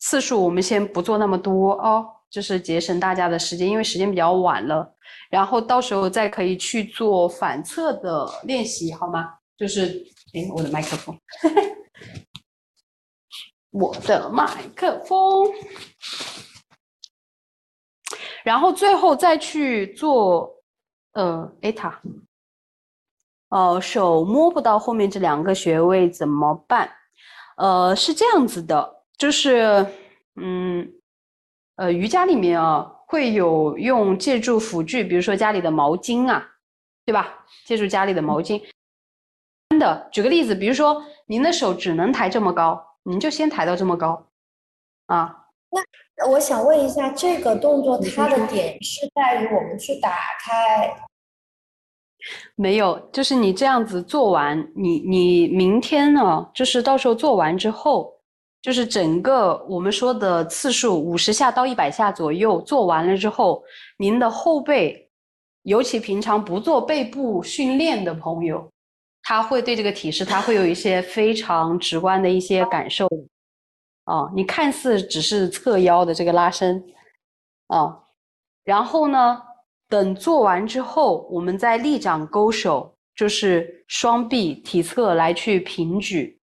次数，我们先不做那么多哦，就是节省大家的时间，因为时间比较晚了。然后到时候再可以去做反侧的练习，好吗？就是。哎，我的麦克风，我的麦克风，然后最后再去做，呃，艾塔，哦，手摸不到后面这两个穴位怎么办？呃，是这样子的，就是，嗯，呃，瑜伽里面啊，会有用借助辅具，比如说家里的毛巾啊，对吧？借助家里的毛巾。的，举个例子，比如说您的手只能抬这么高，您就先抬到这么高，啊。那我想问一下，这个动作它的点是在于我们去打开？没有，就是你这样子做完，你你明天呢，就是到时候做完之后，就是整个我们说的次数五十下到一百下左右，做完了之后，您的后背，尤其平常不做背部训练的朋友。他会对这个体式，他会有一些非常直观的一些感受，啊，你看似只是侧腰的这个拉伸，啊，然后呢，等做完之后，我们再立掌勾手，就是双臂体侧来去平举，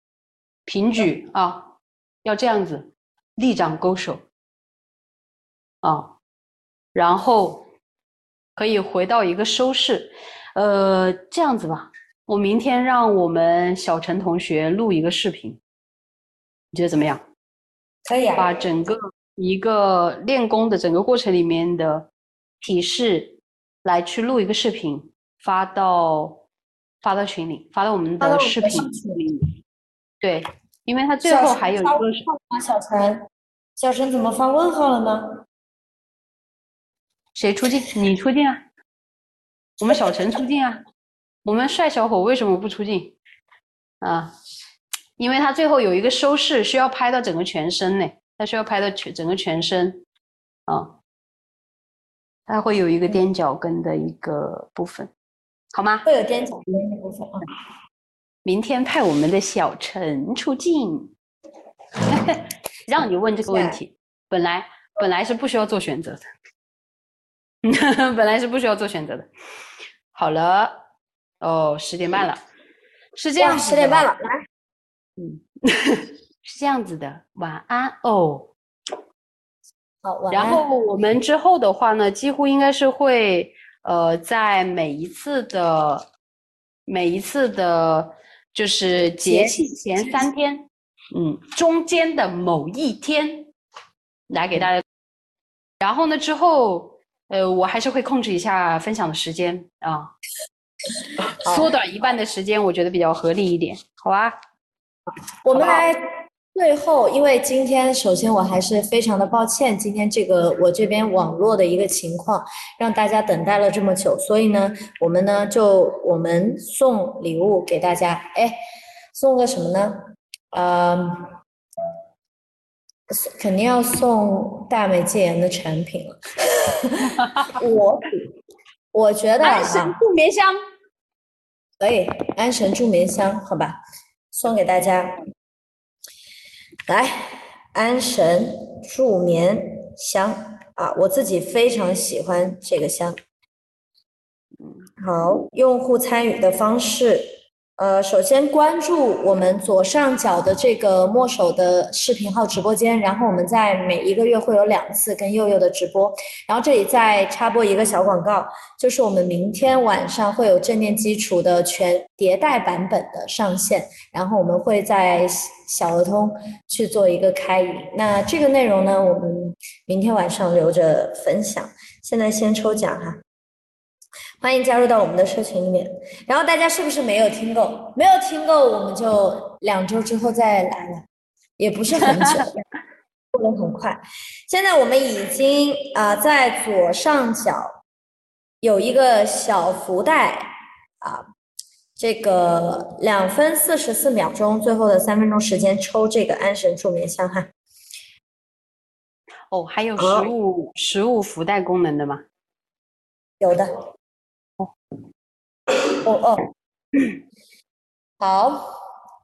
平举啊，要这样子，立掌勾手，啊，然后可以回到一个收势，呃，这样子吧。我明天让我们小陈同学录一个视频，你觉得怎么样？可以啊。把整个一个练功的整个过程里面的提示来去录一个视频，发到发到群里，发到我们的视频里。对，因为他最后还有一个。小陈，小陈怎么发问号了呢？谁出镜？你出镜啊？我们小陈出镜啊？我们帅小伙为什么不出镜啊？因为他最后有一个收视，需要拍到整个全身呢，他需要拍到全整个全身啊，他会有一个踮脚跟的一个部分，好吗？会有踮脚跟的部分啊。明天派我们的小陈出镜，让你问这个问题，本来本来是不需要做选择的。本来是不需要做选择的。好了，哦，十点半了，是这样，十点半了，来，嗯，是这样子的，晚安哦。好，晚安。然后我们之后的话呢，几乎应该是会，呃，在每一次的每一次的，就是节气前三天，嗯，中间的某一天，来给大家。然后呢，之后，呃，我还是会控制一下分享的时间啊，缩短一半的时间，我觉得比较合理一点，好吧？我们来。最后，因为今天首先我还是非常的抱歉，今天这个我这边网络的一个情况让大家等待了这么久，所以呢，我们呢就我们送礼物给大家，哎，送个什么呢？嗯，肯定要送大美戒颜的产品了。我我觉得安神助眠香可以，安神助眠香，好吧，送给大家。来，安神助眠香啊，我自己非常喜欢这个香。好，用户参与的方式。呃，首先关注我们左上角的这个墨手的视频号直播间，然后我们在每一个月会有两次跟佑佑的直播，然后这里再插播一个小广告，就是我们明天晚上会有正念基础的全迭代版本的上线，然后我们会在小鹅通去做一个开营，那这个内容呢，我们明天晚上留着分享，现在先抽奖哈。欢迎加入到我们的社群里面，然后大家是不是没有听够？没有听够，我们就两周之后再来了，也不是很久，过得很快。现在我们已经啊，在左上角有一个小福袋啊，这个两分四十四秒钟，最后的三分钟时间抽这个安神助眠香哈。哦，还有实物实物福袋功能的吗？有的。哦哦，好，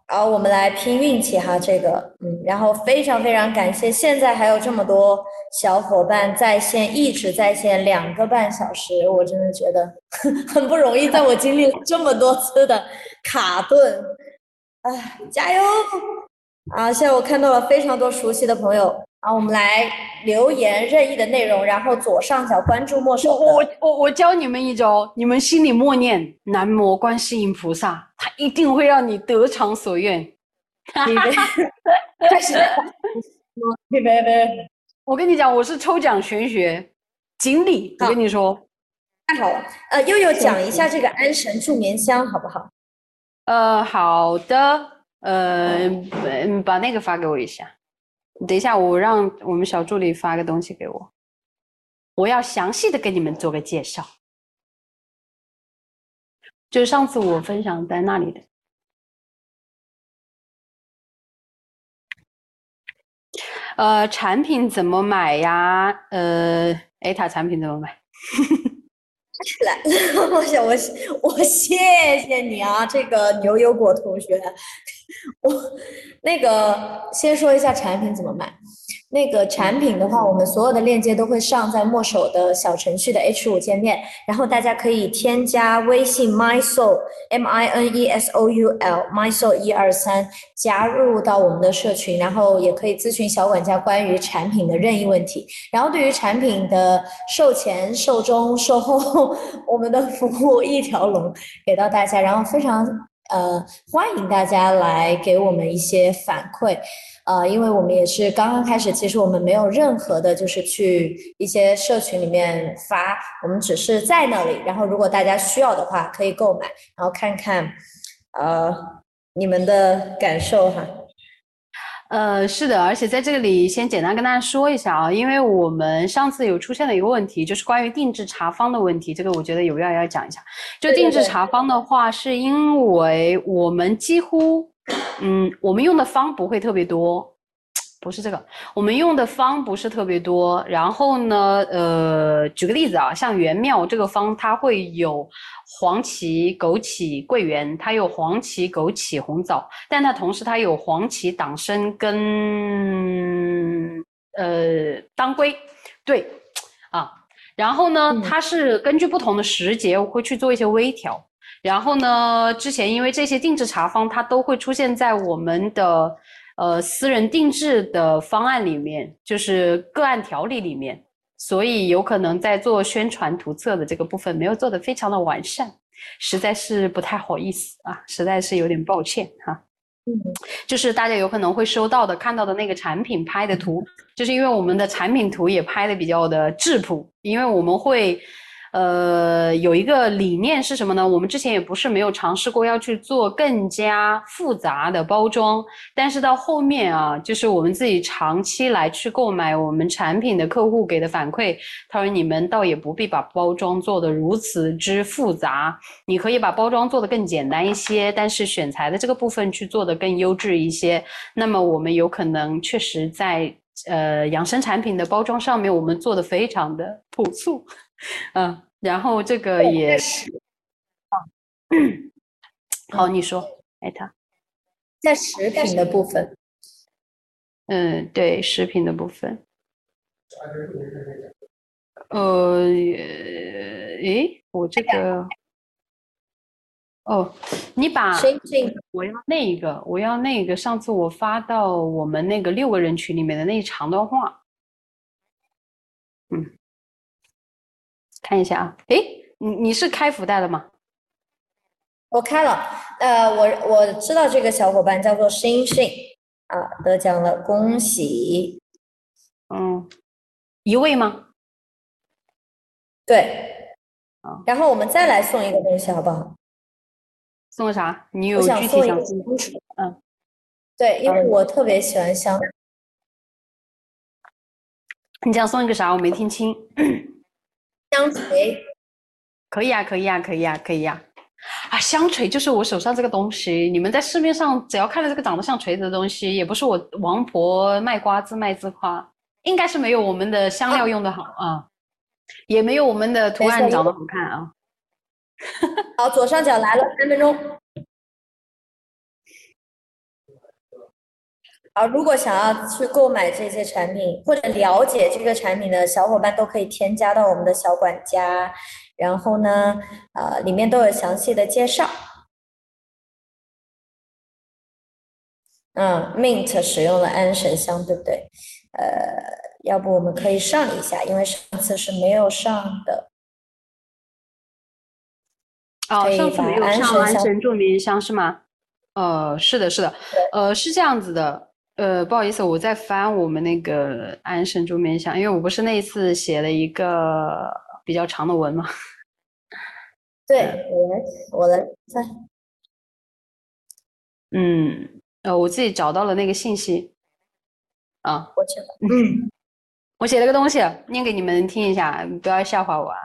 好，我们来拼运气哈，这个，嗯，然后非常非常感谢，现在还有这么多小伙伴在线，一直在线两个半小时，我真的觉得 很不容易，在我经历这么多次的卡顿，哎，加油！啊，现在我看到了非常多熟悉的朋友。啊，我们来留言任意的内容，然后左上角关注墨手。我我我我教你们一招，你们心里默念南无观世音菩萨，他一定会让你得偿所愿。开始，别别别！我跟你讲，我是抽奖玄学锦鲤。我跟你说，太好了。呃，悠悠讲一下这个安神助眠香好不好？呃，好的。呃，把那个发给我一下。等一下，我让我们小助理发个东西给我，我要详细的给你们做个介绍，就是上次我分享在那里的。呃，产品怎么买呀？呃，A 塔产品怎么买？来，我想我我谢谢你啊，这个牛油果同学。我那个先说一下产品怎么买。那个产品的话，我们所有的链接都会上在墨手的小程序的 H 五界面，然后大家可以添加微信 my soul m i n e s o u l my soul 一二三，加入到我们的社群，然后也可以咨询小管家关于产品的任意问题。然后对于产品的售前、售中、售后，我们的服务一条龙给到大家，然后非常。呃，欢迎大家来给我们一些反馈，呃，因为我们也是刚刚开始，其实我们没有任何的，就是去一些社群里面发，我们只是在那里，然后如果大家需要的话，可以购买，然后看看，呃，你们的感受哈。呃，是的，而且在这里先简单跟大家说一下啊，因为我们上次有出现了一个问题，就是关于定制茶方的问题，这个我觉得有必要要讲一下。就定制茶方的话，是因为我们几乎，嗯，我们用的方不会特别多。不是这个，我们用的方不是特别多。然后呢，呃，举个例子啊，像元妙这个方，它会有黄芪、枸杞、桂圆，它有黄芪、枸杞、红枣，但它同时它有黄芪、党参跟呃当归。对，啊，然后呢，嗯它是根据不同的时节，我会去做一些微调。然后呢，之前因为这些定制茶方，它都会出现在我们的呃私人定制的方案里面，就是个案条例里面，所以有可能在做宣传图册的这个部分没有做得非常的完善，实在是不太好意思啊，实在是有点抱歉哈、嗯。就是大家有可能会收到的、看到的那个产品拍的图，就是因为我们的产品图也拍的比较的质朴，因为我们会，呃，有一个理念是什么呢？我们之前也不是没有尝试过要去做更加复杂的包装，但是到后面啊，就是我们自己长期来去购买我们产品的客户给的反馈，他说你们倒也不必把包装做得如此之复杂，你可以把包装做得更简单一些，但是选材的这个部分去做得更优质一些。那么我们有可能确实在呃养生产品的包装上面，我们做的非常的朴素，嗯，然后这个也是 好，你说，艾特，在食品的部分，嗯，对，食品的部分，呃，诶，我这个。哦，你把我要那个，我要那个，上次我发到我们那个六个人群里面的那一长段话，嗯，看一下啊，诶，你你是开福袋的吗？我开了，呃，我我知道这个小伙伴叫做星星啊，得奖了，恭喜！嗯，一位吗？对好，然后我们再来送一个东西，好不好？送个啥？你有具体想嗯，对，因为我特别喜欢香，你想送一个啥？我没听清。香锤，可以啊，可以啊，可以啊，可以啊。啊，香锤就是我手上这个东西，你们在市面上只要看到这个长得像锤子的东西，也不是我王婆卖瓜自卖自夸，应该是没有我们的香料用的好啊，也没有我们的图案长得好看啊。好，左上角来了，三分钟。好，如果想要去购买这些产品或者了解这个产品的小伙伴，都可以添加到我们的小管家，然后呢，呃，里面都有详细的介绍。嗯，Mint 使用了安神香，对不对？呃，要不我们可以上一下，因为上次是没有上的。哦，上次没有上安神助眠香是吗？呃，是的，是的，呃，是这样子的，呃，不好意思，我在翻我们那个安神助眠香，因为我不是那一次写了一个比较长的文嘛，对，我来，我来翻。嗯，呃，我自己找到了那个信息，啊，我去了。嗯，我写了个东西，念给你们听一下，不要笑话我啊。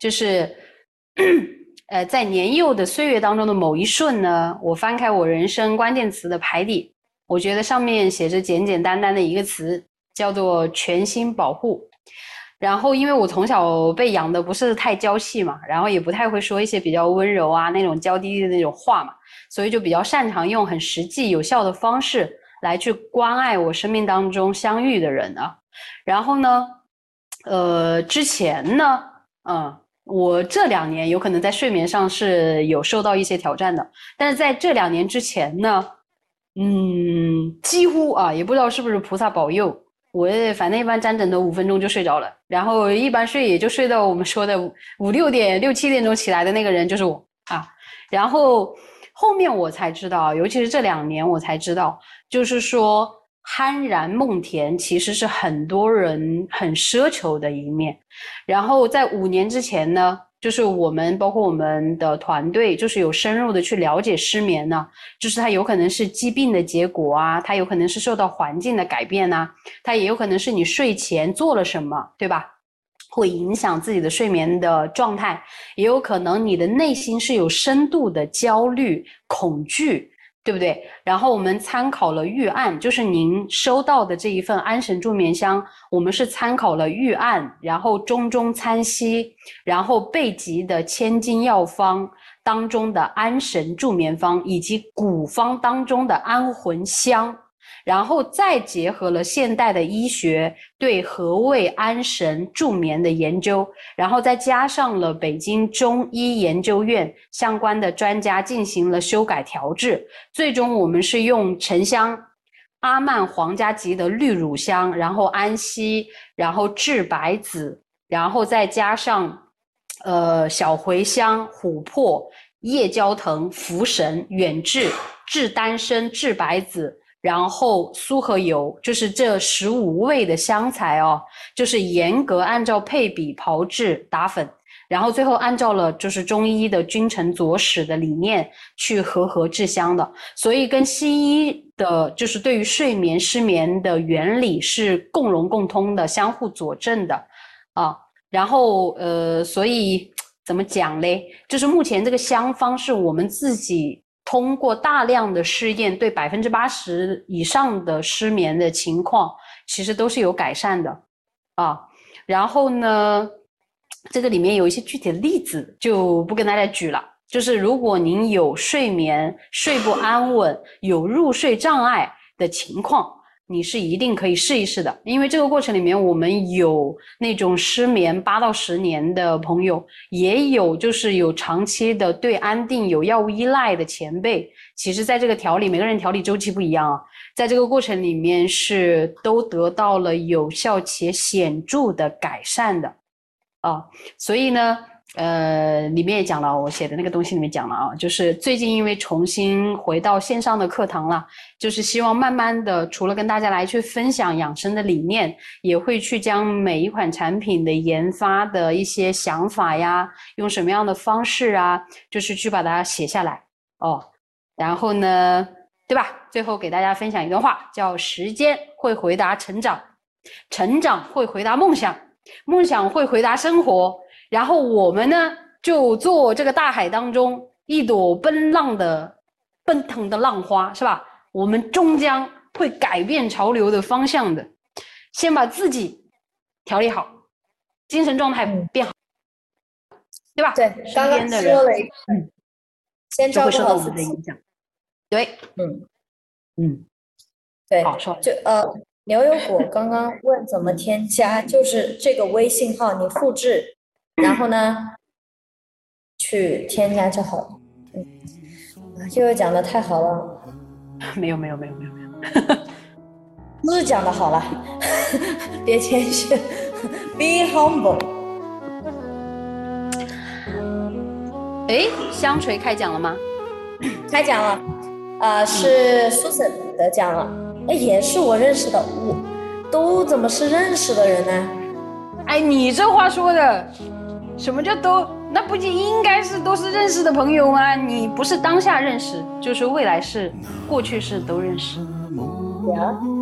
就是，呃，在年幼的岁月当中的某一瞬呢，我翻开我人生关键词的排底，我觉得上面写着简简单单的一个词，叫做全心保护。然后，因为我从小被养的不是太娇气嘛，然后也不太会说一些比较温柔啊那种娇滴滴的那种话嘛，所以就比较擅长用很实际有效的方式来去关爱我生命当中相遇的人啊。然后呢，呃，之前呢，嗯，我这两年有可能在睡眠上是有受到一些挑战的，但是在这两年之前呢，嗯，几乎啊，也不知道是不是菩萨保佑，我也反正一般沾枕头五分钟就睡着了，然后一般睡也就睡到我们说的五六点、六七点钟起来的那个人就是我啊。然后后面我才知道，尤其是这两年我才知道，就是说酣然梦田其实是很多人很奢求的一面。然后在五年之前呢，就是我们包括我们的团队，就是有深入的去了解失眠呢，就是它有可能是疾病的结果啊，它有可能是受到环境的改变呐、它也有可能是你睡前做了什么，对吧？会影响自己的睡眠的状态，也有可能你的内心是有深度的焦虑、恐惧，对不对？然后我们参考了预案，就是您收到的这一份安神助眠香，我们是参考了预案，然后中中参西，然后备急的千金药方当中的安神助眠方，以及古方当中的安魂香。然后再结合了现代的医学对何谓安神助眠的研究，然后再加上了北京中医研究院相关的专家进行了修改调制，最终我们是用沉香、阿曼皇家级的绿乳香，然后安息，然后治白子，然后再加上呃小茴香、琥珀。夜交藤、茯神、远志、治丹参、治白子，然后苏和油，就是这十五味的香材哦，就是严格按照配比炮制打粉，然后最后按照了就是中医的君臣佐使的理念去和合制香的，所以跟西医的就是对于睡眠失眠的原理是共融共通的，相互佐证的啊，然后呃，所以。怎么讲嘞？就是目前这个香方是我们自己通过大量的试验，对百分之八十以上的失眠的情况，其实都是有改善的啊。然后呢，这个里面有一些具体的例子，就不跟大家举了。就是如果您有睡眠睡不安稳、有入睡障碍的情况。你是一定可以试一试的，因为这个过程里面，我们有那种失眠八到十年的朋友，也有就是有长期的对安定有药物依赖的前辈。其实，在这个调理，每个人调理周期不一样啊，在这个过程里面是都得到了有效且显著的改善的啊，所以呢。呃，里面也讲了，我写的那个东西里面讲了啊，就是最近因为重新回到线上的课堂了，就是希望慢慢的，除了跟大家来去分享养生的理念，也会去将每一款产品的研发的一些想法呀，用什么样的方式啊，就是去把它写下来哦。然后呢，对吧？最后给大家分享一段话，叫时间会回答成长，成长会回答梦想，梦想会回答生活。然后我们呢，就做这个大海当中一朵奔浪的、奔腾的浪花，是吧？我们终将会改变潮流的方向的。先把自己调理好，精神状态变好，对吧？对，刚刚说了一个，先照顾好自己。对，嗯嗯，对，好说。就呃，牛油果刚刚问怎么添加，就是这个微信号你复制。然后呢，去添加就好了。嗯，悠悠讲的太好了。没有没有没有没有没有，不是讲的好了，别谦虚，Be humble。哎，香锤开奖了吗？开奖了，呃，是 Susan 得奖了。哎，也是我认识的，我都怎么是认识的人呢？哎，你这话说的。什么叫都？那不就应该是都是认识的朋友吗？你不是当下认识，就是未来是、过去式都认识。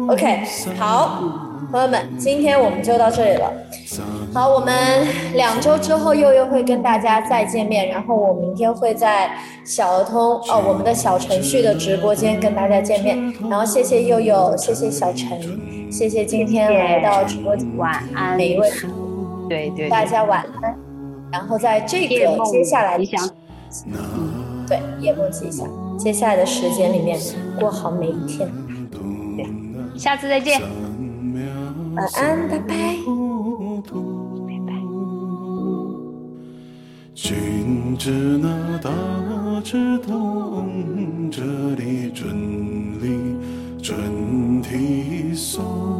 OK，好，朋友们，今天我们就到这里了。好，我们两周之后又又会跟大家再见面，然后我明天会在小儿通哦，我们的小程序的直播间跟大家见面。然后谢谢悠悠，谢谢小陈，谢谢今天来到直播间，晚安，每一位，对对，大家晚安。然后在这个接下来的，对夜梦吉祥，接下来的时间里面过好每一天。对，下次再见，晚安，拜拜，拜拜。君知那大智通，这里准理准提诵。